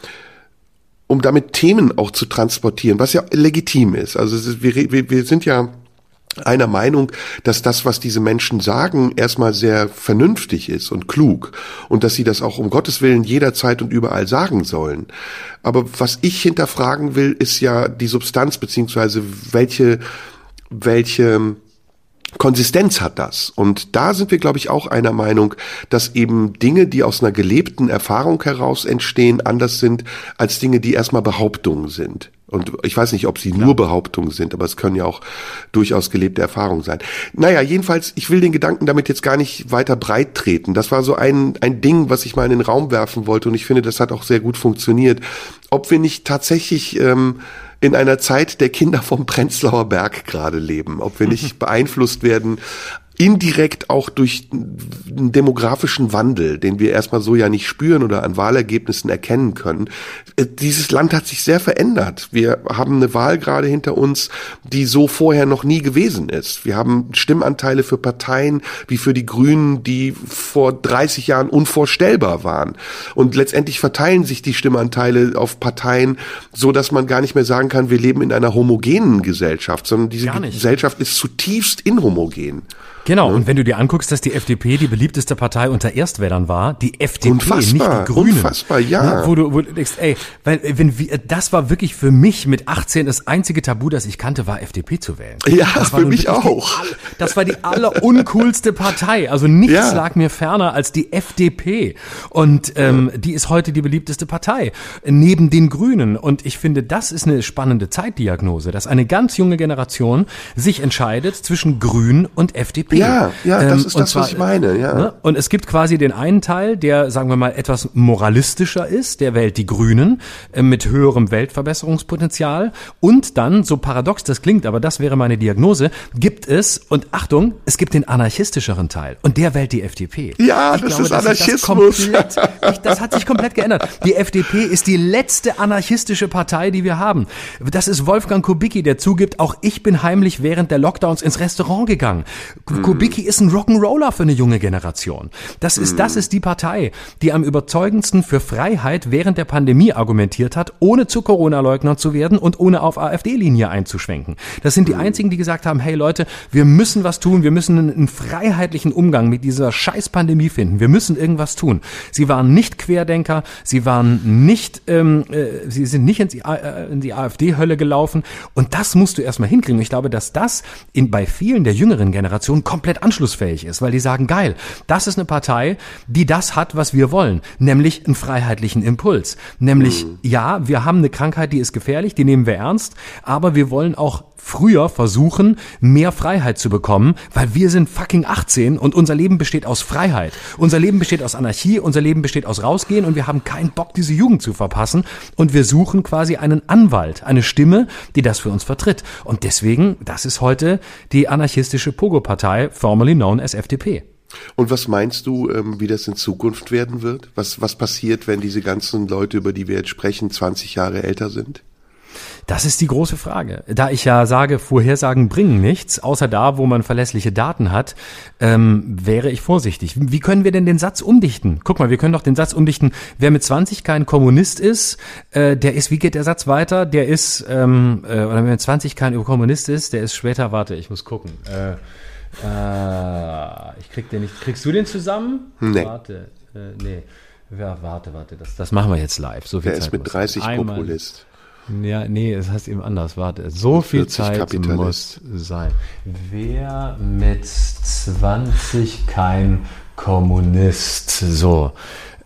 Speaker 3: um damit Themen auch zu transportieren, was ja legitim ist. Also wir, wir, wir sind ja einer Meinung, dass das, was diese Menschen sagen, erstmal sehr vernünftig ist und klug und dass sie das auch um Gottes Willen jederzeit und überall sagen sollen. Aber was ich hinterfragen will, ist ja die Substanz beziehungsweise welche welche Konsistenz hat das. Und da sind wir, glaube ich, auch einer Meinung, dass eben Dinge, die aus einer gelebten Erfahrung heraus entstehen, anders sind als Dinge, die erstmal Behauptungen sind. Und ich weiß nicht, ob sie Klar. nur Behauptungen sind, aber es können ja auch durchaus gelebte Erfahrungen sein. Naja, jedenfalls, ich will den Gedanken damit jetzt gar nicht weiter breit treten. Das war so ein, ein Ding, was ich mal in den Raum werfen wollte und ich finde, das hat auch sehr gut funktioniert. Ob wir nicht tatsächlich ähm, in einer Zeit der Kinder vom Prenzlauer Berg gerade leben, ob wir nicht *laughs* beeinflusst werden indirekt auch durch einen demografischen Wandel, den wir erstmal so ja nicht spüren oder an Wahlergebnissen erkennen können. Äh, dieses Land hat sich sehr verändert. Wir haben eine Wahl gerade hinter uns, die so vorher noch nie gewesen ist. Wir haben Stimmanteile für Parteien wie für die Grünen, die vor 30 Jahren unvorstellbar waren. Und letztendlich verteilen sich die Stimmanteile auf Parteien, so dass man gar nicht mehr sagen kann, wir leben in einer homogenen Gesellschaft, sondern diese Gesellschaft ist zutiefst inhomogen.
Speaker 1: Genau, ne? und wenn du dir anguckst, dass die FDP die beliebteste Partei unter Erstwählern war, die FDP, unfassbar, nicht die Grünen. Unfassbar, ja. Ne? Wo du, wo du denkst, ey, weil wenn wir, das war wirklich für mich mit 18 das einzige Tabu, das ich kannte, war FDP zu wählen.
Speaker 3: Ja, das für mich auch.
Speaker 1: Die, das war die alleruncoolste Partei. Also nichts ja. lag mir ferner als die FDP. Und ähm, ja. die ist heute die beliebteste Partei, neben den Grünen. Und ich finde, das ist eine spannende Zeitdiagnose, dass eine ganz junge Generation sich entscheidet zwischen Grün und FDP.
Speaker 3: Ja, ja, das ähm, ist das, zwar, was ich meine, ja. Ne?
Speaker 1: Und es gibt quasi den einen Teil, der, sagen wir mal, etwas moralistischer ist, der wählt die Grünen äh, mit höherem Weltverbesserungspotenzial. Und dann, so paradox das klingt, aber das wäre meine Diagnose, gibt es, und Achtung, es gibt den anarchistischeren Teil. Und der wählt die FDP.
Speaker 3: Ja, ich das glaube, ist Anarchismus.
Speaker 1: Das, komplett, *laughs* ich, das hat sich komplett geändert. Die FDP ist die letzte anarchistische Partei, die wir haben. Das ist Wolfgang Kubicki, der zugibt, auch ich bin heimlich während der Lockdowns ins Restaurant gegangen. Mhm. Kubicki ist ein Rock'n'Roller für eine junge Generation. Das ist, das ist die Partei, die am überzeugendsten für Freiheit während der Pandemie argumentiert hat, ohne zu Corona-Leugner zu werden und ohne auf AfD-Linie einzuschwenken. Das sind die einzigen, die gesagt haben, hey Leute, wir müssen was tun, wir müssen einen, freiheitlichen Umgang mit dieser scheiß Pandemie finden, wir müssen irgendwas tun. Sie waren nicht Querdenker, sie waren nicht, ähm, äh, sie sind nicht in die, äh, die AfD-Hölle gelaufen und das musst du erstmal hinkriegen. Ich glaube, dass das in, bei vielen der jüngeren Generationen komplett anschlussfähig ist, weil die sagen, geil, das ist eine Partei, die das hat, was wir wollen, nämlich einen freiheitlichen Impuls. Nämlich, mhm. ja, wir haben eine Krankheit, die ist gefährlich, die nehmen wir ernst, aber wir wollen auch früher versuchen, mehr Freiheit zu bekommen, weil wir sind fucking 18 und unser Leben besteht aus Freiheit. Unser Leben besteht aus Anarchie, unser Leben besteht aus rausgehen und wir haben keinen Bock, diese Jugend zu verpassen und wir suchen quasi einen Anwalt, eine Stimme, die das für uns vertritt. Und deswegen, das ist heute die anarchistische Pogo-Partei, formerly known as FDP.
Speaker 3: Und was meinst du, ähm, wie das in Zukunft werden wird? Was, was passiert, wenn diese ganzen Leute, über die wir jetzt sprechen, 20 Jahre älter sind?
Speaker 1: Das ist die große Frage. Da ich ja sage, Vorhersagen bringen nichts, außer da, wo man verlässliche Daten hat, ähm, wäre ich vorsichtig. Wie können wir denn den Satz umdichten? Guck mal, wir können doch den Satz umdichten, wer mit 20 kein Kommunist ist, äh, der ist, wie geht der Satz weiter? Der ist, ähm, äh, oder wer mit 20 kein Kommunist ist, der ist später, warte, ich muss gucken. Äh, äh, ich krieg den nicht. Kriegst du den zusammen?
Speaker 3: Nee.
Speaker 1: Warte, äh, nee. Ja, warte, warte, das, das machen wir jetzt live. So
Speaker 3: viel Wer Zeit ist mit 30 Populist?
Speaker 1: Ja, nee, es heißt eben anders. Warte, so viel Zeit muss sein. Wer mit 20 kein Kommunist? So.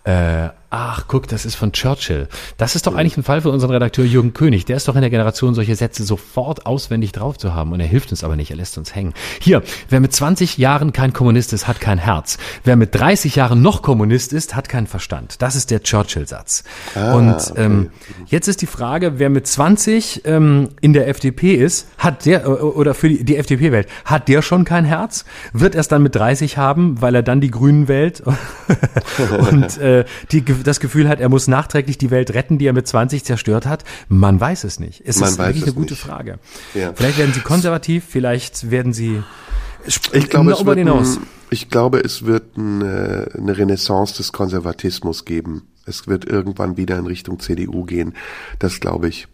Speaker 1: Äh, ach, guck, das ist von Churchill. Das ist doch eigentlich ein Fall für unseren Redakteur Jürgen König. Der ist doch in der Generation, solche Sätze sofort auswendig drauf zu haben. Und er hilft uns aber nicht, er lässt uns hängen. Hier, wer mit 20 Jahren kein Kommunist ist, hat kein Herz. Wer mit 30 Jahren noch Kommunist ist, hat keinen Verstand. Das ist der Churchill-Satz. Ah, Und ähm, okay. jetzt ist die Frage, wer mit 20 ähm, in der FDP ist, hat der, äh, oder für die, die FDP wählt, hat der schon kein Herz? Wird er es dann mit 30 haben, weil er dann die Grünen wählt? *laughs* Und äh, die, das Gefühl hat, er muss nachträglich die Welt retten, die er mit 20 zerstört hat? Man weiß es nicht. Es Man ist wirklich eine gute nicht. Frage. Ja. Vielleicht werden sie konservativ, vielleicht werden sie
Speaker 3: ich glaube, es wird ein, ich glaube, es wird eine, eine Renaissance des Konservatismus geben. Es wird irgendwann wieder in Richtung CDU gehen. Das glaube ich.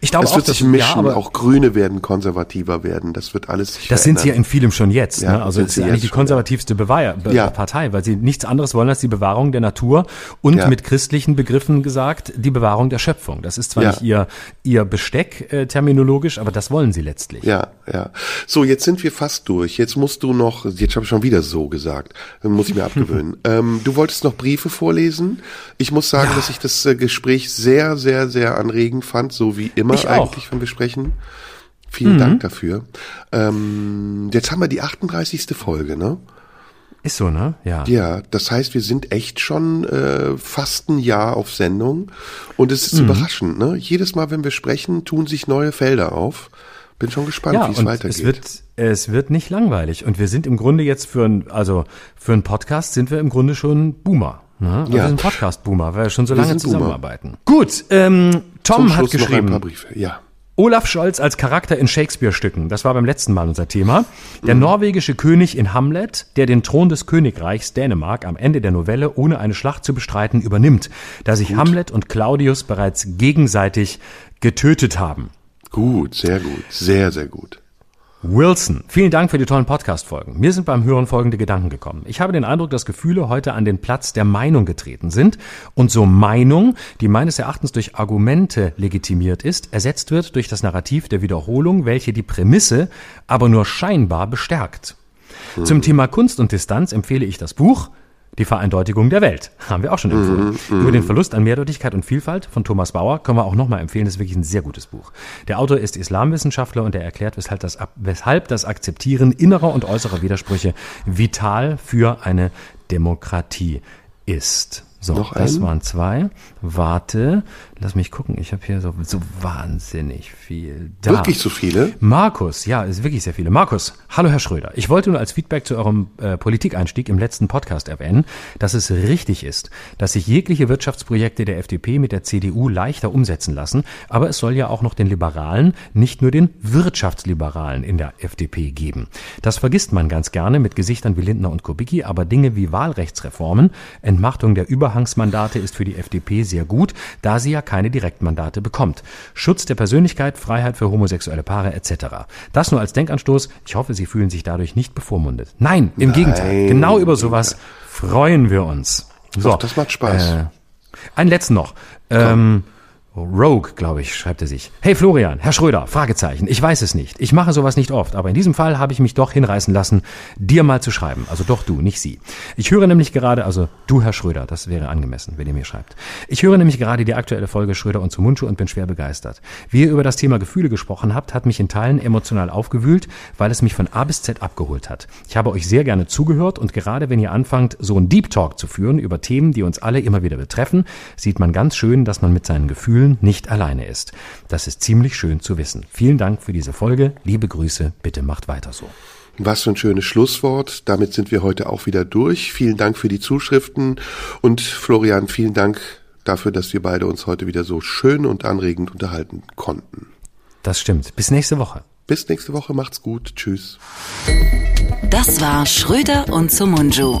Speaker 1: Ich glaube
Speaker 3: Es
Speaker 1: auch,
Speaker 3: wird
Speaker 1: dass
Speaker 3: sich mischen,
Speaker 1: ja,
Speaker 3: auch Grüne werden konservativer werden. Das wird alles sich
Speaker 1: Das sind sie ja
Speaker 3: verändern.
Speaker 1: in vielem schon jetzt.
Speaker 3: Ja,
Speaker 1: ne? Also es
Speaker 3: sie
Speaker 1: ist eigentlich die konservativste Beweier, Be
Speaker 3: Ja.
Speaker 1: Partei, weil sie nichts anderes wollen als die Bewahrung der Natur und mit christlichen Begriffen gesagt die Bewahrung der Schöpfung. Das ist zwar nicht ihr ihr Besteck äh, terminologisch, aber das wollen sie letztlich.
Speaker 3: Ja, ja. So, jetzt sind wir fast durch. Jetzt musst du noch, jetzt habe ich schon wieder so gesagt, muss ich mir *laughs* abgewöhnen. ähm, du wolltest noch Briefe vorlesen. Ich muss sagen, dass ich das äh, Gespräch sehr, sehr, sehr anregend fand, so wie immer
Speaker 1: Ich auch.
Speaker 3: eigentlich, wenn wir sprechen. Vielen Dank dafür. Ähm, jetzt haben wir die 38. Folge, ne?
Speaker 1: Ist so, ne? Ja.
Speaker 3: Ja, das heißt, wir sind echt schon äh, fast ein Jahr auf Sendung und es ist überraschend, ne? Jedes Mal, wenn wir sprechen, tun sich neue Felder auf. Bin schon gespannt,
Speaker 1: Ja,
Speaker 3: wie es weitergeht.
Speaker 1: es wird, es wird nicht langweilig. Und wir sind im Grunde jetzt für ein, also für einen Podcast sind wir im Grunde schon Boomer. Ne? Also
Speaker 3: Ja.
Speaker 1: Wir sind Podcast-Boomer, weil wir schon so
Speaker 3: Wir
Speaker 1: lange
Speaker 3: sind Boomer.
Speaker 1: zusammenarbeiten. Gut, ähm, Tom
Speaker 3: Zum
Speaker 1: hat
Speaker 3: Schluss noch ein
Speaker 1: geschrieben.
Speaker 3: paar Briefe. Ja.
Speaker 1: Olaf Scholz als Charakter in Shakespeare-Stücken. Das war beim letzten Mal unser Thema. Der
Speaker 3: Mhm.
Speaker 1: norwegische König in Hamlet, der den Thron des Königreichs Dänemark am Ende der Novelle ohne eine Schlacht zu bestreiten übernimmt, da sich Hamlet und Claudius bereits gegenseitig getötet haben.
Speaker 3: Gut, sehr gut, sehr, sehr gut.
Speaker 1: Wilson, vielen Dank für die tollen Podcast-Folgen. Mir sind beim Hören folgende Gedanken gekommen. Ich habe den Eindruck, dass Gefühle heute an den Platz der Meinung getreten sind und so Meinung, die meines Erachtens durch Argumente legitimiert ist, ersetzt wird durch das Narrativ der Wiederholung, welche die Prämisse aber nur scheinbar bestärkt. Zum Thema Kunst und Distanz empfehle ich das Buch Die Vereindeutigung der Welt. *laughs* Haben wir auch schon empfohlen. Über den Verlust an Mehrdeutigkeit und Vielfalt von Thomas Bauer können wir auch nochmal empfehlen. Das ist wirklich ein sehr gutes Buch. Der Autor ist Islamwissenschaftler und er erklärt, weshalb das, weshalb das Akzeptieren innerer und äußerer Widersprüche vital für eine Demokratie ist. So, das waren zwei. Warte, lass mich gucken. Ich habe hier so, so wahnsinnig viel da.
Speaker 3: Wirklich so viele?
Speaker 1: Markus, ja, es ist wirklich sehr viele. Markus, hallo Herr Schröder. Ich wollte nur als Feedback zu eurem äh, Politikeinstieg im letzten Podcast erwähnen, dass es richtig ist, dass sich jegliche Wirtschaftsprojekte der FDP mit der CDU leichter umsetzen lassen, aber es soll ja auch noch den Liberalen, nicht nur den Wirtschaftsliberalen in der FDP geben. Das vergisst man ganz gerne mit Gesichtern wie Lindner und Kubicki, aber Dinge wie Wahlrechtsreformen, Entmachtung der Überhangsmandate ist für die FDP sehr gut, da sie ja keine Direktmandate bekommt. Schutz der Persönlichkeit, Freiheit für homosexuelle Paare etc. Das nur als Denkanstoß. Ich hoffe, Sie fühlen sich dadurch nicht bevormundet. Nein, im Gegenteil. Genau über sowas freuen wir uns. So,
Speaker 3: Doch, das macht Spaß.
Speaker 1: Äh, einen letzten noch. Ähm, Rogue, glaube ich, schreibt er sich. Hey Florian, Herr Schröder, Fragezeichen. Ich weiß es nicht. Ich mache sowas nicht oft, aber in diesem Fall habe ich mich doch hinreißen lassen, dir mal zu schreiben. Also doch du, nicht sie. Ich höre nämlich gerade, also du, Herr Schröder, das wäre angemessen, wenn ihr mir schreibt. Ich höre nämlich gerade die aktuelle Folge Schröder und Zumunchu und bin schwer begeistert. Wie ihr über das Thema Gefühle gesprochen habt, hat mich in Teilen emotional aufgewühlt, weil es mich von A bis Z abgeholt hat. Ich habe euch sehr gerne zugehört und gerade wenn ihr anfangt, so einen Deep Talk zu führen über Themen, die uns alle immer wieder betreffen, sieht man ganz schön, dass man mit seinen Gefühlen nicht alleine ist. Das ist ziemlich schön zu wissen. Vielen Dank für diese Folge. Liebe Grüße. Bitte macht weiter so.
Speaker 3: Was für ein schönes Schlusswort. Damit sind wir heute auch wieder durch. Vielen Dank für die Zuschriften und Florian, vielen Dank dafür, dass wir beide uns heute wieder so schön und anregend unterhalten konnten.
Speaker 1: Das stimmt. Bis nächste Woche.
Speaker 3: Bis nächste Woche, macht's gut. Tschüss.
Speaker 4: Das war Schröder und Sumunju.